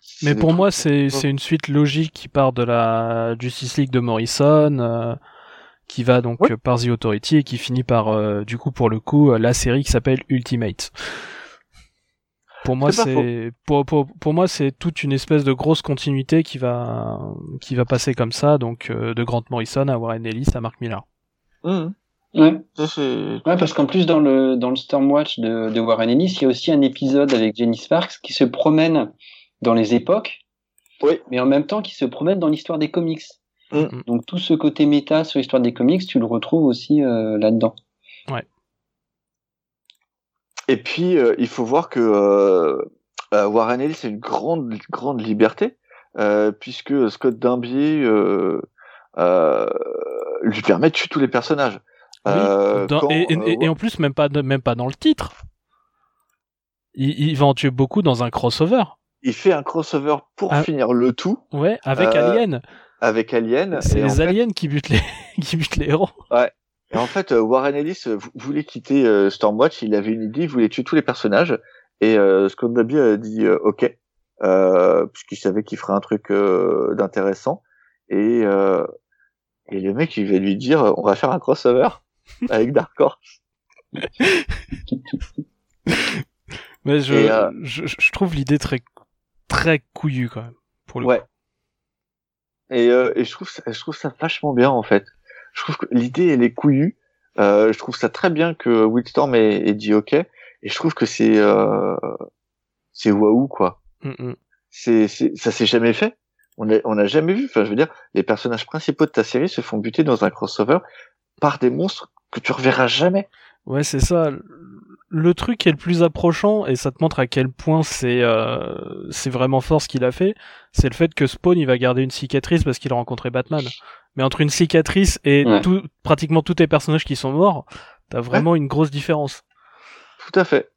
C'est
Mais pour moi, c'est c'est une suite logique qui part de la Justice League de Morrison, euh, qui va donc
Oui.
par The Authority et qui finit par, euh, du coup, pour le coup, la série qui s'appelle Ultimate. Pour moi c'est pour, pour, pour moi c'est toute une espèce de grosse continuité qui va qui va passer comme ça donc euh, de Grant Morrison à Warren Ellis à Mark Millar.
Mmh.
Ouais. ouais, parce qu'en plus dans le dans le Stormwatch de, de Warren Ellis, il y a aussi un épisode avec Jenny Sparks qui se promène dans les époques,
oui.
mais en même temps qui se promène dans l'histoire des comics.
Mmh.
Donc tout ce côté méta sur l'histoire des comics, tu le retrouves aussi euh, là-dedans.
Et puis euh, il faut voir que euh, euh Warren Ellis a une grande grande liberté euh, puisque Scott Dumbier euh, lui permet de tuer tous les personnages.
Oui, dans, quand, et, et, et, en plus même pas même pas dans le titre. Il, il, va en tuer beaucoup dans un crossover.
Il fait un crossover pour ah. finir le tout.
Ouais, avec Alien.
Avec Alien.
C'est les aliens fait... qui butent les qui butent les héros.
Ouais. Et en fait, Warren Ellis voulait quitter euh, Stormwatch, il avait une idée, il voulait tuer tous les personnages, et euh, Scott Dabby a dit euh, OK, euh, puisqu'il savait qu'il ferait un truc euh, d'intéressant, et, euh, et le mec il va lui dire on va faire un crossover avec Dark Horse.
Mais je, je, je, trouve l'idée très très couillue quand même pour le
ouais.
coup.
Et, et je trouve ça, je trouve ça vachement bien en fait je trouve que l'idée elle est couillue. Euh, je trouve ça très bien que Wildstorm ait, ait, dit OK. Et je trouve que c'est euh, c'est waouh quoi.
Mm -mm.
C'est ça s'est jamais fait. On a on a jamais vu. Enfin je veux dire, les personnages principaux de ta série se font buter dans un crossover par des monstres que tu reverras jamais.
Ouais c'est ça. Le truc qui est le plus approchant et ça te montre à quel point c'est euh, c'est vraiment fort ce qu'il a fait, c'est le fait que Spawn il va garder une cicatrice parce qu'il a rencontré Batman mais entre une cicatrice et
Ouais.
tout, pratiquement tous tes personnages qui sont morts, t'as vraiment une grosse différence.
Tout à fait.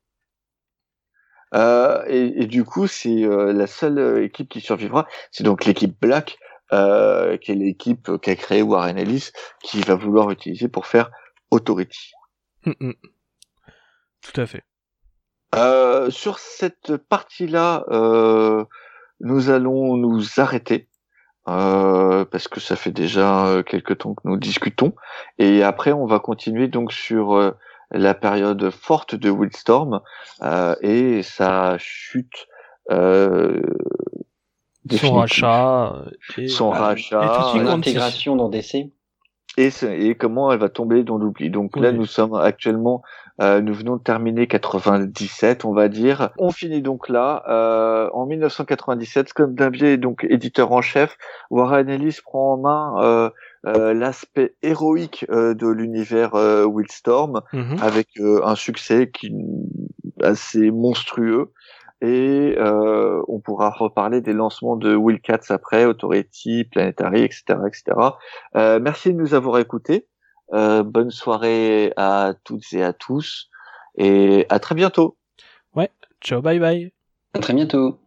Euh, et, et du coup, c'est euh, la seule euh, équipe qui survivra. C'est donc l'équipe Black, euh, qui est l'équipe qu'a créé Warren Ellis, qui va vouloir utiliser pour faire Authority.
Mm, mm. Tout à fait.
Euh, sur cette partie-là, euh, nous allons nous arrêter. Euh, parce que ça fait déjà euh, quelques temps que nous discutons. Et après, on va continuer donc sur euh, la période forte de Wildstorm euh, et sa chute. Euh,
Son rachat. Et...
son rachat,
dans DC.
et, et comment elle va tomber dans l'oubli. Donc là, nous sommes actuellement, euh, nous venons de terminer 97, on va dire. On finit donc là. Euh, en 1997, Scott Dambier est donc éditeur en chef. Warren Ellis prend en main euh, euh, l'aspect héroïque euh, de l'univers euh, Wildstorm
Mhm.
avec euh, un succès qui assez monstrueux. Et euh, on pourra reparler des lancements de Wildcats après, Authority, Planetary, etc., etc. Euh, merci de nous avoir écoutés. Euh, bonne soirée à toutes et à tous, et à très bientôt.
Ciao, bye bye.
À très bientôt.